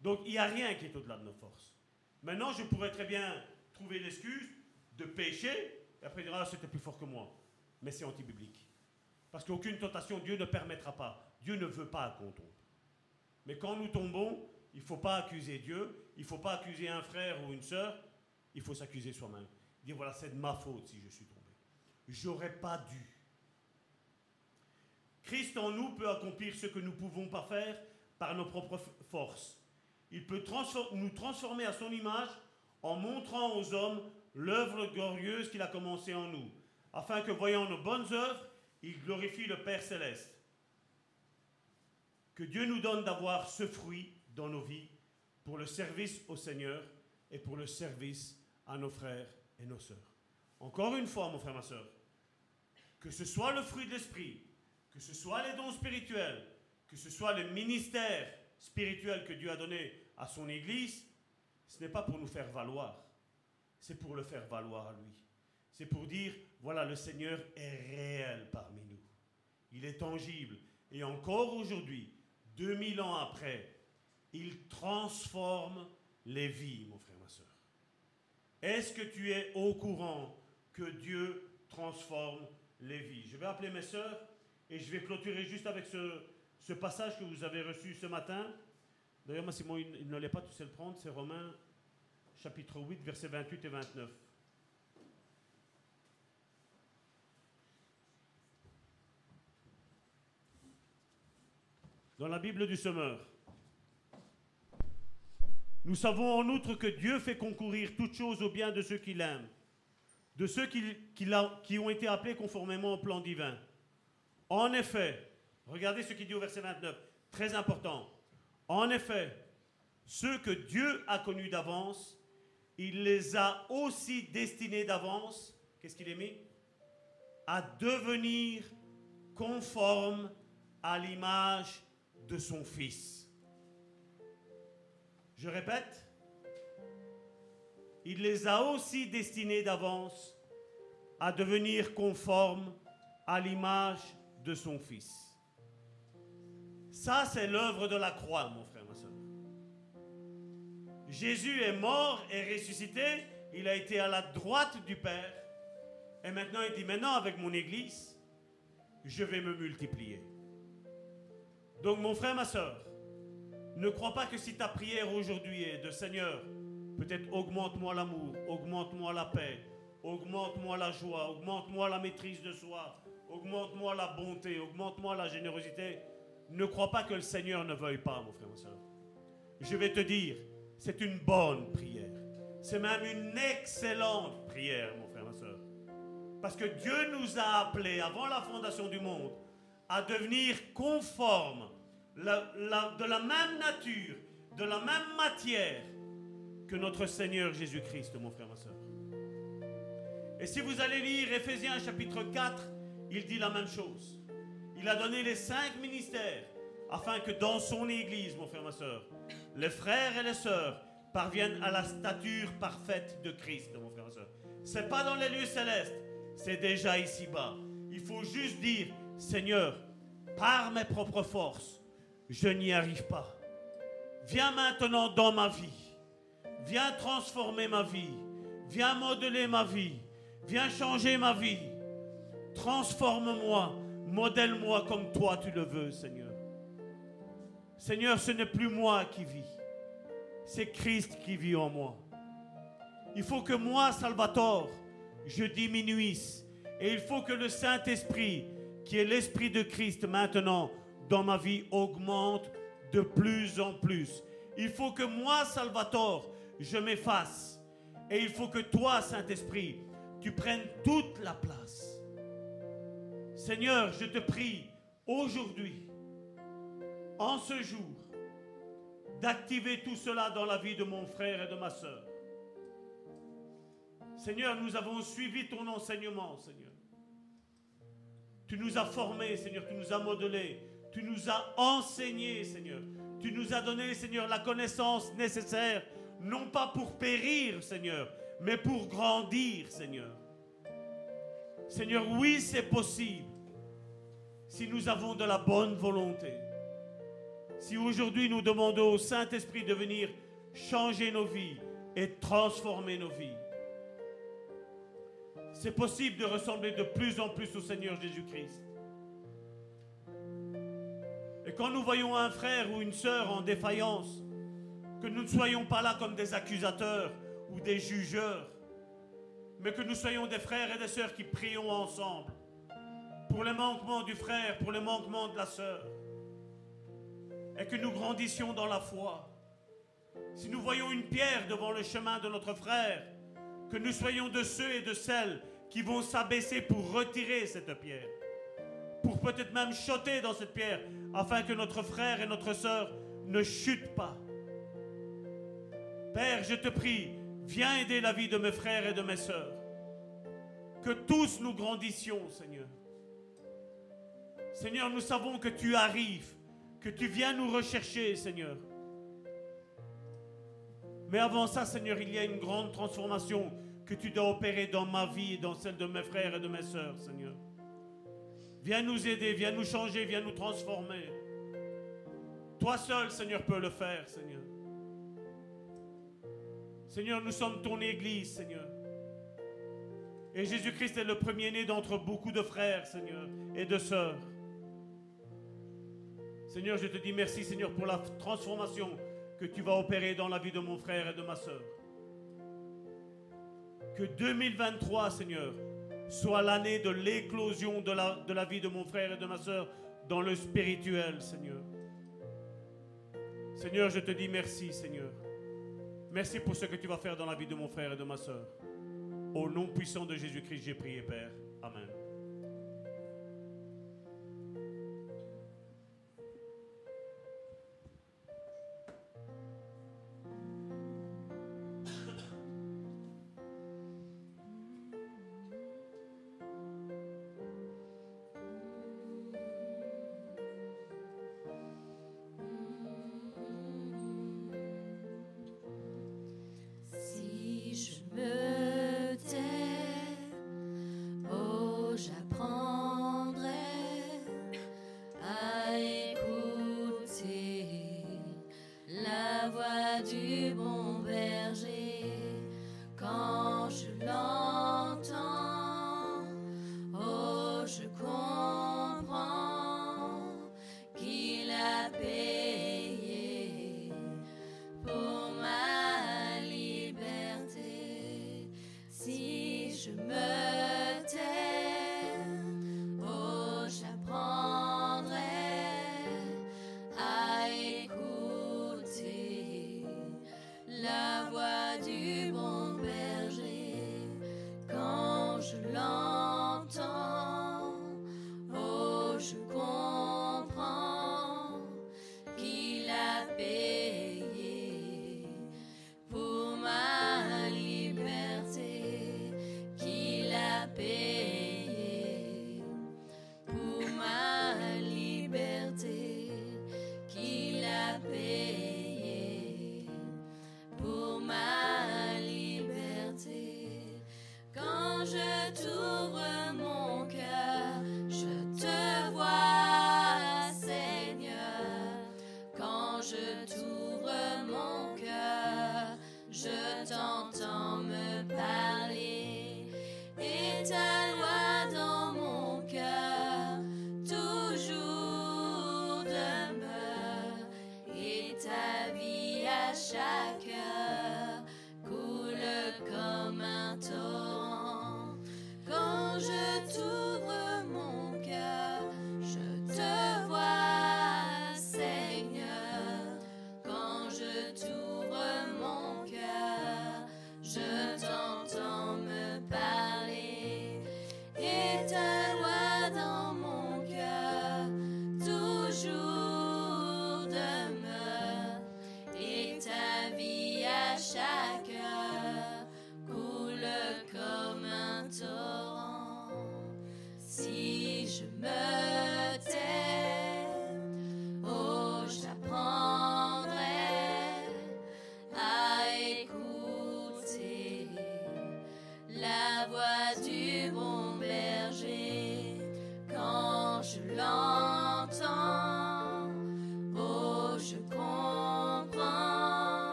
Donc il n'y a rien qui est au-delà de nos forces. Maintenant, je pourrais très bien trouver l'excuse de pécher et après dire, ah, c'était plus fort que moi. Mais c'est anti-biblique. Parce qu'aucune tentation, Dieu ne permettra pas. Dieu ne veut pas qu'on tombe. Mais quand nous tombons, il ne faut pas accuser Dieu, il ne faut pas accuser un frère ou une sœur, il faut s'accuser soi-même. Dire, voilà, c'est de ma faute si je suis tombé. J'aurais pas dû. Christ en nous peut accomplir ce que nous ne pouvons pas faire par nos propres forces. Il peut nous transformer à son image en montrant aux hommes l'œuvre glorieuse qu'il a commencée en nous, afin que voyant nos bonnes œuvres, il glorifie le Père céleste. Que Dieu nous donne d'avoir ce fruit dans nos vies pour le service au Seigneur et pour le service à nos frères et nos sœurs. Encore une fois, mon frère, ma sœur, que ce soit le fruit de l'esprit, que ce soit les dons spirituels, que ce soit le ministère spirituel que Dieu a donné à son Église, ce n'est pas pour nous faire valoir, c'est pour le faire valoir à lui. C'est pour dire, voilà, le Seigneur est réel parmi nous. Il est tangible. Et encore aujourd'hui, 2000 ans après, il transforme les vies, mon frère, ma soeur. Est-ce que tu es au courant que Dieu transforme les vies? Je vais appeler mes sœurs et je vais clôturer juste avec ce, ce passage que vous avez reçu ce matin. D'ailleurs, moi, Simon, il, ne l'est pas, sais le prendre, c'est Romains chapitre 8, versets 28 et 29. Dans la Bible du Semeur. Nous savons en outre que Dieu fait concourir toutes choses au bien de ceux qu'il aime, de ceux qui, qui qui ont été appelés conformément au plan divin. En effet, regardez ce qu'il dit au verset 29, très important. En effet, ceux que Dieu a connus d'avance, il les a aussi destinés d'avance, qu'est-ce qu'il est mis? À devenir conformes à l'image de son Fils. Je répète, il les a aussi destinés d'avance à devenir conformes à l'image de son Fils. Ça, c'est l'œuvre de la croix, mon frère, ma soeur. Jésus est mort et ressuscité. Il a été à la droite du Père. Et maintenant, il dit, maintenant, avec mon Église, je vais me multiplier. Donc, mon frère, ma soeur, ne crois pas que si ta prière aujourd'hui est de Seigneur, peut-être augmente-moi l'amour, augmente-moi la paix, augmente-moi la joie, augmente-moi la maîtrise de soi, augmente-moi la bonté, augmente-moi la générosité. Ne crois pas que le Seigneur ne veuille pas, mon frère, ma soeur. Je vais te dire, c'est une bonne prière. C'est même une excellente prière, mon frère, ma soeur. Parce que Dieu nous a appelés, avant la fondation du monde, à devenir conformes, de la même nature, de la même matière que notre Seigneur Jésus-Christ, mon frère, ma soeur. Et si vous allez lire Éphésiens chapitre 4, il dit la même chose. Il a donné les cinq ministères afin que dans son Église, mon frère, ma soeur, les frères et les sœurs parviennent à la stature parfaite de Christ, mon frère, ma soeur. C'est pas dans les lieux célestes, c'est déjà ici-bas. Il faut juste dire, Seigneur, par mes propres forces, je n'y arrive pas. Viens maintenant dans ma vie. Viens transformer ma vie. Viens modeler ma vie. Viens changer ma vie. Transforme-moi. Modèle-moi comme toi tu le veux, Seigneur. Seigneur, ce n'est plus moi qui vis. C'est Christ qui vit en moi. Il faut que moi, Salvatore, je diminuisse. Et il faut que le Saint-Esprit, qui est l'Esprit de Christ maintenant dans ma vie, augmente de plus en plus. Il faut que moi, Salvatore, je m'efface. Et il faut que toi, Saint-Esprit, tu prennes toute la place. Seigneur, je te prie aujourd'hui, en ce jour, d'activer tout cela dans la vie de mon frère et de ma soeur. Seigneur, nous avons suivi ton enseignement, Seigneur. Tu nous as formés, Seigneur, tu nous as modelés, tu nous as enseignés, Seigneur. Tu nous as donné, Seigneur, la connaissance nécessaire, non pas pour périr, Seigneur, mais pour grandir, Seigneur. Seigneur, oui, c'est possible si nous avons de la bonne volonté. Si aujourd'hui nous demandons au Saint-Esprit de venir changer nos vies et transformer nos vies. C'est possible de ressembler de plus en plus au Seigneur Jésus-Christ. Et quand nous voyons un frère ou une sœur en défaillance, que nous ne soyons pas là comme des accusateurs ou des jugeurs, mais que nous soyons des frères et des sœurs qui prions ensemble pour les manquements du frère, pour les manquements de la sœur, et que nous grandissions dans la foi. Si nous voyons une pierre devant le chemin de notre frère, que nous soyons de ceux et de celles qui vont s'abaisser pour retirer cette pierre, pour peut-être même choter dans cette pierre, afin que notre frère et notre sœur ne chutent pas. Père, je te prie, viens aider la vie de mes frères et de mes sœurs. Que tous nous grandissions, Seigneur. Seigneur, nous savons que tu arrives, que tu viens nous rechercher, Seigneur. Mais avant ça, Seigneur, il y a une grande transformation que tu dois opérer dans ma vie et dans celle de mes frères et de mes sœurs, Seigneur. Viens nous aider, viens nous changer, viens nous transformer. Toi seul, Seigneur, peux le faire, Seigneur. Seigneur, nous sommes ton Église, Seigneur. Et Jésus-Christ est le premier-né d'entre beaucoup de frères, Seigneur, et de sœurs. Seigneur, je te dis merci, Seigneur, pour la transformation que tu vas opérer dans la vie de mon frère et de ma sœur. Que 2023, Seigneur, soit l'année de l'éclosion de la, vie de mon frère et de ma sœur dans le spirituel, Seigneur. Seigneur, je te dis merci, Seigneur. Merci pour ce que tu vas faire dans la vie de mon frère et de ma sœur. Au nom puissant de Jésus-Christ, j'ai prié, Père. Amen.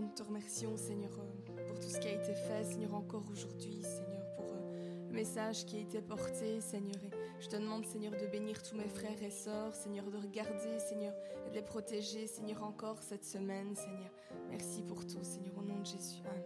Nous te remercions, Seigneur, euh, pour tout ce qui a été fait, Seigneur, encore aujourd'hui, Seigneur, pour euh, le message qui a été porté, Seigneur. Et je te demande, Seigneur, de bénir tous mes frères et sœurs, Seigneur, de regarder, Seigneur, et de les protéger, Seigneur, encore cette semaine, Seigneur. Merci pour tout, Seigneur, au nom de Jésus. Amen.